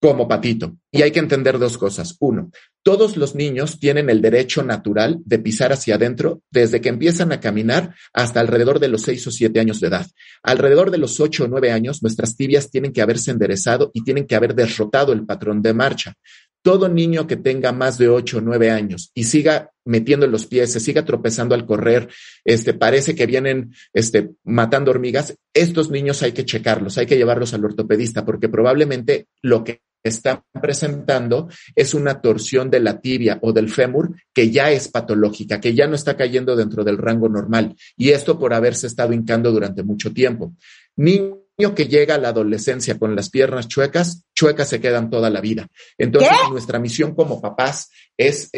como patito. Y hay que entender dos cosas. Uno, todos los niños tienen el derecho natural de pisar hacia adentro desde que empiezan a caminar hasta alrededor de los seis o siete años de edad. Alrededor de los ocho o nueve años, nuestras tibias tienen que haberse enderezado y tienen que haber derrotado el patrón de marcha todo niño que tenga más de ocho o nueve años y siga metiendo los pies, se siga tropezando al correr, este, parece que vienen este, matando hormigas, estos niños hay que checarlos, hay que llevarlos al ortopedista porque probablemente lo que están presentando es una torsión de la tibia o del fémur que ya es patológica, que ya no está cayendo dentro del rango normal y esto por haberse estado hincando durante mucho tiempo. Niño que llega a la adolescencia con las piernas chuecas, chuecas se quedan toda la vida. Entonces, nuestra misión como papás es,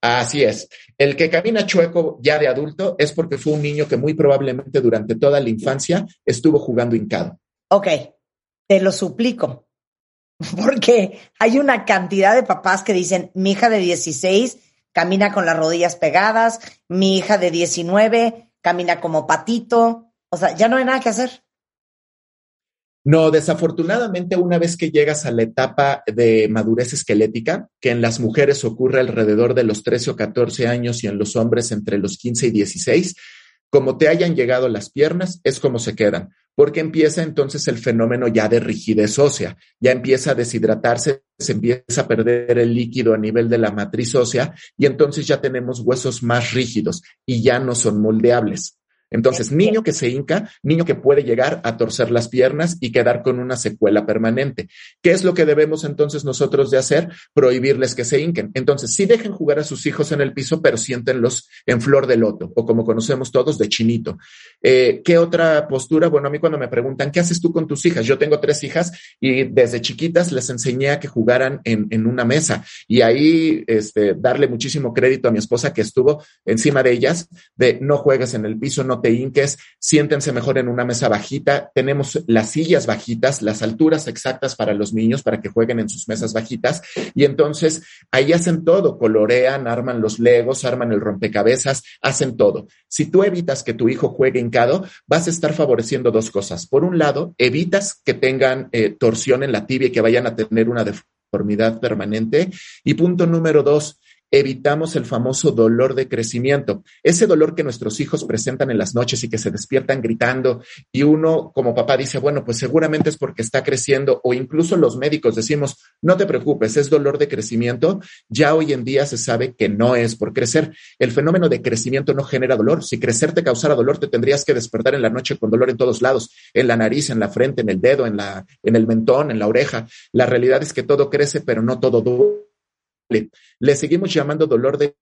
así es, el que camina chueco ya de adulto es porque fue un niño que muy probablemente durante toda la infancia estuvo jugando hincado. Ok, te lo suplico, [laughs] porque hay una cantidad de papás que dicen, mi hija de 16 camina con las rodillas pegadas, mi hija de 19 camina como patito, o sea, ya no hay nada que hacer. No, desafortunadamente, una vez que llegas a la etapa de madurez esquelética, que en las mujeres ocurre alrededor de los 13 o 14 años y en los hombres entre los 15 y 16, como te hayan llegado las piernas, es como se quedan, porque empieza entonces el fenómeno ya de rigidez ósea, ya empieza a deshidratarse, se empieza a perder el líquido a nivel de la matriz ósea y entonces ya tenemos huesos más rígidos y ya no son moldeables. Entonces, niño que se hinca, niño que puede llegar a torcer las piernas y quedar con una secuela permanente. ¿Qué es lo que debemos entonces nosotros de hacer? Prohibirles que se hinquen. Entonces, sí dejen jugar a sus hijos en el piso, pero siéntenlos en flor de loto o como conocemos todos, de chinito. Eh, ¿Qué otra postura? Bueno, a mí cuando me preguntan, ¿qué haces tú con tus hijas? Yo tengo tres hijas y desde chiquitas les enseñé a que jugaran en, en una mesa y ahí este, darle muchísimo crédito a mi esposa que estuvo encima de ellas, de no juegues en el piso, no te siéntense mejor en una mesa bajita. Tenemos las sillas bajitas, las alturas exactas para los niños para que jueguen en sus mesas bajitas. Y entonces ahí hacen todo, colorean, arman los legos, arman el rompecabezas, hacen todo. Si tú evitas que tu hijo juegue hincado, vas a estar favoreciendo dos cosas. Por un lado, evitas que tengan eh, torsión en la tibia y que vayan a tener una deformidad permanente. Y punto número dos, evitamos el famoso dolor de crecimiento, ese dolor que nuestros hijos presentan en las noches y que se despiertan gritando y uno como papá dice, bueno, pues seguramente es porque está creciendo o incluso los médicos decimos, no te preocupes, es dolor de crecimiento, ya hoy en día se sabe que no es por crecer. El fenómeno de crecimiento no genera dolor. Si crecer te causara dolor, te tendrías que despertar en la noche con dolor en todos lados, en la nariz, en la frente, en el dedo, en la en el mentón, en la oreja. La realidad es que todo crece, pero no todo le seguimos llamando dolor de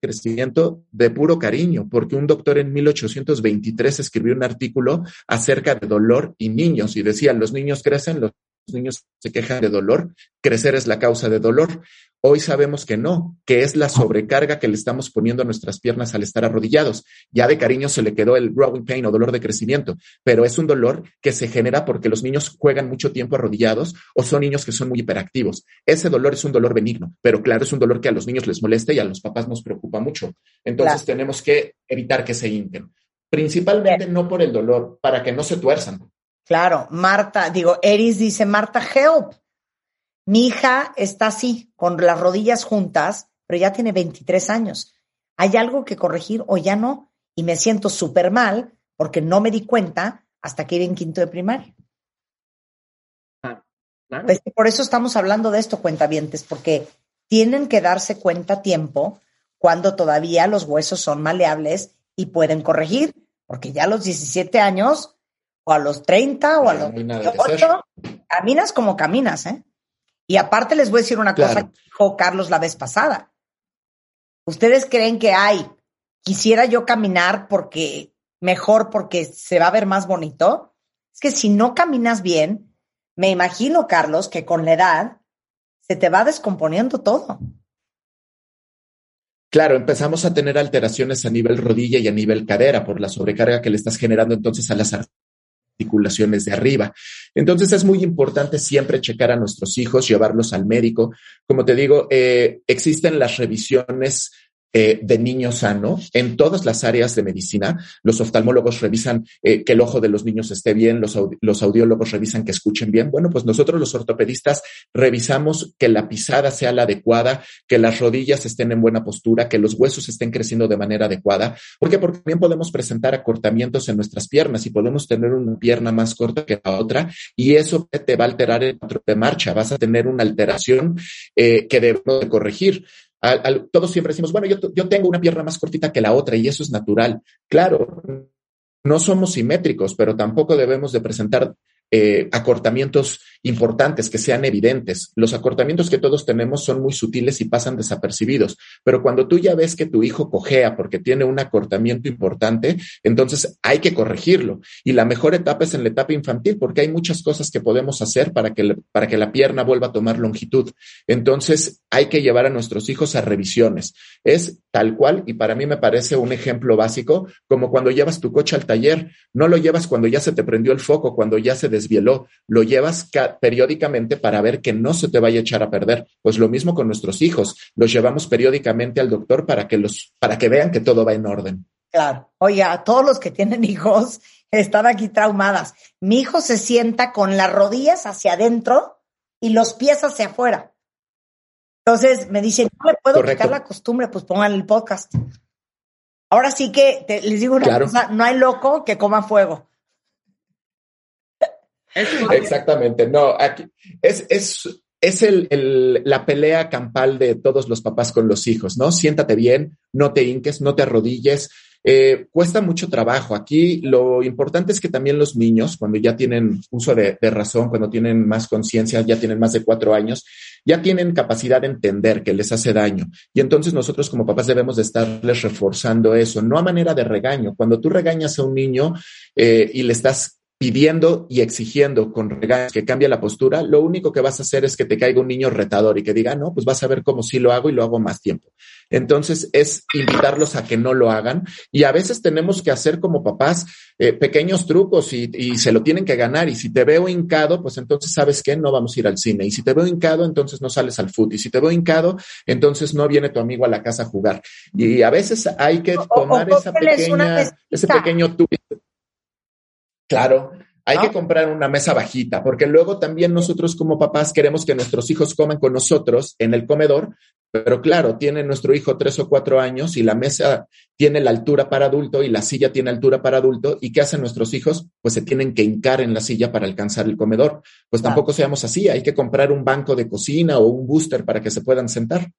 crecimiento de puro cariño, porque un doctor en 1823 escribió un artículo acerca de dolor y niños y decía, los niños crecen, los niños se quejan de dolor, crecer es la causa de dolor. Hoy sabemos que no, que es la sobrecarga que le estamos poniendo a nuestras piernas al estar arrodillados. Ya de cariño se le quedó el growing pain o dolor de crecimiento, pero es un dolor que se genera porque los niños juegan mucho tiempo arrodillados o son niños que son muy hiperactivos. Ese dolor es un dolor benigno, pero claro, es un dolor que a los niños les molesta y a los papás nos preocupa mucho. Entonces tenemos que evitar que se hinquen. Principalmente no por el dolor, para que no se tuerzan. Claro, Marta, digo, Eris dice, Marta, help. Mi hija está así, con las rodillas juntas, pero ya tiene 23 años. ¿Hay algo que corregir o ya no? Y me siento súper mal porque no me di cuenta hasta que iba en quinto de primaria. Pues por eso estamos hablando de esto, cuentavientes, porque tienen que darse cuenta a tiempo cuando todavía los huesos son maleables y pueden corregir, porque ya a los 17 años o a los 30 o a los 18, caminas como caminas, ¿eh? Y aparte les voy a decir una cosa que dijo Carlos la vez pasada. ¿Ustedes creen que hay, quisiera yo caminar porque mejor, porque se va a ver más bonito? es que si no caminas bien, me imagino, Carlos, que con la edad se te va descomponiendo todo. Claro, empezamos a tener alteraciones a nivel rodilla y a nivel cadera por la sobrecarga que le estás generando entonces a las articulaciones de arriba. Entonces es muy importante siempre checar a nuestros hijos, llevarlos al médico. Como te digo, eh, existen las revisiones eh, de niño sano en todas las áreas de medicina. Los oftalmólogos revisan eh, que el ojo de los niños esté bien, los, los audiólogos revisan que escuchen bien. Bueno, pues nosotros los ortopedistas revisamos que la pisada sea la adecuada, que las rodillas estén en buena postura, que los huesos estén creciendo de manera adecuada. ¿Por qué? Porque también podemos presentar acortamientos en nuestras piernas y podemos tener una pierna más corta que la otra y eso te va a alterar el patrón de marcha. Vas a tener una alteración eh, que debemos de corregir todos siempre decimos, bueno, yo, yo tengo una pierna más cortita que la otra y eso es natural. Claro, no somos simétricos, pero tampoco debemos de presentar eh, acortamientos importantes que sean evidentes. Los acortamientos que todos tenemos son muy sutiles y pasan desapercibidos, pero cuando tú ya ves que tu hijo cojea porque tiene un acortamiento importante, entonces hay que corregirlo. Y la mejor etapa es en la etapa infantil porque hay muchas cosas que podemos hacer para que, para que la pierna vuelva a tomar longitud. Entonces hay que llevar a nuestros hijos a revisiones. Es tal cual y para mí me parece un ejemplo básico como cuando llevas tu coche al taller. No lo llevas cuando ya se te prendió el foco, cuando ya se desvieló, lo llevas periódicamente para ver que no se te vaya a echar a perder. Pues lo mismo con nuestros hijos, los llevamos periódicamente al doctor para que los, para que vean que todo va en orden. Claro. Oye, a todos los que tienen hijos [laughs] están aquí traumadas. Mi hijo se sienta con las rodillas hacia adentro y los pies hacia afuera. Entonces me dicen, no le puedo quitar la costumbre, pues pongan el podcast. Ahora sí que les digo una cosa, no hay loco que coma fuego. Exactamente, no, aquí es, es, es el, la pelea campal de todos los papás con los hijos, ¿no? Siéntate bien, no te hinques, no te arrodilles. Eh, cuesta mucho trabajo. Aquí lo importante es que también los niños, cuando ya tienen uso de, de razón, cuando tienen más conciencia, ya tienen más de cuatro años, ya tienen capacidad de entender que les hace daño. Y entonces nosotros como papás debemos de estarles reforzando eso, no a manera de regaño. Cuando tú regañas a un niño eh, y le estás pidiendo y exigiendo con regaños que cambie la postura, lo único que vas a hacer es que te caiga un niño retador y que diga, no, pues vas a ver cómo sí lo hago y lo hago más tiempo. Entonces es invitarlos a que no lo hagan y a veces tenemos que hacer como papás eh, pequeños trucos y, y, se lo tienen que ganar y si te veo hincado, pues entonces sabes que no vamos a ir al cine y si te veo hincado, entonces no sales al fútbol y si te veo hincado, entonces no viene tu amigo a la casa a jugar. Y a veces hay que tomar esa pequeña, ese pequeño twist Claro, hay que comprar una mesa bajita, porque luego también nosotros como papás queremos que nuestros hijos coman con nosotros en el comedor, pero claro, tiene nuestro hijo tres o cuatro años y la mesa tiene la altura para adulto y la silla tiene altura para adulto. ¿Y qué hacen nuestros hijos? Pues se tienen que hincar en la silla para alcanzar el comedor. Pues tampoco seamos así, hay que comprar un banco de cocina o un booster para que se puedan sentar.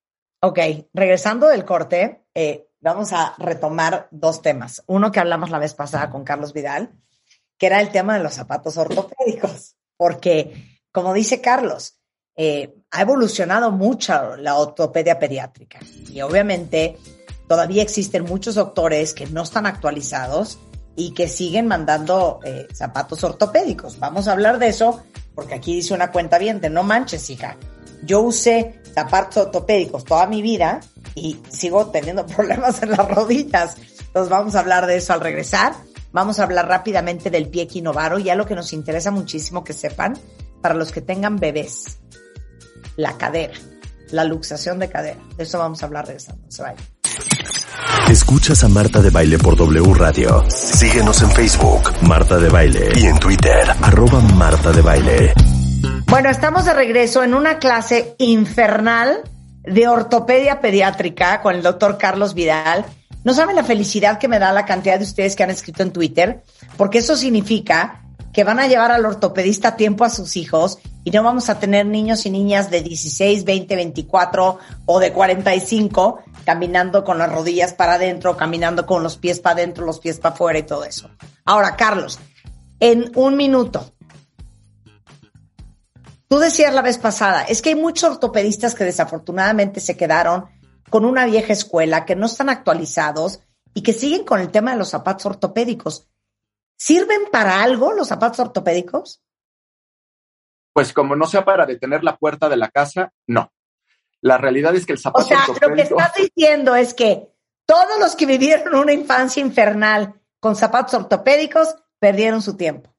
Ok, regresando del corte, eh, vamos a retomar dos temas. Uno que hablamos la vez pasada con Carlos Vidal que era el tema de los zapatos ortopédicos, porque, como dice Carlos, eh, ha evolucionado mucho la ortopedia pediátrica y obviamente todavía existen muchos doctores que no están actualizados y que siguen mandando eh, zapatos ortopédicos. Vamos a hablar de eso porque aquí dice una cuenta bien de no manches, hija. Yo usé zapatos ortopédicos toda mi vida y sigo teniendo [laughs] problemas en las rodillas. Entonces vamos a hablar de eso al regresar. Vamos a hablar rápidamente del pie equinovaro, ya lo que nos interesa muchísimo que sepan, para los que tengan bebés, la cadera, la luxación de cadera. De eso vamos a hablar de eso. Se vaya. Escuchas a Marta de Baile por W Radio. Síguenos en Facebook, Marta de Baile, y en Twitter, arroba Marta de Baile. Bueno, estamos de regreso en una clase infernal de ortopedia pediátrica con el doctor Carlos Vidal no saben la felicidad que me da la cantidad de ustedes que han escrito en Twitter, porque eso significa que van a llevar al ortopedista tiempo a sus hijos y no vamos a tener niños y niñas de 16, 20, 24 o de 45 caminando con las rodillas para adentro, caminando con los pies para adentro, los pies para afuera y todo eso. Ahora, Carlos, en un minuto, tú decías la vez pasada, es que hay muchos ortopedistas que desafortunadamente se quedaron con una vieja escuela, que no están actualizados y que siguen con el tema de los zapatos ortopédicos. ¿Sirven para algo los zapatos ortopédicos? Pues como no sea para detener la puerta de la casa, no. La realidad es que el zapato O sea, lo que estás diciendo es que todos los que vivieron una infancia infernal con zapatos ortopédicos perdieron su tiempo.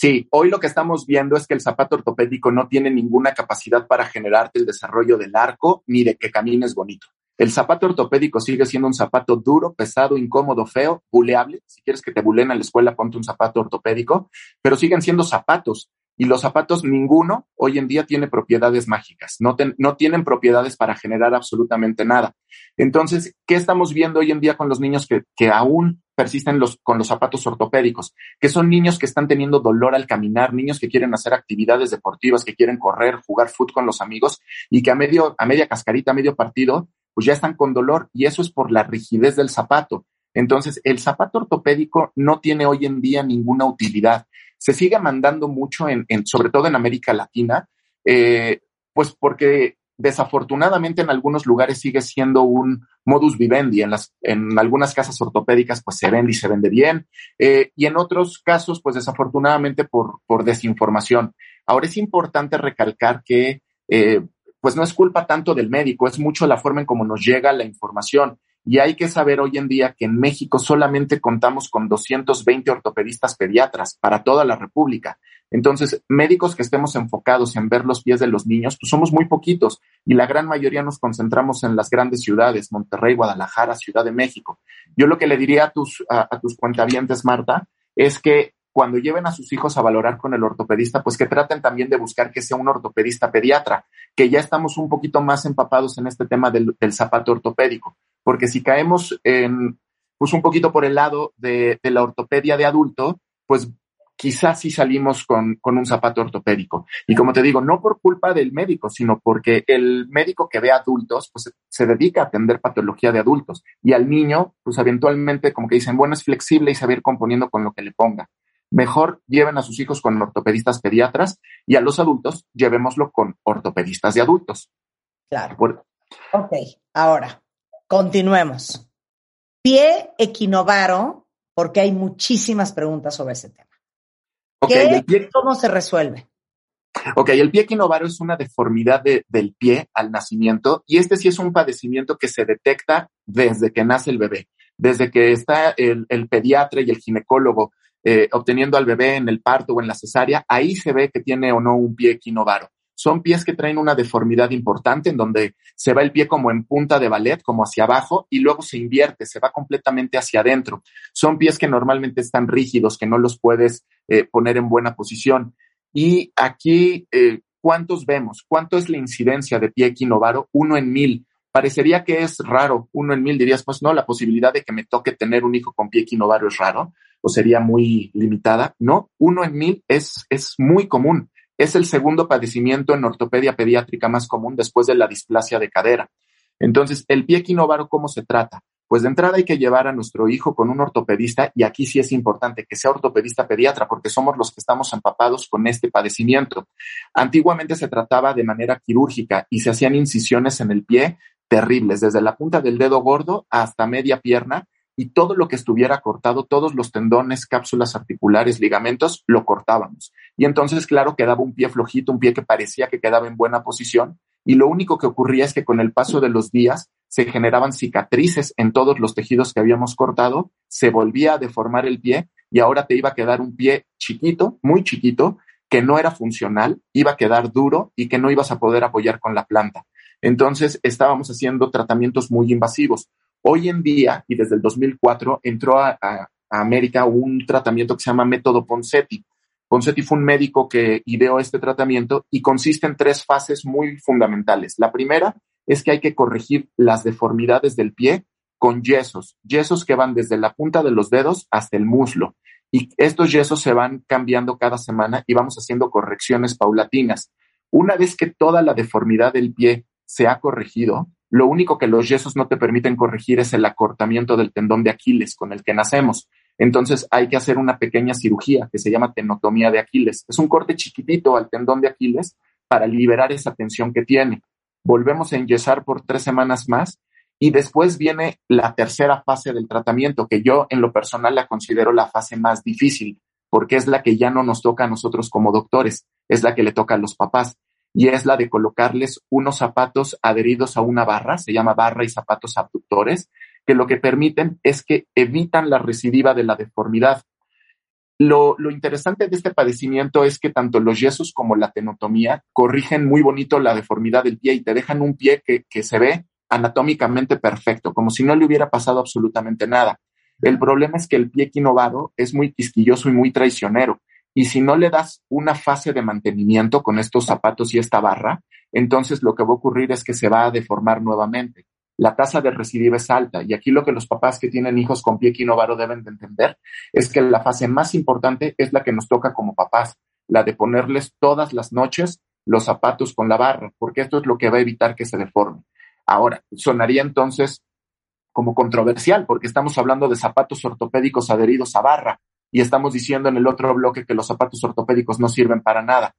Sí, hoy lo que estamos viendo es que el zapato ortopédico no tiene ninguna capacidad para generarte el desarrollo del arco ni de que camines bonito. El zapato ortopédico sigue siendo un zapato duro, pesado, incómodo, feo, buleable. Si quieres que te buleen a la escuela, ponte un zapato ortopédico, pero siguen siendo zapatos. Y los zapatos, ninguno hoy en día tiene propiedades mágicas, no, tienen propiedades para generar absolutamente nada. Entonces, ¿qué estamos viendo hoy en día con los niños que, aún persisten con los zapatos ortopédicos? Que son niños que están teniendo dolor al caminar, niños que quieren hacer actividades deportivas, que quieren correr, jugar fútbol con los amigos y que a, medio, a media cascarita, a medio partido, pues ya están con dolor y eso es por la rigidez del zapato. Entonces, el zapato ortopédico no tiene hoy en día ninguna utilidad. Se sigue mandando mucho, en, sobre todo en América Latina, eh, pues porque desafortunadamente en algunos lugares sigue siendo un modus vivendi. En, las, en algunas casas ortopédicas pues se vende y se vende bien. Eh, y en otros casos pues desafortunadamente por, por desinformación. Ahora es importante recalcar que eh, pues no es culpa tanto del médico, es mucho la forma en cómo nos llega la información. Y hay que saber hoy en día que en México solamente contamos con 220 ortopedistas pediatras para toda la República. Entonces, médicos que estemos enfocados en ver los pies de los niños, pues somos muy poquitos y la gran mayoría nos concentramos en las grandes ciudades, Monterrey, Guadalajara, Ciudad de México. Yo lo que le diría a tus, a, tus cuentavientes, Marta, es que cuando lleven a sus hijos a valorar con el ortopedista, pues que traten también de buscar que sea un ortopedista pediatra, que ya estamos un poquito más empapados en este tema del, zapato ortopédico, porque si caemos en, pues un poquito por el lado de, la ortopedia de adulto, pues quizás sí salimos con, un zapato ortopédico. Y como te digo, no por culpa del médico, sino porque el médico que ve adultos, pues se dedica a atender patología de adultos. Y al niño, pues eventualmente, como que dicen, bueno, es flexible y se va a ir componiendo con lo que le ponga mejor lleven a sus hijos con ortopedistas pediatras y a los adultos llevémoslo con ortopedistas de adultos. Claro. Ok, ahora, continuemos. Pie equinovaro, porque hay muchísimas preguntas sobre ese tema. Okay, ¿Cómo se resuelve? Ok, el pie equinovaro es una deformidad del pie al nacimiento y este sí es un padecimiento que se detecta desde que nace el bebé, desde que está el, el pediatra y el ginecólogo eh, obteniendo al bebé en el parto o en la cesárea, ahí se ve que tiene o no un pie equinovaro. Son pies que traen una deformidad importante en donde se va el pie como en punta de ballet, como hacia abajo, y luego se invierte, se va completamente hacia adentro. Son pies que normalmente están rígidos, que no los puedes eh, poner en buena posición. Y aquí, eh, ¿cuántos vemos? ¿Cuánto es la incidencia de pie equinovaro? Uno en mil. Parecería que es raro, uno en mil dirías, pues no, la posibilidad de que me toque tener un hijo con pie equinovaro es raro, o sería muy limitada. No, uno en mil es, es muy común. Es el segundo padecimiento en ortopedia pediátrica más común después de la displasia de cadera. Entonces, el pie equinovaro, ¿cómo se trata? Pues de entrada hay que llevar a nuestro hijo con un ortopedista y aquí sí es importante que sea ortopedista pediatra porque somos los que estamos empapados con este padecimiento. Antiguamente se trataba de manera quirúrgica y se hacían incisiones en el pie terribles, desde la punta del dedo gordo hasta media pierna y todo lo que estuviera cortado, todos los tendones, cápsulas articulares, ligamentos, lo cortábamos. Y entonces, claro, quedaba un pie flojito, un pie que parecía que quedaba en buena posición. Y lo único que ocurría es que con el paso de los días se generaban cicatrices en todos los tejidos que habíamos cortado, se volvía a deformar el pie y ahora te iba a quedar un pie chiquito, muy chiquito, que no era funcional, iba a quedar duro y que no ibas a poder apoyar con la planta. Entonces estábamos haciendo tratamientos muy invasivos. Hoy en día, y desde el 2004, entró a, América un tratamiento que se llama método Ponseti. Ponseti fue un médico que ideó este tratamiento y consiste en tres fases muy fundamentales. La primera es que hay que corregir las deformidades del pie con yesos, yesos que van desde la punta de los dedos hasta el muslo. Y estos yesos se van cambiando cada semana y vamos haciendo correcciones paulatinas. Una vez que toda la deformidad del pie se ha corregido, lo único que los yesos no te permiten corregir es el acortamiento del tendón de Aquiles con el que nacemos. Entonces hay que hacer una pequeña cirugía que se llama tenotomía de Aquiles. Es un corte chiquitito al tendón de Aquiles para liberar esa tensión que tiene. Volvemos a enyesar por tres semanas más Y después viene la tercera fase del tratamiento, que yo en lo personal la considero la fase más difícil, porque es la que ya no nos toca a nosotros como doctores, es la que le toca a los papás, y es la de colocarles unos zapatos adheridos a una barra, se llama barra y zapatos abductores, que lo que permiten es que evitan la recidiva de la deformidad. Lo, lo, interesante de este padecimiento es que tanto los yesos como la tenotomía corrigen muy bonito la deformidad del pie y te dejan un pie que, que se ve anatómicamente perfecto, como si no le hubiera pasado absolutamente nada. El problema es que el pie quinovado es muy quisquilloso y muy traicionero. Y si no le das una fase de mantenimiento con estos zapatos y esta barra, entonces lo que va a ocurrir es que se va a deformar nuevamente. La tasa de recidiva es alta y aquí lo que los papás que tienen hijos con pie quinovado deben de entender es que la fase más importante es la que nos toca como papás, la de ponerles todas las noches los zapatos con la barra, porque esto es lo que va a evitar que se deforme. Ahora, sonaría entonces como controversial, porque estamos hablando de zapatos ortopédicos adheridos a barra y estamos diciendo en el otro bloque que los zapatos ortopédicos no sirven para nada.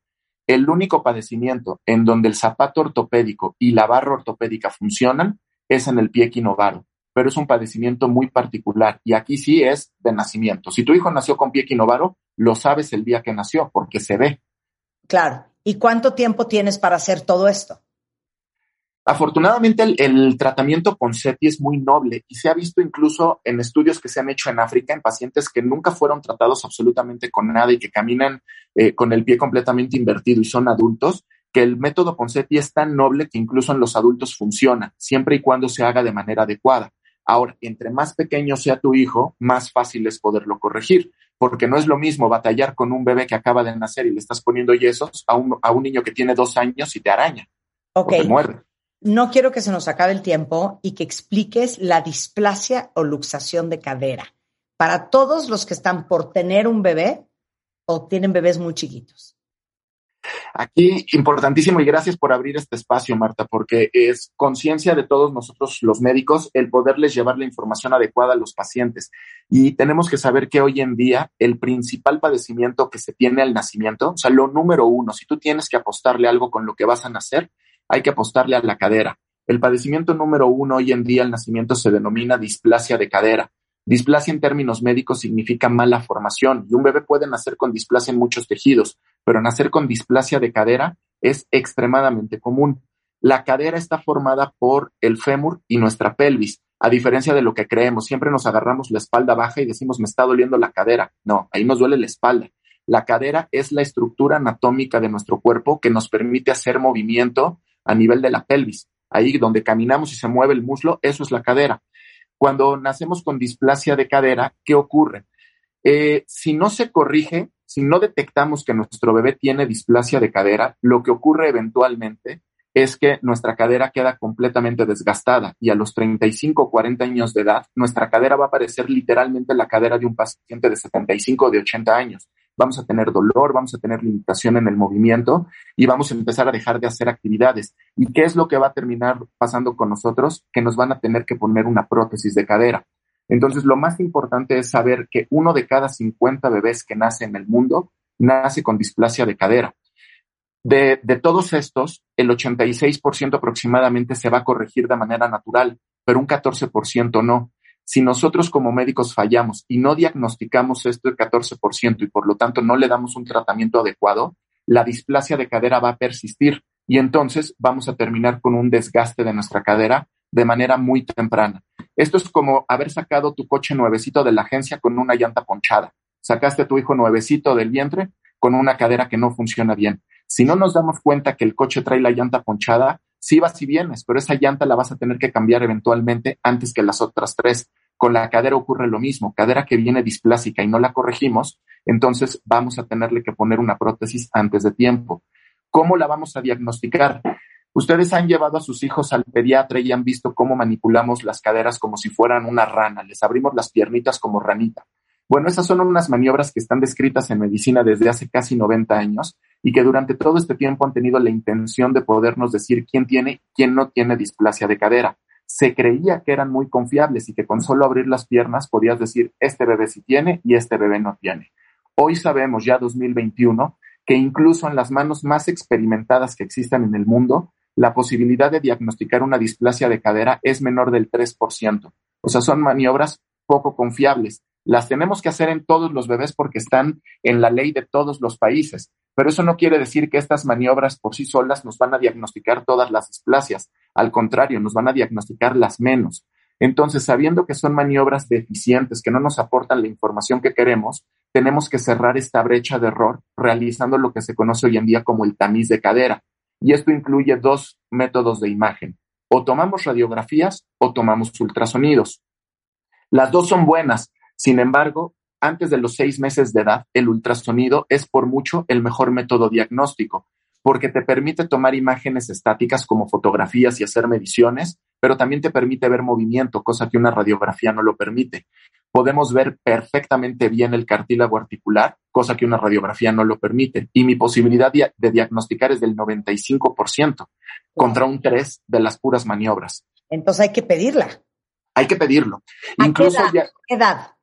El único padecimiento en donde el zapato ortopédico y la barra ortopédica funcionan es en el pie quinovaro, pero es un padecimiento muy particular y aquí sí es de nacimiento. Si tu hijo nació con pie quinovaro, lo sabes el día que nació porque se ve. Claro. ¿Y cuánto tiempo tienes para hacer todo esto? Afortunadamente, el, tratamiento con SETI es muy noble y se ha visto incluso en estudios que se han hecho en África en pacientes que nunca fueron tratados absolutamente con nada y que caminan eh, con el pie completamente invertido y son adultos, que el método con SETI es tan noble que incluso en los adultos funciona, siempre y cuando se haga de manera adecuada. Ahora, entre más pequeño sea tu hijo, más fácil es poderlo corregir, porque no es lo mismo batallar con un bebé que acaba de nacer y le estás poniendo yesos a un, a un niño que tiene dos años y te araña. O te muerde no quiero que se nos acabe el tiempo y que expliques la displasia o luxación de cadera para todos los que están por tener un bebé o tienen bebés muy chiquitos. Aquí, importantísimo, y gracias por abrir este espacio, Marta, porque es conciencia de todos nosotros los médicos el poderles llevar la información adecuada a los pacientes. Y tenemos que saber que hoy en día el principal padecimiento que se tiene al nacimiento, o sea, lo número uno, si tú tienes que apostarle algo con lo que vas a nacer, hay que apostarle a la cadera. El padecimiento número uno hoy en día al nacimiento se denomina displasia de cadera. Displasia en términos médicos significa mala formación y un bebé puede nacer con displasia en muchos tejidos, pero nacer con displasia de cadera es extremadamente común. La cadera está formada por el fémur y nuestra pelvis, a diferencia de lo que creemos. Siempre nos agarramos la espalda baja y decimos me está doliendo la cadera. No, ahí nos duele la espalda. La cadera es la estructura anatómica de nuestro cuerpo que nos permite hacer movimiento a nivel de la pelvis. Ahí donde caminamos y se mueve el muslo, eso es la cadera. Cuando nacemos con displasia de cadera, ¿qué ocurre? Eh, si no se corrige, si no detectamos que nuestro bebé tiene displasia de cadera, lo que ocurre eventualmente es que nuestra cadera queda completamente desgastada y a los 35 o 40 años de edad, nuestra cadera va a parecer literalmente la cadera de un paciente de 75 o de 80 años vamos a tener dolor, vamos a tener limitación en el movimiento y vamos a empezar a dejar de hacer actividades. ¿Y qué es lo que va a terminar pasando con nosotros? Que nos van a tener que poner una prótesis de cadera. Entonces, lo más importante es saber que uno de cada 50 bebés que nace en el mundo nace con displasia de cadera. De, de todos estos, el 86% aproximadamente se va a corregir de manera natural, pero un 14% no. Si nosotros como médicos fallamos y no diagnosticamos esto el 14% y por lo tanto no le damos un tratamiento adecuado, la displasia de cadera va a persistir y entonces vamos a terminar con un desgaste de nuestra cadera de manera muy temprana. Esto es como haber sacado tu coche nuevecito de la agencia con una llanta ponchada. Sacaste a tu hijo nuevecito del vientre con una cadera que no funciona bien. Si no nos damos cuenta que el coche trae la llanta ponchada, sí vas y vienes, pero esa llanta la vas a tener que cambiar eventualmente antes que las otras tres. Con la cadera ocurre lo mismo, cadera que viene displásica y no la corregimos, entonces vamos a tenerle que poner una prótesis antes de tiempo. ¿Cómo la vamos a diagnosticar? Ustedes han llevado a sus hijos al pediatra y han visto cómo manipulamos las caderas como si fueran una rana, les abrimos las piernitas como ranita. Bueno, esas son unas maniobras que están descritas en medicina desde hace casi 90 años y que durante todo este tiempo han tenido la intención de podernos decir quién tiene, quién no tiene displasia de cadera. Se creía que eran muy confiables y que con solo abrir las piernas podías decir este bebé sí tiene y este bebé no tiene. Hoy sabemos ya 2021 que incluso en las manos más experimentadas que existan en el mundo, la posibilidad de diagnosticar una displasia de cadera es menor del 3%. O sea, son maniobras poco confiables. Las tenemos que hacer en todos los bebés porque están en la ley de todos los países. Pero eso no quiere decir que estas maniobras por sí solas nos van a diagnosticar todas las displasias. Al contrario, nos van a diagnosticar las menos. Entonces, sabiendo que son maniobras deficientes, que no nos aportan la información que queremos, tenemos que cerrar esta brecha de error realizando lo que se conoce hoy en día como el tamiz de cadera. Y esto incluye dos métodos de imagen. O tomamos radiografías o tomamos ultrasonidos. Las dos son buenas. Sin embargo, antes de los seis meses de edad, el ultrasonido es por mucho el mejor método diagnóstico, porque te permite tomar imágenes estáticas como fotografías y hacer mediciones, pero también te permite ver movimiento, cosa que una radiografía no lo permite. Podemos ver perfectamente bien el cartílago articular, cosa que una radiografía no lo permite. Y mi posibilidad de, diagnosticar es del 95% contra un 3% de las puras maniobras. Entonces hay que pedirla. Hay que pedirlo. Incluso qué edad?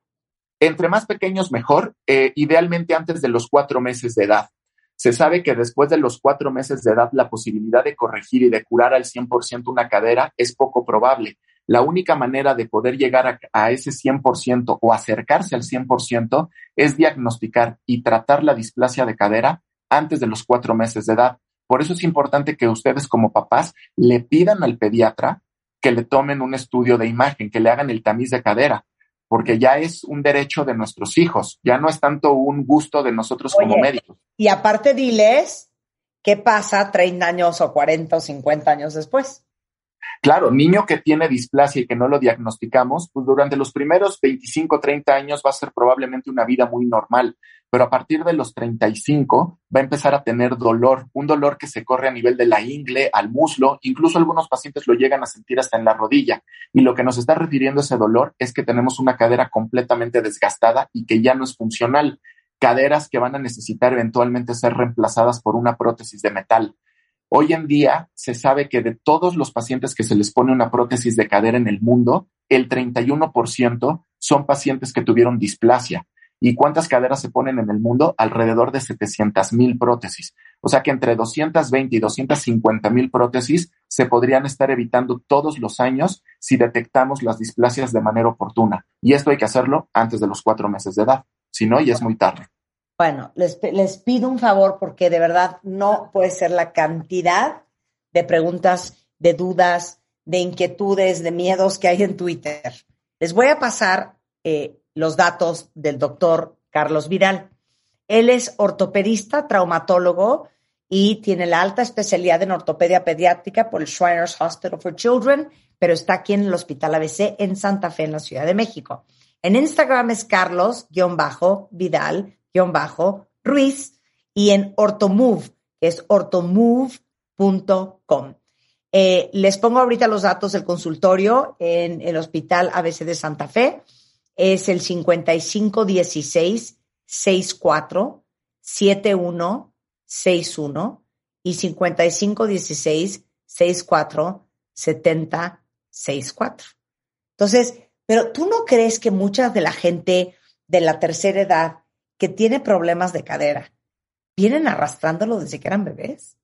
Entre más pequeños, mejor, eh, idealmente antes de los cuatro meses de edad. Se sabe que después de los cuatro meses de edad la posibilidad de corregir y de curar al 100% una cadera es poco probable. La única manera de poder llegar a, ese 100% o acercarse al 100% es diagnosticar y tratar la displasia de cadera antes de los cuatro meses de edad. Por eso es importante que ustedes como papás le pidan al pediatra que le tomen un estudio de imagen, que le hagan el tamiz de cadera, porque ya es un derecho de nuestros hijos, ya no es tanto un gusto de nosotros como médicos. Y aparte diles qué pasa 30 años o 40 o 50 años después. Claro, niño que tiene displasia y que no lo diagnosticamos, pues durante los primeros 25, 30 años va a ser probablemente una vida muy normal, pero a partir de los 35 va a empezar a tener dolor, un dolor que se corre a nivel de la ingle, al muslo, incluso algunos pacientes lo llegan a sentir hasta en la rodilla. Y lo que nos está refiriendo ese dolor es que tenemos una cadera completamente desgastada y que ya no es funcional caderas que van a necesitar eventualmente ser reemplazadas por una prótesis de metal. Hoy en día se sabe que de todos los pacientes que se les pone una prótesis de cadera en el mundo, el 31% son pacientes que tuvieron displasia. ¿Y cuántas caderas se ponen en el mundo? Alrededor de 700 mil prótesis. O sea que entre 220 y 250 mil prótesis se podrían estar evitando todos los años si detectamos las displasias de manera oportuna. Y esto hay que hacerlo antes de los cuatro meses de edad. Si no, ya es muy tarde. Bueno, les, les pido un favor porque de verdad no puede ser la cantidad de preguntas, de dudas, de inquietudes, de miedos que hay en Twitter. Les voy a pasar eh, los datos del doctor Carlos Vidal. Él es ortopedista, traumatólogo y tiene la alta especialidad en ortopedia pediátrica por el Shriners Hospital for Children, pero está aquí en el Hospital ABC en Santa Fe, en la Ciudad de México. En Instagram es Carlos-Vidal Ruiz y en Ortomove, que es ortomove.com. Eh, les pongo ahorita los datos del consultorio en el Hospital ABC de Santa Fe. Es el 5516 64 7161 y 5516 64 70 64. Entonces, pero tú no crees que mucha de la gente de la tercera edad que tiene problemas de cadera, vienen arrastrándolo desde que eran bebés.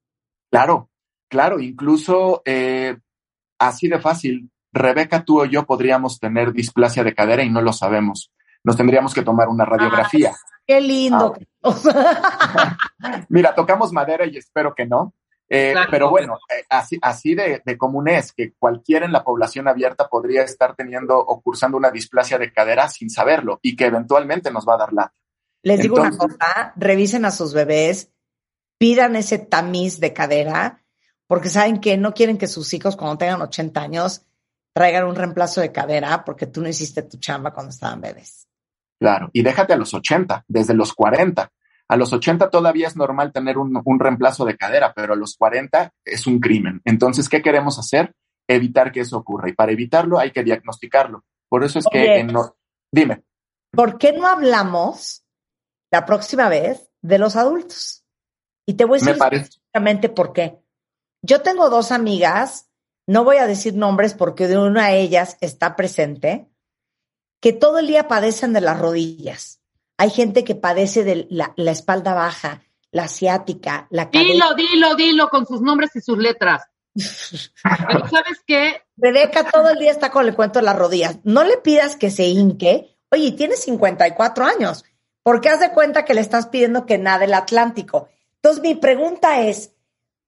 Claro, claro, incluso eh, así de fácil. Rebeca, tú o yo podríamos tener displasia de cadera y no lo sabemos. Nos tendríamos que tomar una radiografía. qué lindo. Ah. [laughs] Mira, tocamos madera y espero que no. Eh, pero bueno, eh, así, así de, de, común es que cualquiera en la población abierta podría estar teniendo o cursando una displasia de cadera sin saberlo y que eventualmente nos va a dar la. Les digo una cosa, revisen a sus bebés, pidan ese tamiz de cadera, porque saben que no quieren que sus hijos cuando tengan 80 años traigan un reemplazo de cadera porque tú no hiciste tu chamba cuando estaban bebés. Claro, y déjate a los 80, desde los 40. A los 80 todavía es normal tener un, reemplazo de cadera, pero a los 40 es un crimen. Entonces, ¿qué queremos hacer? Evitar que eso ocurra. Y para evitarlo hay que diagnosticarlo. Por eso es que... no... Dime. ¿Por qué no hablamos la próxima vez de los adultos. Y te voy a decir exactamente por qué. Yo tengo dos amigas, no voy a decir nombres porque de una de ellas está presente, que todo el día padecen de las rodillas. Hay gente que padece de la, espalda baja, la asiática, la cadera. Dilo, dilo, dilo con sus nombres y sus letras. Pero [laughs] ¿sabes qué? Rebeca todo el día está con el cuento de las rodillas. No le pidas que se hinque. Oye, tiene 54 años. ¿Por qué haz de cuenta que le estás pidiendo que nade el Atlántico? Entonces, mi pregunta es,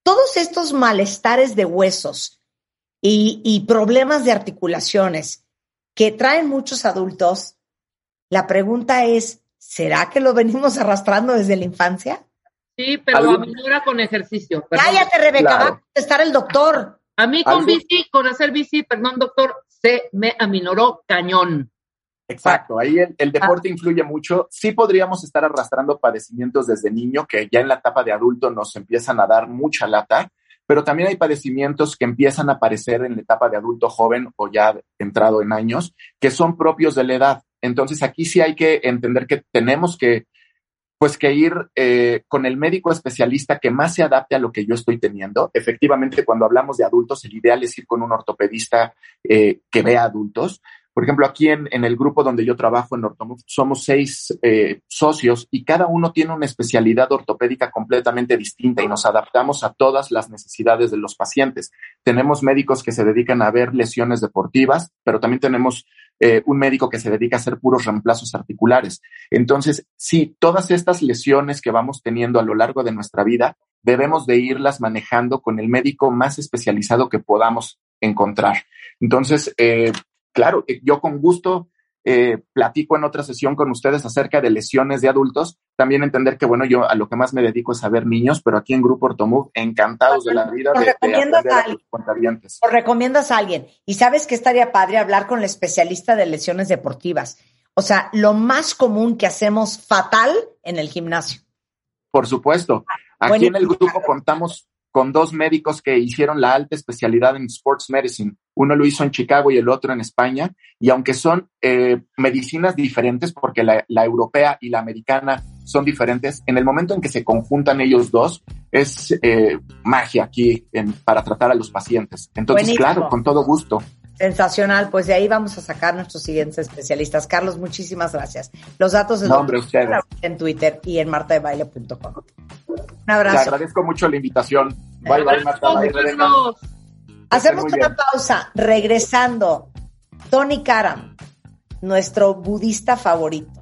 todos estos malestares de huesos y, y problemas de articulaciones que traen muchos adultos, la pregunta es, ¿será que lo venimos arrastrando desde la infancia? Sí, pero ¿Algún- aminora con ejercicio. perdón. Cállate, Rebeca, Claro. va a contestar el doctor. A mí con bici, con hacer bici, perdón, doctor, se me aminoró cañón. Exacto, ahí el, el deporte influye mucho. Sí podríamos estar arrastrando padecimientos desde niño que ya en la etapa de adulto nos empiezan a dar mucha lata, pero también hay padecimientos que empiezan a aparecer en la etapa de adulto joven o ya entrado en años, que son propios de la edad. Entonces aquí sí hay que entender que tenemos que, pues que ir eh, con el médico especialista que más se adapte a lo que yo estoy teniendo. Efectivamente, cuando hablamos de adultos, el ideal es ir con un ortopedista eh, que vea adultos. Por ejemplo, aquí en, el grupo donde yo trabajo en Ortomove somos seis eh, socios y cada uno tiene una especialidad ortopédica completamente distinta y nos adaptamos a todas las necesidades de los pacientes. Tenemos médicos que se dedican a ver lesiones deportivas, pero también tenemos eh, un médico que se dedica a hacer puros reemplazos articulares. Entonces, sí, todas estas lesiones que vamos teniendo a lo largo de nuestra vida, debemos de irlas manejando con el médico más especializado que podamos encontrar. Entonces, eh, claro, eh, yo con gusto eh, platico en otra sesión con ustedes acerca de lesiones de adultos. También entender que, bueno, yo a lo que más me dedico es a ver niños, pero aquí en Grupo Ortomove, encantados de la vida de, Nos de recomiendas a a- tus cuentavientes. o recomiendas a alguien y sabes que estaría padre hablar con el especialista de lesiones deportivas. O sea, lo más común que hacemos fatal en el gimnasio. Por supuesto. Aquí Buenísimo. en el grupo contamos con dos médicos que hicieron la alta especialidad en Sports Medicine. Uno lo hizo en Chicago y el otro en España. Y aunque son eh, medicinas diferentes, porque la, la europea y la americana son diferentes, en el momento en que se conjuntan ellos dos, es eh, magia aquí en- para tratar a los pacientes. Entonces, Buenísimo. claro, con todo gusto. Sensacional, pues de ahí vamos a sacar nuestros siguientes especialistas. Carlos, muchísimas gracias. Los datos de No, hombre, ustedes. en Twitter y en martadebaile.com. Un Te abrazo. agradezco mucho la invitación. Bye, bye, Marta. Bye, Rebeca. Carlos. Hacemos una pausa. Regresando, Tony Karam, nuestro budista favorito,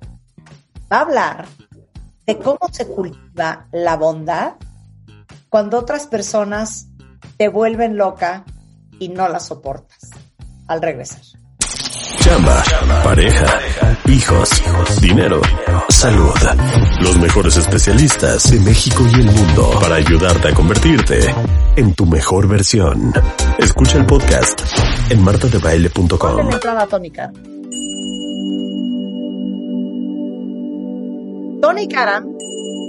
va a hablar de cómo se cultiva la bondad cuando otras personas te vuelven loca y no la soportas. Al regresar. Chamba, pareja, hijos, dinero, salud. Los mejores especialistas de México y el mundo para ayudarte a convertirte en tu mejor versión. Escucha el podcast en martadebaile.com. la entrada a Tony Karam.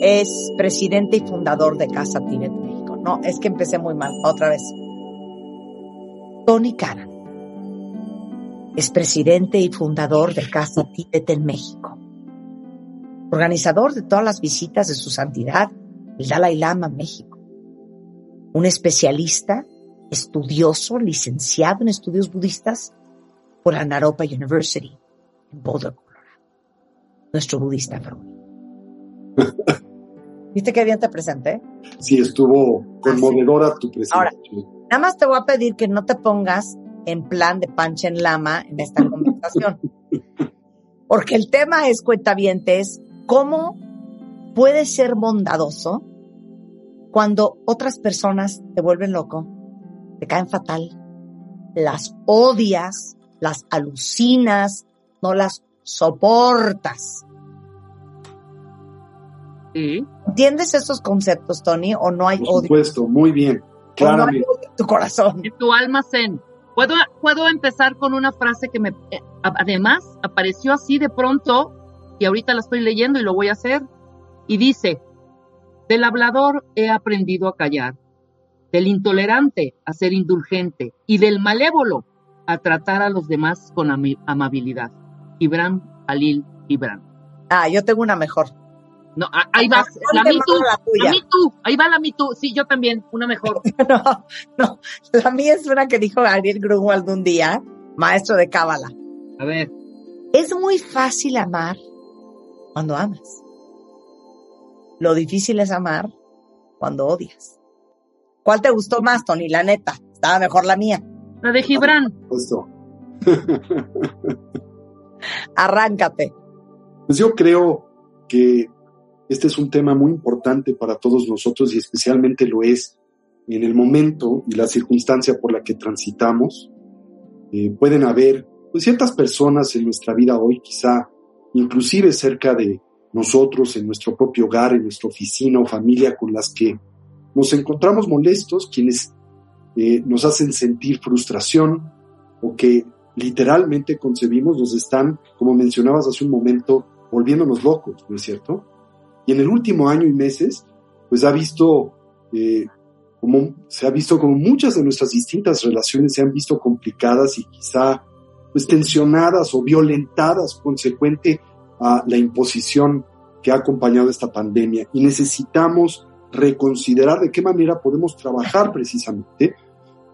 Es presidente y fundador de Casa Tibet México. No, es que empecé muy mal. Otra vez. Tony Karam es presidente y fundador de Casa Tibet en México. Organizador de todas las visitas de su santidad, el Dalai Lama a México. Un especialista estudioso, licenciado en estudios budistas por la Naropa University en Boulder, Colorado. Nuestro budista favorito. [laughs] ¿Viste qué bien te presenté? Sí, estuvo conmovedora tu Ahora. presentación. Nada más te voy a pedir que no te pongas en plan de pancha en lama en esta conversación. Porque el tema es, cuentavientes, cómo puedes ser bondadoso cuando otras personas te vuelven loco, te caen fatal, las odias, las alucinas, no las soportas. Sí. ¿Entiendes esos conceptos, Tony? ¿O no hay Por odio? supuesto, muy bien, ¿O no hay claramente. odio en tu corazón? En tu almacén. Puedo, puedo empezar con una frase que me, eh, además, apareció así de pronto y ahorita la estoy leyendo y lo voy a hacer. Y dice, del hablador he aprendido a callar, del intolerante a ser indulgente y del malévolo a tratar a los demás con amabilidad. Ibram Alil Ibram. Ah, yo tengo una mejor. No, ahí va, la Me Too, mano la tuya. la Me Too, ahí va la Me Too. Sí, yo también, una mejor. [laughs] No, no. La mía es una que dijo Ariel Grunwald un día, maestro de Cábala. A ver, Es muy fácil amar cuando amas. Lo difícil es amar cuando odias. ¿Cuál te gustó más, Tony? La neta. Estaba mejor la mía. La de Gibran. [laughs] Arráncate. Pues yo creo que este es un tema muy importante para todos nosotros y especialmente lo es en el momento y la circunstancia por la que transitamos. Eh, pueden haber pues, ciertas personas en nuestra vida hoy, quizá inclusive cerca de nosotros, en nuestro propio hogar, en nuestra oficina o familia, con las que nos encontramos molestos, quienes eh, nos hacen sentir frustración o que literalmente concebimos nos están, como mencionabas hace un momento, volviéndonos locos, ¿no es cierto? Y en el último año y meses, pues ha visto, eh, como, se ha visto como muchas de nuestras distintas relaciones se han visto complicadas y quizá pues tensionadas o violentadas consecuente a la imposición que ha acompañado esta pandemia. Y necesitamos reconsiderar de qué manera podemos trabajar precisamente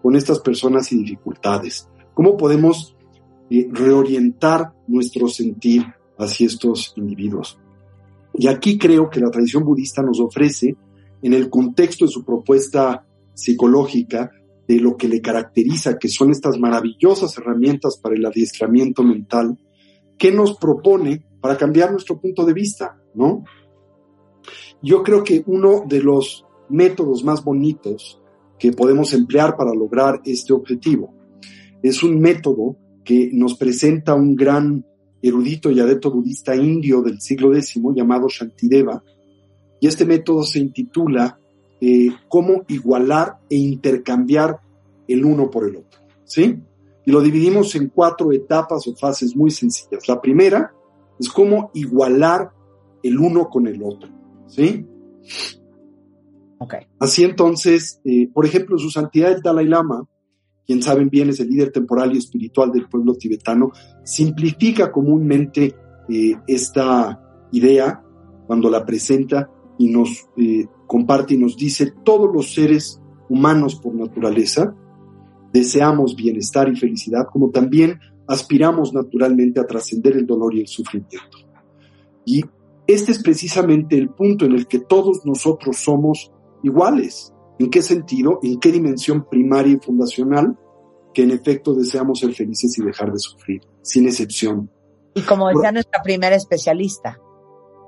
con estas personas y dificultades. ¿Cómo podemos eh, reorientar nuestro sentir hacia estos individuos? Y aquí creo que la tradición budista nos ofrece, en el contexto de su propuesta psicológica, de lo que le caracteriza, que son estas maravillosas herramientas para el adiestramiento mental, que nos propone para cambiar nuestro punto de vista, ¿no? Yo creo que uno de los métodos más bonitos que podemos emplear para lograr este objetivo es un método que nos presenta un gran erudito y adepto budista indio del siglo X llamado Shantideva, y este método se intitula eh, Cómo igualar e intercambiar el uno por el otro, ¿sí? Y lo dividimos en cuatro etapas o fases muy sencillas. La primera es cómo igualar el uno con el otro, ¿sí? Okay. Así entonces, eh, por ejemplo, su santidad el Dalai Lama quien saben bien es el líder temporal y espiritual del pueblo tibetano, simplifica comúnmente eh, esta idea cuando la presenta y nos eh, comparte y nos dice, todos los seres humanos por naturaleza deseamos bienestar y felicidad, como también aspiramos naturalmente a trascender el dolor y el sufrimiento. Y este es precisamente el punto en el que todos nosotros somos iguales. ¿En qué sentido? ¿En qué dimensión primaria y fundacional? Que en efecto deseamos ser felices y dejar de sufrir, sin excepción. Y como decía nuestra primera especialista,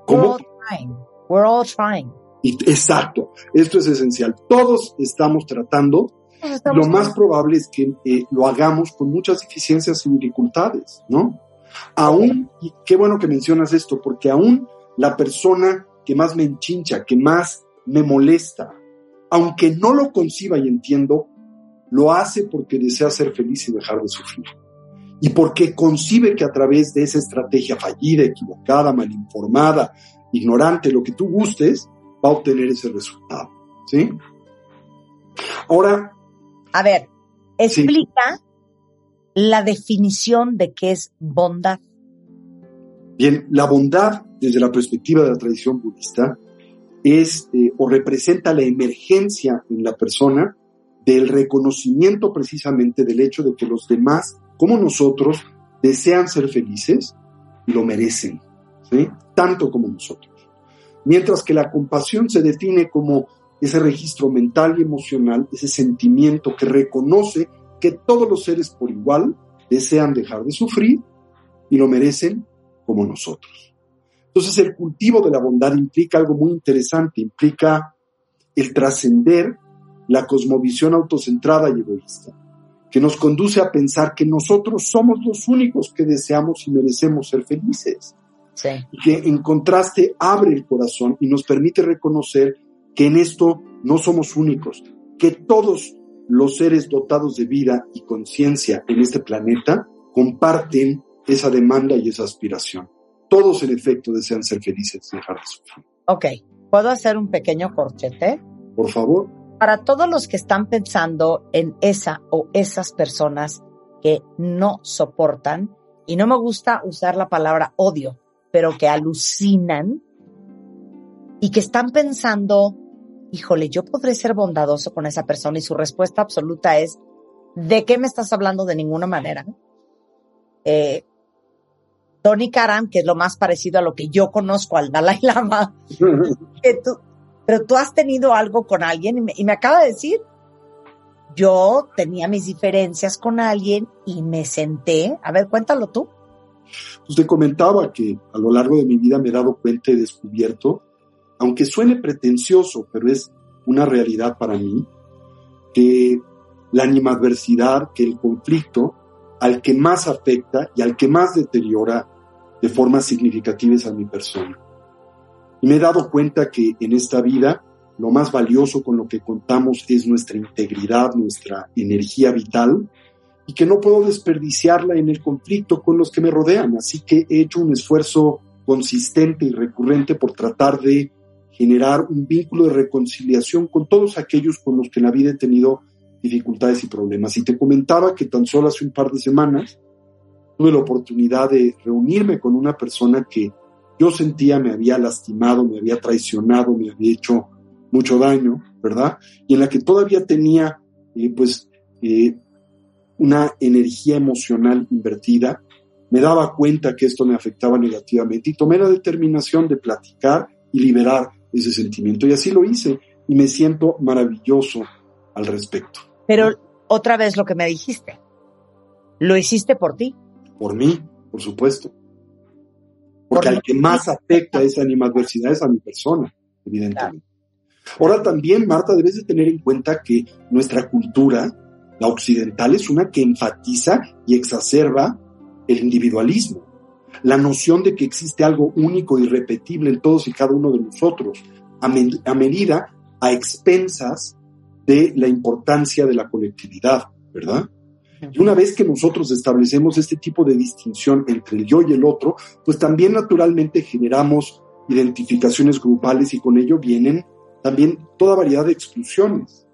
¿Cómo? we're all trying. We're all trying. Exacto, esto es esencial. Todos estamos tratando. lo más probable es que eh, lo hagamos con muchas deficiencias y dificultades, ¿no? Aún, y qué bueno que mencionas esto, porque aún la persona que más me enchincha, que más me molesta, aunque no lo conciba y entiendo, lo hace porque desea ser feliz y dejar de sufrir. Y porque concibe que a través de esa estrategia fallida, equivocada, mal informada, ignorante, lo que tú gustes, va a obtener ese resultado. ¿Sí? Ahora, A ver, explica la definición de qué es bondad. Bien, la bondad, desde la perspectiva de la tradición budista, es eh, o representa la emergencia en la persona del reconocimiento precisamente del hecho de que los demás, como nosotros, desean ser felices y lo merecen, tanto como nosotros. Mientras que la compasión se define como ese registro mental y emocional, ese sentimiento que reconoce que todos los seres por igual desean dejar de sufrir y lo merecen como nosotros. Entonces el cultivo de la bondad implica algo muy interesante, implica el trascender la cosmovisión autocentrada y egoísta, que nos conduce a pensar que nosotros somos los únicos que deseamos y merecemos ser felices, Sí. que en contraste abre el corazón y nos permite reconocer que en esto no somos únicos, que todos los seres dotados de vida y conciencia en este planeta comparten esa demanda y esa aspiración. Todos en efecto desean ser felices, dejar de sufrir. Ok, ¿puedo hacer un pequeño corchete? Por favor, Para todos los que están pensando en esa o esas personas que no soportan, y no me gusta usar la palabra odio, pero que alucinan y que están pensando, híjole, yo podré ser bondadoso con esa persona y su respuesta absoluta es, ¿de qué me estás hablando de ninguna manera? Eh, Tony Karam, que es lo más parecido a lo que yo conozco al Dalai Lama, [laughs] que tú, pero tú has tenido algo con alguien y me, y me acaba de decir, yo tenía mis diferencias con alguien y me senté, a ver, cuéntalo tú. Usted comentaba que a lo largo de mi vida me he dado cuenta y descubierto, aunque suene pretencioso, pero es una realidad para mí, que la animadversidad, que el conflicto, al que más afecta y al que más deteriora de forma significativa es a mi persona. Y me he dado cuenta que en esta vida lo más valioso con lo que contamos es nuestra integridad, nuestra energía vital, y que no puedo desperdiciarla en el conflicto con los que me rodean. Así que he hecho un esfuerzo consistente y recurrente por tratar de generar un vínculo de reconciliación con todos aquellos con los que en la vida he tenido dificultades y problemas. Y te comentaba que tan solo hace un par de semanas tuve la oportunidad de reunirme con una persona que yo sentía me había lastimado, me había traicionado, me había hecho mucho daño, ¿verdad? Y en la que todavía tenía, eh, pues, eh, una energía emocional invertida, me daba cuenta que esto me afectaba negativamente y tomé la determinación de platicar y liberar ese sentimiento. Y así lo hice y me siento maravilloso al respecto. Pero otra vez lo que me dijiste, lo hiciste por ti. Por mí, por supuesto. Porque al que más afecta esa animadversidad es a mi persona, evidentemente. Ahora también, Marta, debes de tener en cuenta que nuestra cultura, la occidental, es una que enfatiza y exacerba el individualismo, la noción de que existe algo único y irrepetible en todos y cada uno de nosotros, a, a medida, a expensas de la importancia de la colectividad, ¿verdad? Y una vez que nosotros establecemos este tipo de distinción entre el yo y el otro, pues también naturalmente generamos identificaciones grupales y con ello vienen también toda variedad de exclusiones.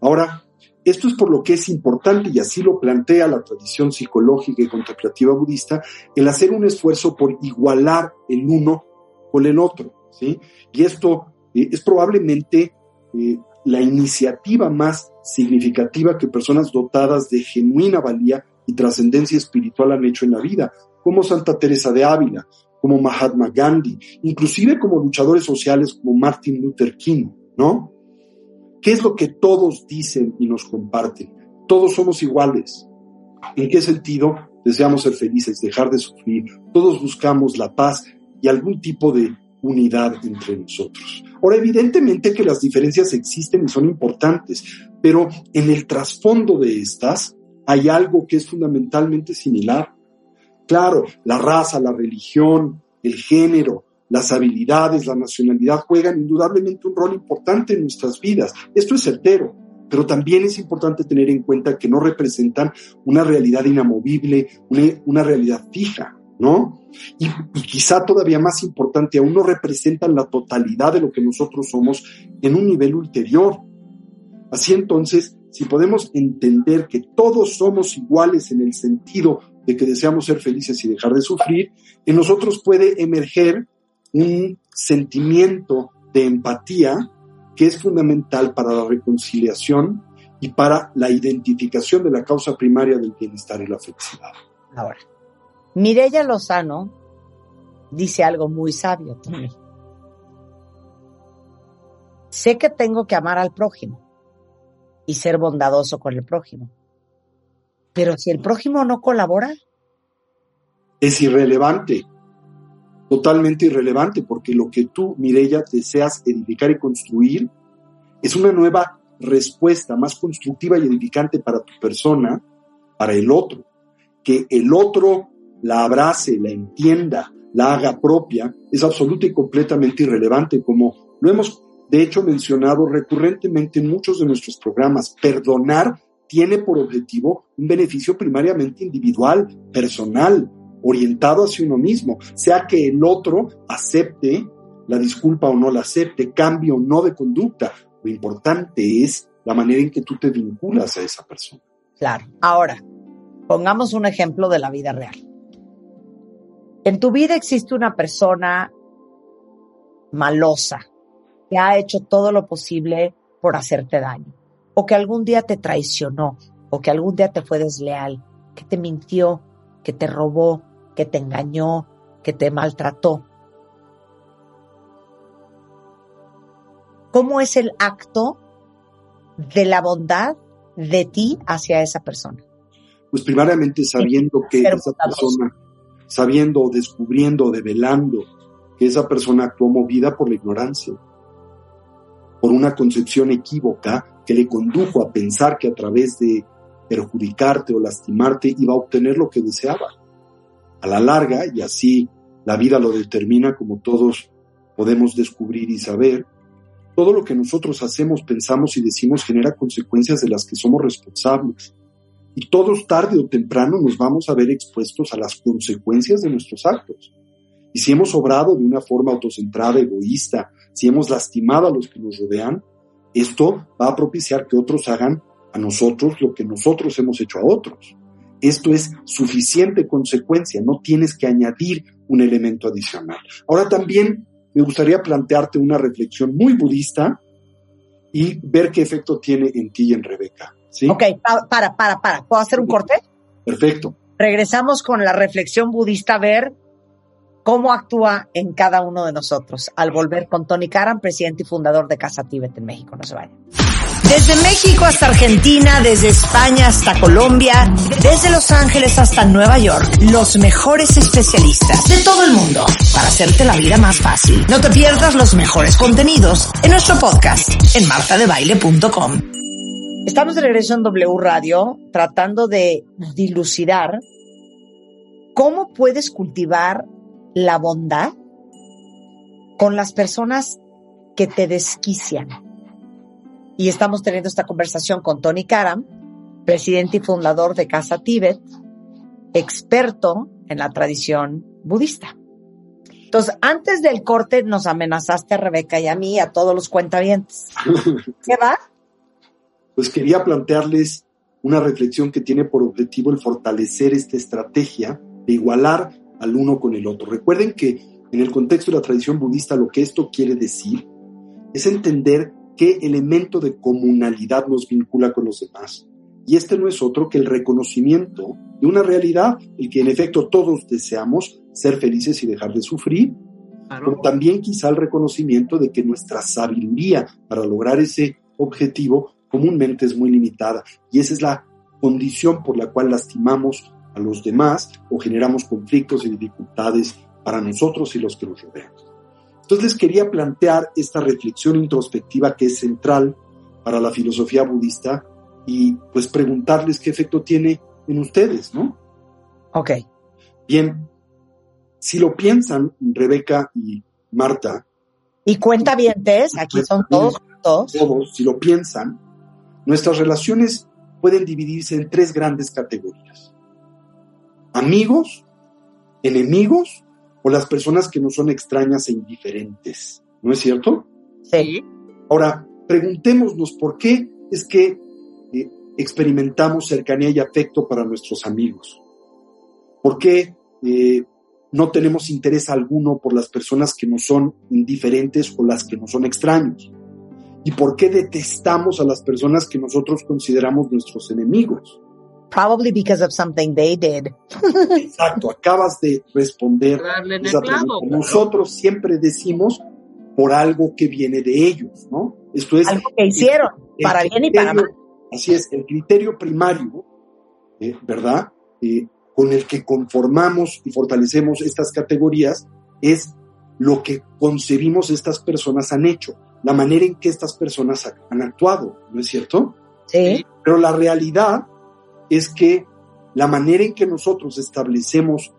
Ahora, esto es por lo que es importante, y así lo plantea la tradición psicológica y contemplativa budista, el hacer un esfuerzo por igualar el uno con el otro. ¿sí? Y esto eh, es probablemente eh, la iniciativa más significativa que personas dotadas de genuina valía y trascendencia espiritual han hecho en la vida, como Santa Teresa de Ávila, como Mahatma Gandhi, inclusive como luchadores sociales como Martin Luther King. ¿no? ¿Qué es lo que todos dicen y nos comparten? Todos somos iguales. ¿En qué sentido? Deseamos ser felices, dejar de sufrir. Todos buscamos la paz y algún tipo de unidad entre nosotros. Ahora, evidentemente que las diferencias existen y son importantes, pero en el trasfondo de estas hay algo que es fundamentalmente similar. Claro, la raza, la religión, el género, las habilidades, la nacionalidad juegan indudablemente un rol importante en nuestras vidas. Esto es certero, pero también es importante tener en cuenta que no representan una realidad inamovible, una, realidad fija, ¿no? Y, quizá todavía más importante, aún no representan la totalidad de lo que nosotros somos en un nivel ulterior. Así entonces, si podemos entender que todos somos iguales en el sentido de que deseamos ser felices y dejar de sufrir, en nosotros puede emerger un sentimiento de empatía que es fundamental para la reconciliación y para la identificación de la causa primaria del bienestar y la felicidad. Ahora, Mireya Lozano dice algo muy sabio también. Sé que tengo que amar al prójimo y ser bondadoso con el prójimo, pero si el prójimo no colabora, es irrelevante totalmente irrelevante, porque lo que tú, Mireya, deseas edificar y construir es una nueva respuesta más constructiva y edificante para tu persona, para el otro. Que el otro la abrace, la entienda, la haga propia, es absoluta y completamente irrelevante, como lo hemos de hecho mencionado recurrentemente en muchos de nuestros programas. Perdonar tiene por objetivo un beneficio primariamente individual, personal, orientado hacia uno mismo, sea que el otro acepte la disculpa o no la acepte, cambie o no de conducta. Lo importante es la manera en que tú te vinculas a esa persona. Claro. Ahora, pongamos un ejemplo de la vida real. En tu vida existe una persona malosa que ha hecho todo lo posible por hacerte daño, o que algún día te traicionó, o que algún día te fue desleal, que te mintió, que te robó, que te engañó, que te maltrató. ¿Cómo es el acto de la bondad de ti hacia esa persona? Pues primariamente sabiendo que esa persona, sabiendo descubriendo develando que esa persona actuó movida por la ignorancia, por una concepción equívoca que le condujo a pensar que a través de perjudicarte o lastimarte iba a obtener lo que deseaba. A la larga, y así la vida lo determina como todos podemos descubrir y saber, todo lo que nosotros hacemos, pensamos y decimos genera consecuencias de las que somos responsables. Y todos tarde o temprano nos vamos a ver expuestos a las consecuencias de nuestros actos. Y si hemos obrado de una forma autocentrada, egoísta, si hemos lastimado a los que nos rodean, esto va a propiciar que otros hagan a nosotros lo que nosotros hemos hecho a otros. Esto es suficiente consecuencia, no tienes que añadir un elemento adicional. Ahora también me gustaría plantearte una reflexión muy budista y ver qué efecto tiene en ti y en Rebeca. ¿Sí? Ok, pa- para, para, para. ¿Puedo hacer un corte? Perfecto. Regresamos con la reflexión budista a ver cómo actúa en cada uno de nosotros. Al volver con Tony Karam, presidente y fundador de Casa Tíbet en México. No se vayan. Desde México hasta Argentina, desde España hasta Colombia, desde Los Ángeles hasta Nueva York, los mejores especialistas de todo el mundo para hacerte la vida más fácil. No te pierdas los mejores contenidos en nuestro podcast en martadebaile.com. Estamos de regreso en W Radio tratando de dilucidar cómo puedes cultivar la bondad con las personas que te desquician. Y estamos teniendo esta conversación con Tony Karam, presidente y fundador de Casa Tíbet, experto en la tradición budista. Entonces, antes del corte nos amenazaste a Rebeca y a mí, a todos los cuentavientes. [laughs] ¿Qué va? Pues quería plantearles una reflexión que tiene por objetivo el fortalecer esta estrategia de igualar al uno con el otro. Recuerden que en el contexto de la tradición budista lo que esto quiere decir es entender qué elemento de comunalidad nos vincula con los demás. Y este no es otro que el reconocimiento de una realidad, el que en efecto todos deseamos ser felices y dejar de sufrir, como también quizá el reconocimiento de que nuestra sabiduría para lograr ese objetivo comúnmente es muy limitada. Y esa es la condición por la cual lastimamos a los demás o generamos conflictos y dificultades para nosotros y los que nos rodean. Entonces les quería plantear esta reflexión introspectiva que es central para la filosofía budista y pues preguntarles qué efecto tiene en ustedes, ¿no? Ok. Bien, si lo piensan, Rebeca y Marta, Y cuentavientes, aquí son todos juntos. todos, si lo piensan, nuestras relaciones pueden dividirse en tres grandes categorías. Amigos, enemigos o las personas que no son extrañas e indiferentes. ¿No es cierto? Sí. Ahora, preguntémonos por qué es que eh, experimentamos cercanía y afecto para nuestros amigos. ¿Por qué eh, no tenemos interés alguno por las personas que nos son indiferentes o las que nos son extraños? ¿Y por qué detestamos a las personas que nosotros consideramos nuestros enemigos? Probably because of something they did. [laughs] Exacto, acabas de responder el esa clavo. Nosotros siempre decimos por algo que viene de ellos, ¿no? Esto es Algo que hicieron, el para bien y para mal. Así es, el criterio primario, eh, ¿verdad? Eh, con el que conformamos y fortalecemos estas categorías es lo que concebimos estas personas han hecho, la manera en que estas personas ha- han actuado, ¿no es cierto? Sí. Pero la realidad es que la manera en que nosotros establecemos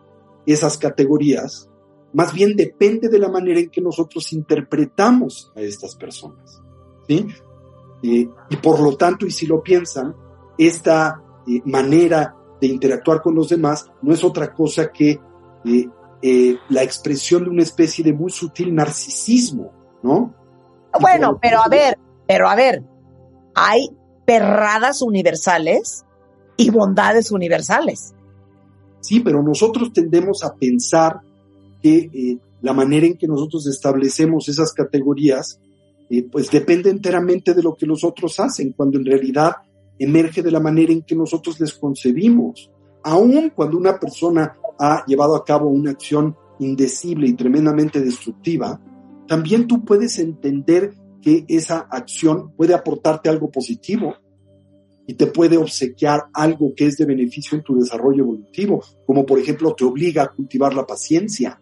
esas categorías, más bien depende de la manera en que nosotros interpretamos a estas personas. ¿sí? Eh, y por lo tanto, y si lo piensan, esta eh, manera de interactuar con los demás no es otra cosa que eh, eh, la expresión de una especie de muy sutil narcisismo, ¿no? Bueno, pero a ver, pero a ver, hay perradas universales y bondades universales. Sí, pero nosotros tendemos a pensar que eh, la manera en que nosotros establecemos esas categorías, eh, pues depende enteramente de lo que los otros hacen, cuando en realidad emerge de la manera en que nosotros les concebimos. Aun cuando una persona ha llevado a cabo una acción indecible y tremendamente destructiva, también tú puedes entender que esa acción puede aportarte algo positivo. y te puede obsequiar algo que es de beneficio en tu desarrollo evolutivo, como por ejemplo te obliga a cultivar la paciencia,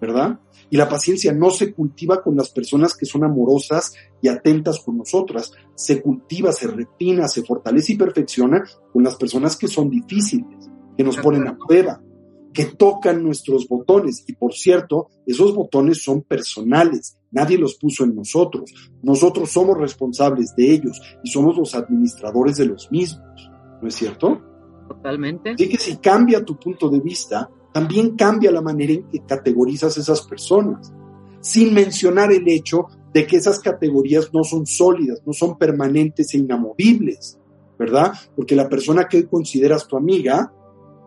¿verdad? Y la paciencia no se cultiva con las personas que son amorosas y atentas con nosotras, se cultiva, se refina, se fortalece y perfecciona con las personas que son difíciles, que nos ponen a prueba, que tocan nuestros botones. Y por cierto, esos botones son personales, nadie los puso en nosotros. Nosotros somos responsables de ellos y somos los administradores de los mismos. ¿No es cierto? Totalmente. Así que si cambia tu punto de vista, también cambia la manera en que categorizas esas personas, sin mencionar el hecho de que esas categorías no son sólidas, no son permanentes e inamovibles, ¿verdad? Porque la persona que consideras tu amiga,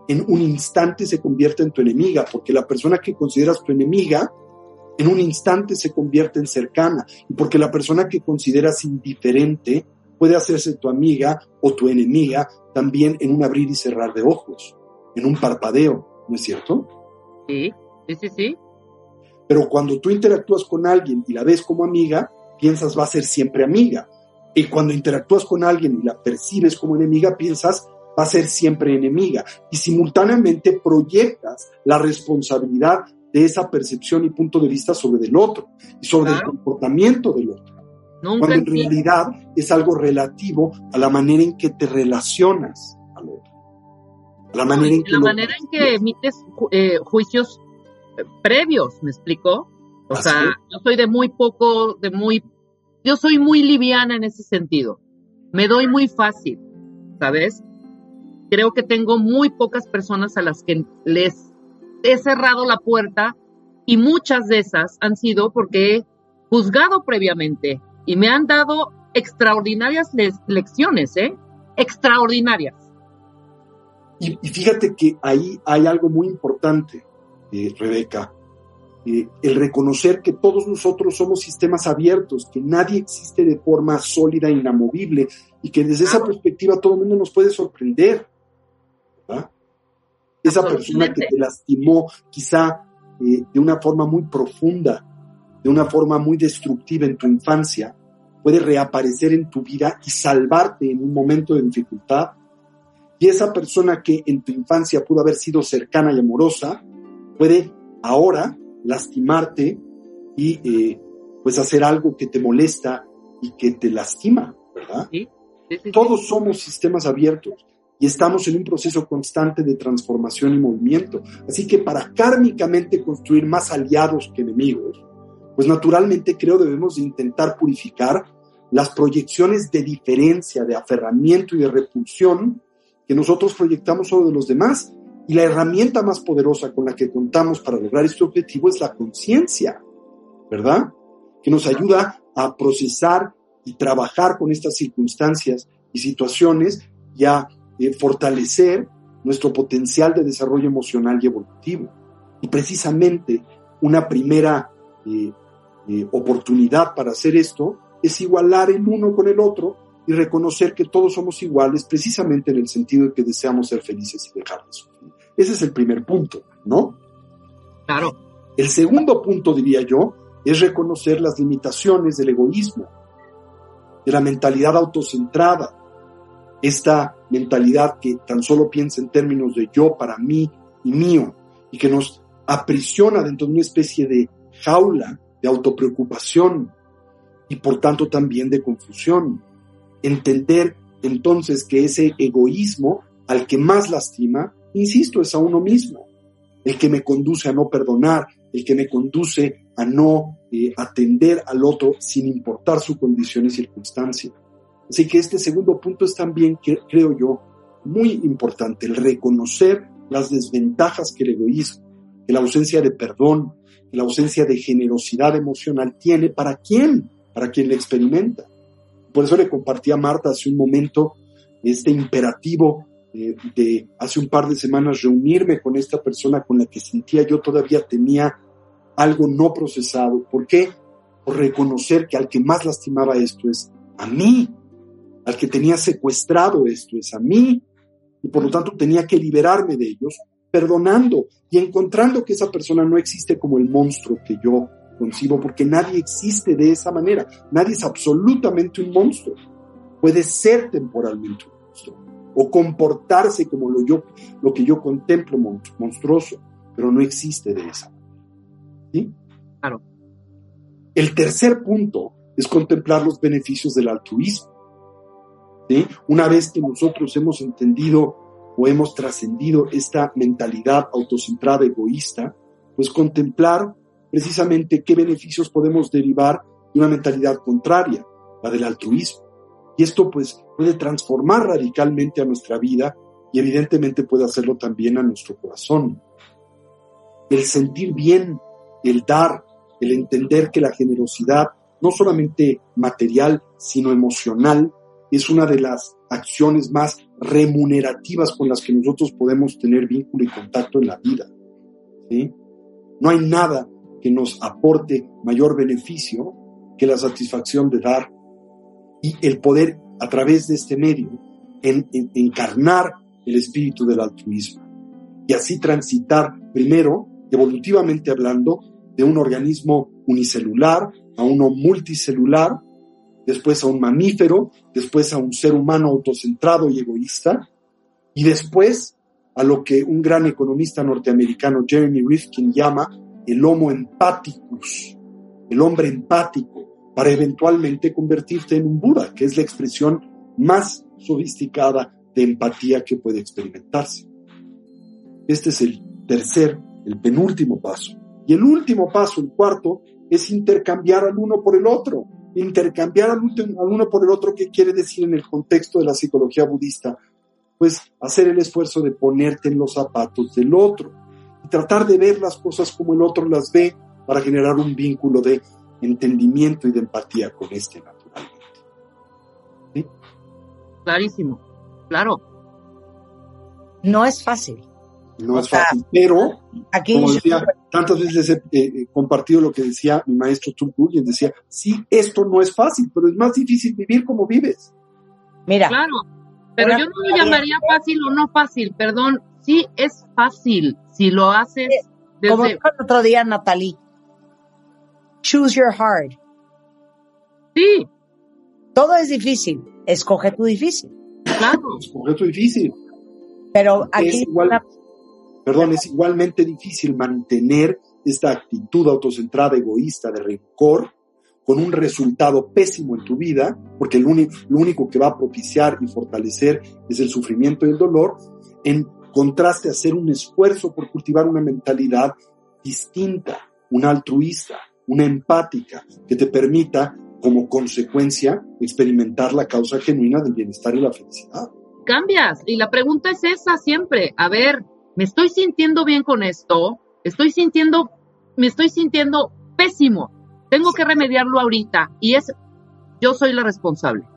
en un instante se convierte en tu enemiga, porque la persona que consideras tu enemiga, en un instante se convierte en cercana, y porque la persona que consideras indiferente puede hacerse tu amiga o tu enemiga también en un abrir y cerrar de ojos, en un parpadeo. ¿no es cierto? Sí, sí, sí, sí. Pero cuando tú interactúas con alguien y la ves como amiga, piensas va a ser siempre amiga. Y cuando interactúas con alguien y la percibes como enemiga, piensas va a ser siempre enemiga. Y simultáneamente proyectas la responsabilidad de esa percepción y punto de vista sobre el otro y sobre el comportamiento del otro. cuando en realidad es algo relativo a la manera en que te relacionas al otro. La manera en que, la manera en que emites eh, juicios eh, previos, ¿me explico? O sea, yo soy de muy poco, de muy, yo soy muy liviana en ese sentido. Me doy muy fácil, ¿sabes? Creo que tengo muy pocas personas a las que les he cerrado la puerta y muchas de esas han sido porque he juzgado previamente y me han dado extraordinarias lecciones, ¿eh? Extraordinarias. Y, fíjate que ahí hay algo muy importante, eh, Rebeca, eh, el reconocer que todos nosotros somos sistemas abiertos, que nadie existe de forma sólida e inamovible y que desde esa perspectiva todo el mundo nos puede sorprender. Esa persona que te lastimó quizá eh, de una forma muy profunda, de una forma muy destructiva en tu infancia, puede reaparecer en tu vida y salvarte en un momento de dificultad. Y esa persona que en tu infancia pudo haber sido cercana y amorosa, puede ahora lastimarte y eh, pues hacer algo que te molesta y que te lastima, ¿verdad? Todos somos sistemas abiertos estamos en un proceso constante de transformación y movimiento. Así que para kármicamente construir más aliados que enemigos, pues naturalmente creo debemos intentar purificar las proyecciones de diferencia, de aferramiento y de repulsión que nosotros proyectamos sobre los demás. Y la herramienta más poderosa con la que contamos para lograr este objetivo es la conciencia, ¿verdad? Que nos ayuda a procesar y trabajar con estas circunstancias y situaciones y a eh, fortalecer nuestro potencial de desarrollo emocional y evolutivo. Y precisamente una primera eh, eh, oportunidad para hacer esto es igualar el uno con el otro y reconocer que todos somos iguales precisamente en el sentido de que deseamos ser felices y dejar de sufrir. Ese es el primer punto, ¿no? Claro. El segundo punto, diría yo, es reconocer las limitaciones del egoísmo, de la mentalidad autocentrada, esta mentalidad que tan solo piensa en términos de yo para mí y mío, y que nos aprisiona dentro de una especie de jaula de autopreocupación y por tanto también de confusión entender entonces que ese egoísmo al que más lastima, insisto, es a uno mismo, el que me conduce a no perdonar, el que me conduce a no eh, atender al otro sin importar su condición y circunstancia. Así que este segundo punto es también, creo yo, muy importante, el reconocer las desventajas que el egoísmo, que la ausencia de perdón, que la ausencia de generosidad emocional tiene para quién, para quien le experimenta. Por eso le compartí a Marta hace un momento este imperativo de hace un par de semanas reunirme con esta persona con la que sentía yo todavía tenía algo no procesado. ¿Por qué? Por reconocer que al que más lastimaba esto es a mí, al que tenía secuestrado esto es a mí, y por lo tanto tenía que liberarme de ellos, perdonando y encontrando que esa persona no existe como el monstruo que yo concibo, porque nadie existe de esa manera, nadie es absolutamente un monstruo. puede ser temporalmente un monstruo o comportarse como lo, yo, lo que yo contemplo monstruoso, pero no existe de esa manera. ¿Sí? Claro. El tercer punto es contemplar los beneficios del altruismo. ¿Sí? Una vez que nosotros hemos entendido o hemos trascendido esta mentalidad autocentrada, egoísta, pues contemplar precisamente qué beneficios podemos derivar de una mentalidad contraria, la del altruismo. Y esto pues puede transformar radicalmente a nuestra vida y evidentemente puede hacerlo también a nuestro corazón. El sentir bien, el dar, el entender que la generosidad, no solamente material, sino emocional, es una de las acciones más remunerativas con las que nosotros podemos tener vínculo y contacto en la vida. No hay nada que nos aporte mayor beneficio que la satisfacción de dar y el poder a través de este medio en, encarnar el espíritu del altruismo y así transitar primero, evolutivamente hablando, de un organismo unicelular a uno multicelular, después a un mamífero, después a un ser humano autocentrado y egoísta, y después a lo que un gran economista norteamericano, Jeremy Rifkin, llama el homo empathicus, el hombre empático, para eventualmente convertirte en un Buda, que es la expresión más sofisticada de empatía que puede experimentarse. Este es el tercer, el penúltimo paso. Y el último paso, el cuarto, es intercambiar al uno por el otro. Intercambiar al, al uno por el otro, ¿qué quiere decir en el contexto de la psicología budista? Pues hacer el esfuerzo de ponerte en los zapatos del otro y tratar de ver las cosas como el otro las ve para generar un vínculo de entendimiento y de empatía con este naturalmente. ¿Sí? Clarísimo, claro. No es fácil. No es fácil, pero aquí como decía, tantas veces he eh, eh, compartido lo que decía mi maestro y decía, sí, esto no es fácil, pero es más difícil vivir como vives. Mira. Claro, pero yo no lo llamaría fácil o no fácil, perdón, sí es fácil si lo haces desde... Como el otro día, Natalie, choose your heart. Sí. Todo es difícil, escoge tu difícil. Claro. Escoge tu difícil. Pero aquí... Perdón, es igualmente difícil mantener esta actitud autocentrada, egoísta, de rencor, con un resultado pésimo en tu vida, porque lo único, lo único que va a propiciar y fortalecer es el sufrimiento y el dolor, en contraste a hacer un esfuerzo por cultivar una mentalidad distinta, una altruista, una empática, que te permita, como consecuencia, experimentar la causa genuina del bienestar y la felicidad. Cambias, y la pregunta es esa siempre, a ver, me estoy sintiendo bien con esto, estoy sintiendo, me estoy sintiendo pésimo, tengo que remediarlo ahorita y es, yo soy la responsable,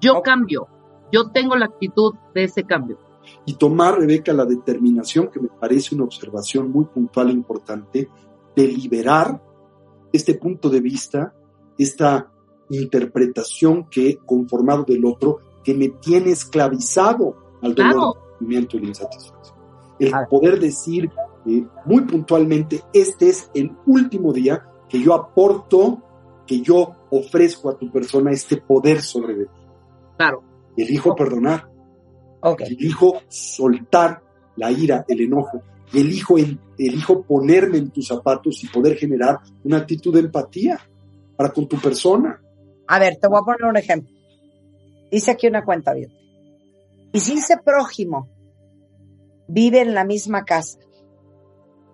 yo cambio, yo tengo la actitud de ese cambio. Y tomar, Rebeca, la determinación, que me parece una observación muy puntual e importante, de liberar este punto de vista, esta interpretación que he conformado del otro, que me tiene esclavizado al dolor, sufrimiento y la insatisfacción el poder decir eh, muy puntualmente, este es el último día que yo aporto, que yo ofrezco a tu persona este poder sobre ti. Claro. Elijo perdonar. Elijo soltar la ira, el enojo. Y elijo, elijo ponerme en tus zapatos y poder generar una actitud de empatía para con tu persona. A ver, te voy a poner un ejemplo. Dice aquí una cuenta bien. Y si dice prójimo vive en la misma casa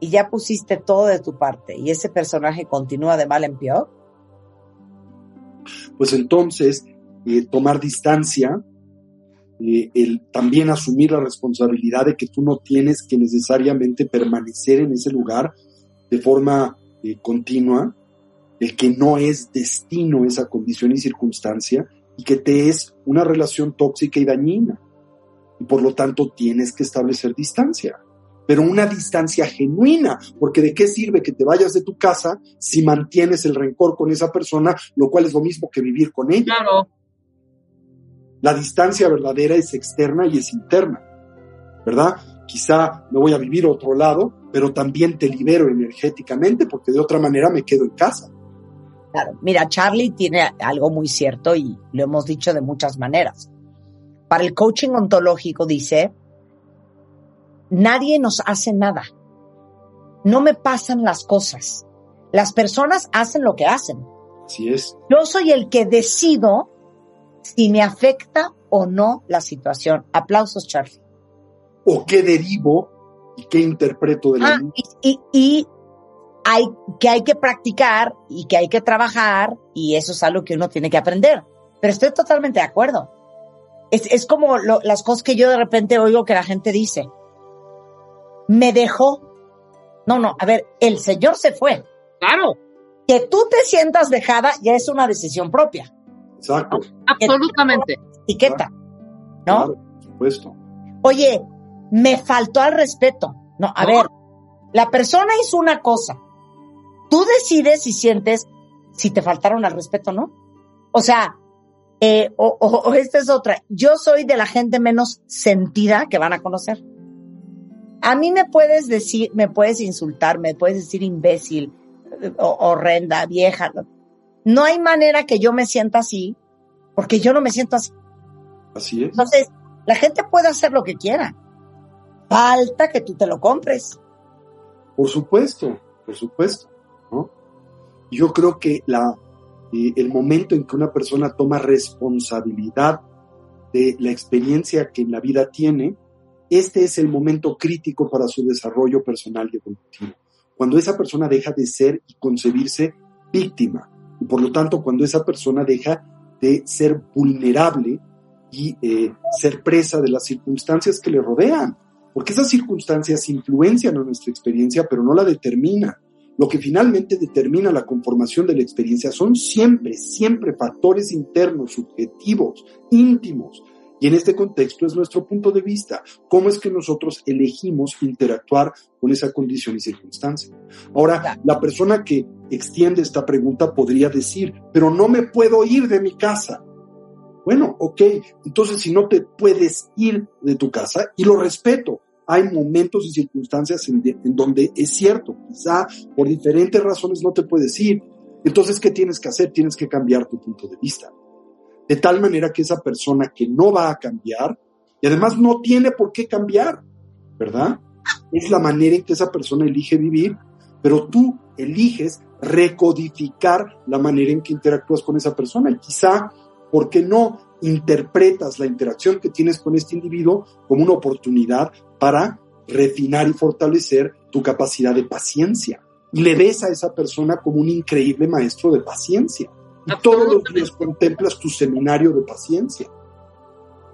y ya pusiste todo de tu parte y ese personaje continúa de mal en peor? Pues entonces, eh, tomar distancia, eh, el también asumir la responsabilidad de que tú no tienes que necesariamente permanecer en ese lugar de forma eh, continua, el que no es destino esa condición y circunstancia y que te es una relación tóxica y dañina y por lo tanto tienes que establecer distancia, pero una distancia genuina, porque de qué sirve que te vayas de tu casa si mantienes el rencor con esa persona, lo cual es lo mismo que vivir con ella. Claro. La distancia verdadera es externa y es interna, ¿verdad? Quizá me voy a vivir a otro lado, pero también te libero energéticamente porque de otra manera me quedo en casa. Claro, mira, Charlie tiene algo muy cierto y lo hemos dicho de muchas maneras. Para el coaching ontológico dice, nadie nos hace nada. No me pasan las cosas. Las personas hacen lo que hacen. Así es. Yo soy el que decido si me afecta o no la situación. Aplausos, Charlie. O qué derivo y qué interpreto de la ah, y, y, y, hay que hay que practicar y que hay que trabajar y eso es algo que uno tiene que aprender. Pero estoy totalmente de acuerdo. Es, es como lo, las cosas que yo de repente oigo que la gente dice. Me dejó. No, no, a ver, el Señor se fue. Claro. Que tú te sientas dejada ya es una decisión propia. Exacto. Absolutamente. Etiqueta. ¿No? Claro, por supuesto. Oye, me faltó al respeto. No, a No. ver, la persona hizo una cosa. Tú decides si sientes si te faltaron al respeto o no. O sea, eh, o, o- o esta es otra. Yo soy de la gente menos sentida que van a conocer. A mí me puedes decir, me puedes insultar, me puedes decir imbécil, eh, o- horrenda, vieja. No, no hay manera que yo me sienta así, porque yo no me siento así. Así es. Entonces, la gente puede hacer lo que quiera. Falta que tú te lo compres. Por supuesto, por supuesto, ¿no? Yo creo que la, eh, el momento en que una persona toma responsabilidad de la experiencia que en la vida tiene, este es el momento crítico para su desarrollo personal y evolutivo. Cuando esa persona deja de ser y concebirse víctima, y por lo tanto cuando esa persona deja de ser vulnerable y eh, ser presa de las circunstancias que le rodean porque esas circunstancias influencian a nuestra experiencia, pero no la determinan. Lo que finalmente determina la conformación de la experiencia son siempre, siempre factores internos, subjetivos, íntimos. Y en este contexto es nuestro punto de vista, cómo es que nosotros elegimos interactuar con esa condición y circunstancia. Ahora, la persona que extiende esta pregunta podría decir, pero no me puedo ir de mi casa. Bueno, ok, entonces si no te puedes ir de tu casa, y lo respeto, hay momentos y circunstancias en, de- en donde es cierto, quizá por diferentes razones no te puedes ir. Entonces, ¿qué tienes que hacer? Tienes que cambiar tu punto de vista. De tal manera que esa persona que no va a cambiar, y además no tiene por qué cambiar, ¿verdad? Es la manera en que esa persona elige vivir, pero tú eliges recodificar la manera en que interactúas con esa persona. Y quizá, ¿por qué no interpretas la interacción que tienes con este individuo como una oportunidad para refinar y fortalecer tu capacidad de paciencia? Y le ves a esa persona como un increíble maestro de paciencia. Y todos los días contemplas tu seminario de paciencia.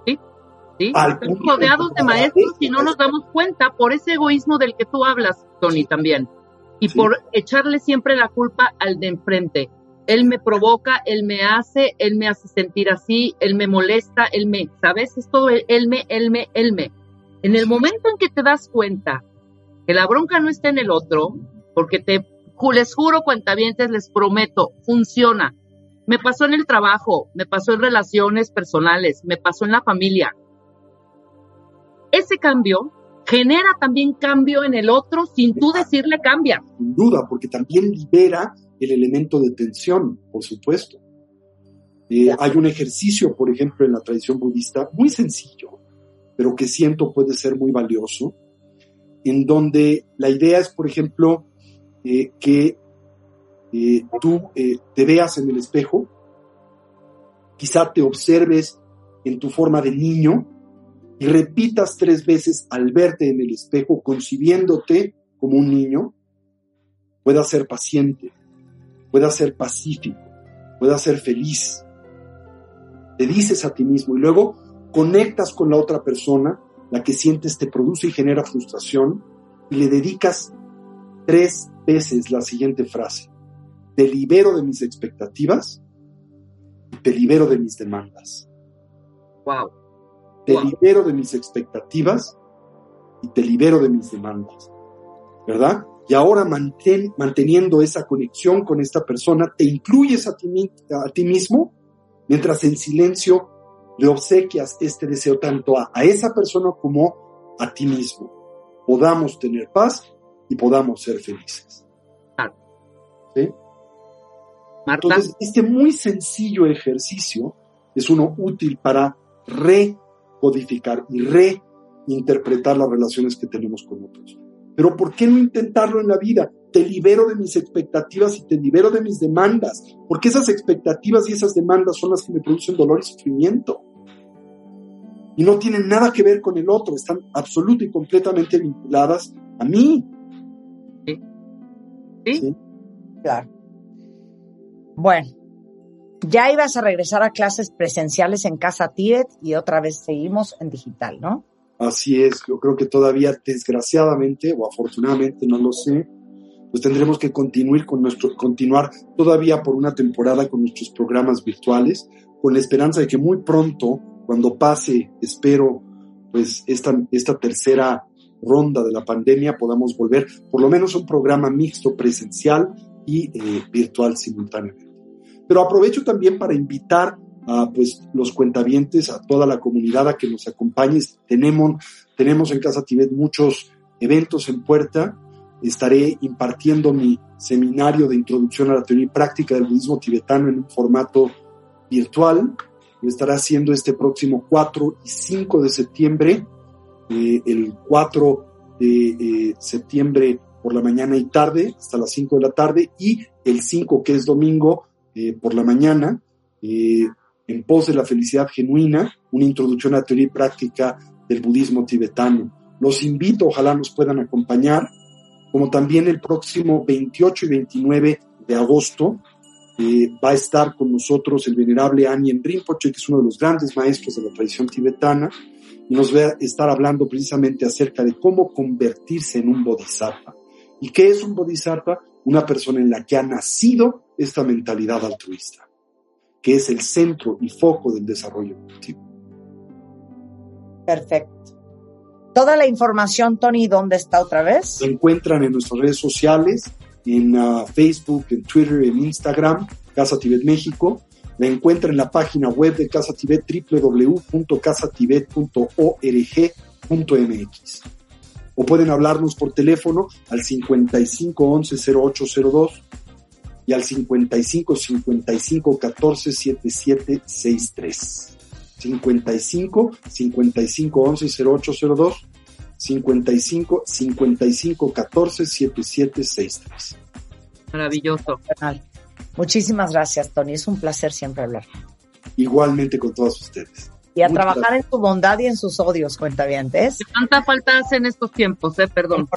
¿sí? Al Estamos rodeados de maestros y no nos damos cuenta por ese egoísmo del que tú hablas, Tony, también. Y Sí. por echarle siempre la culpa al de enfrente. Él me provoca, él me hace, él me hace sentir así, él me molesta, él me, ¿sabes? Es todo él me, él me, él me. En el momento en que te das cuenta que la bronca no está en el otro, porque te, les juro, cuentavientes, les prometo, funciona. Me pasó en el trabajo, me pasó en relaciones personales, me pasó en la familia. Ese cambio genera también cambio en el otro sin tú decirle cambia. sin duda, porque también libera el elemento de tensión, por supuesto. Eh, hay un ejercicio, por ejemplo, en la tradición budista, muy sencillo, pero que siento puede ser muy valioso, en donde la idea es, por ejemplo, eh, que eh, tú te veas en el espejo, quizá te observes en tu forma de niño y repitas tres veces al verte en el espejo, concibiéndote como un niño, pueda ser paciente, pueda ser pacífico, pueda ser feliz. Te dices a ti mismo y luego conectas con la otra persona, la que sientes te produce y genera frustración, y le dedicas tres veces la siguiente frase. Te libero de mis expectativas y te libero de mis demandas. Wow. Te Wow. libero de mis expectativas y te libero de mis demandas. ¿Verdad? Y ahora mantén, manteniendo esa conexión con esta persona, te incluyes a ti, mi- a ti mismo, mientras en silencio le obsequias este deseo tanto a, a esa persona como a ti mismo. Podamos tener paz y podamos ser felices. ¿Sí? Entonces, este muy sencillo ejercicio es uno útil para recodificar y reinterpretar las relaciones que tenemos con otros. Pero ¿por qué no intentarlo en la vida? Te libero de mis expectativas y te libero de mis demandas, porque esas expectativas y esas demandas son las que me producen dolor y sufrimiento. Y no tienen nada que ver con el otro, están absolutamente y completamente vinculadas a mí. Sí. Sí. ¿Sí? Claro. Bueno, ya ibas a regresar a clases presenciales en Casa Tibet y otra vez seguimos en digital, ¿no? Así es, yo creo que todavía, desgraciadamente o afortunadamente, no lo sé, pues tendremos que continuar con nuestro, continuar todavía por una temporada con nuestros programas virtuales, con la esperanza de que muy pronto, cuando pase, espero, pues esta, esta tercera ronda de la pandemia, podamos volver por lo menos a un programa mixto presencial y eh, virtual simultáneamente. Pero aprovecho también para invitar a pues, los cuentavientes, a toda la comunidad a que nos acompañe. Tenemos, tenemos en Casa Tibet muchos eventos en puerta. Estaré impartiendo mi seminario de introducción a la teoría y práctica del budismo tibetano en un formato virtual. Lo estaré haciendo este próximo 4 y 5 de septiembre. Eh, el 4 de eh, septiembre por la mañana y tarde, hasta las 5 de la tarde, y el 5, que es domingo, eh, por la mañana, en pos de la felicidad genuina, una introducción a teoría y práctica del budismo tibetano. Los invito, ojalá nos puedan acompañar, como también el próximo 28 y 29 de agosto eh, va a estar con nosotros el venerable Anien Rinpoche, que es uno de los grandes maestros de la tradición tibetana, y nos va a estar hablando precisamente acerca de cómo convertirse en un bodhisattva. ¿Y qué es un bodhisattva? Una persona en la que ha nacido esta mentalidad altruista, que es el centro y foco del desarrollo colectivo. Perfecto. Toda la información, Tony, ¿dónde está otra vez? Se encuentran en nuestras redes sociales, en uh, Facebook, en Twitter, en Instagram, Casa Tibet México. La encuentran en la página web de Casa Tibet, www.casatibet.org.mx. O pueden hablarnos por teléfono al 55 11 0802 y al 55 55 14 77 63. 55 55 11 0802 55 55 14 77 63. Maravilloso. Muchísimas gracias, Tony. Es un placer siempre hablar. Igualmente con todos ustedes. Y a Muchas trabajar gracias. en su bondad y en sus odios, cuentavientes. ¿Cuánta falta hace en estos tiempos, eh? Perdón.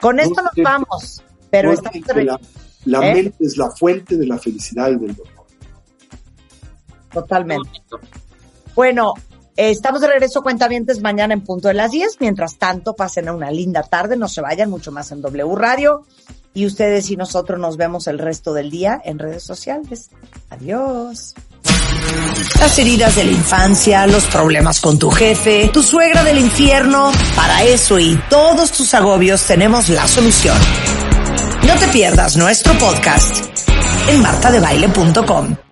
Con esto nos vamos. Pero estamos... La, ¿Eh? mente es la fuente de la felicidad y del dolor. Totalmente. Bueno, eh, estamos de regreso, cuentavientes, mañana en punto de las 10. Mientras tanto, pasen una linda tarde, no se vayan mucho más en W Radio. Y ustedes y nosotros nos vemos el resto del día en redes sociales. Adiós. Las heridas de la infancia, los problemas con tu jefe, tu suegra del infierno, para eso y todos tus agobios tenemos la solución. Te pierdas nuestro podcast en martadebaile.com.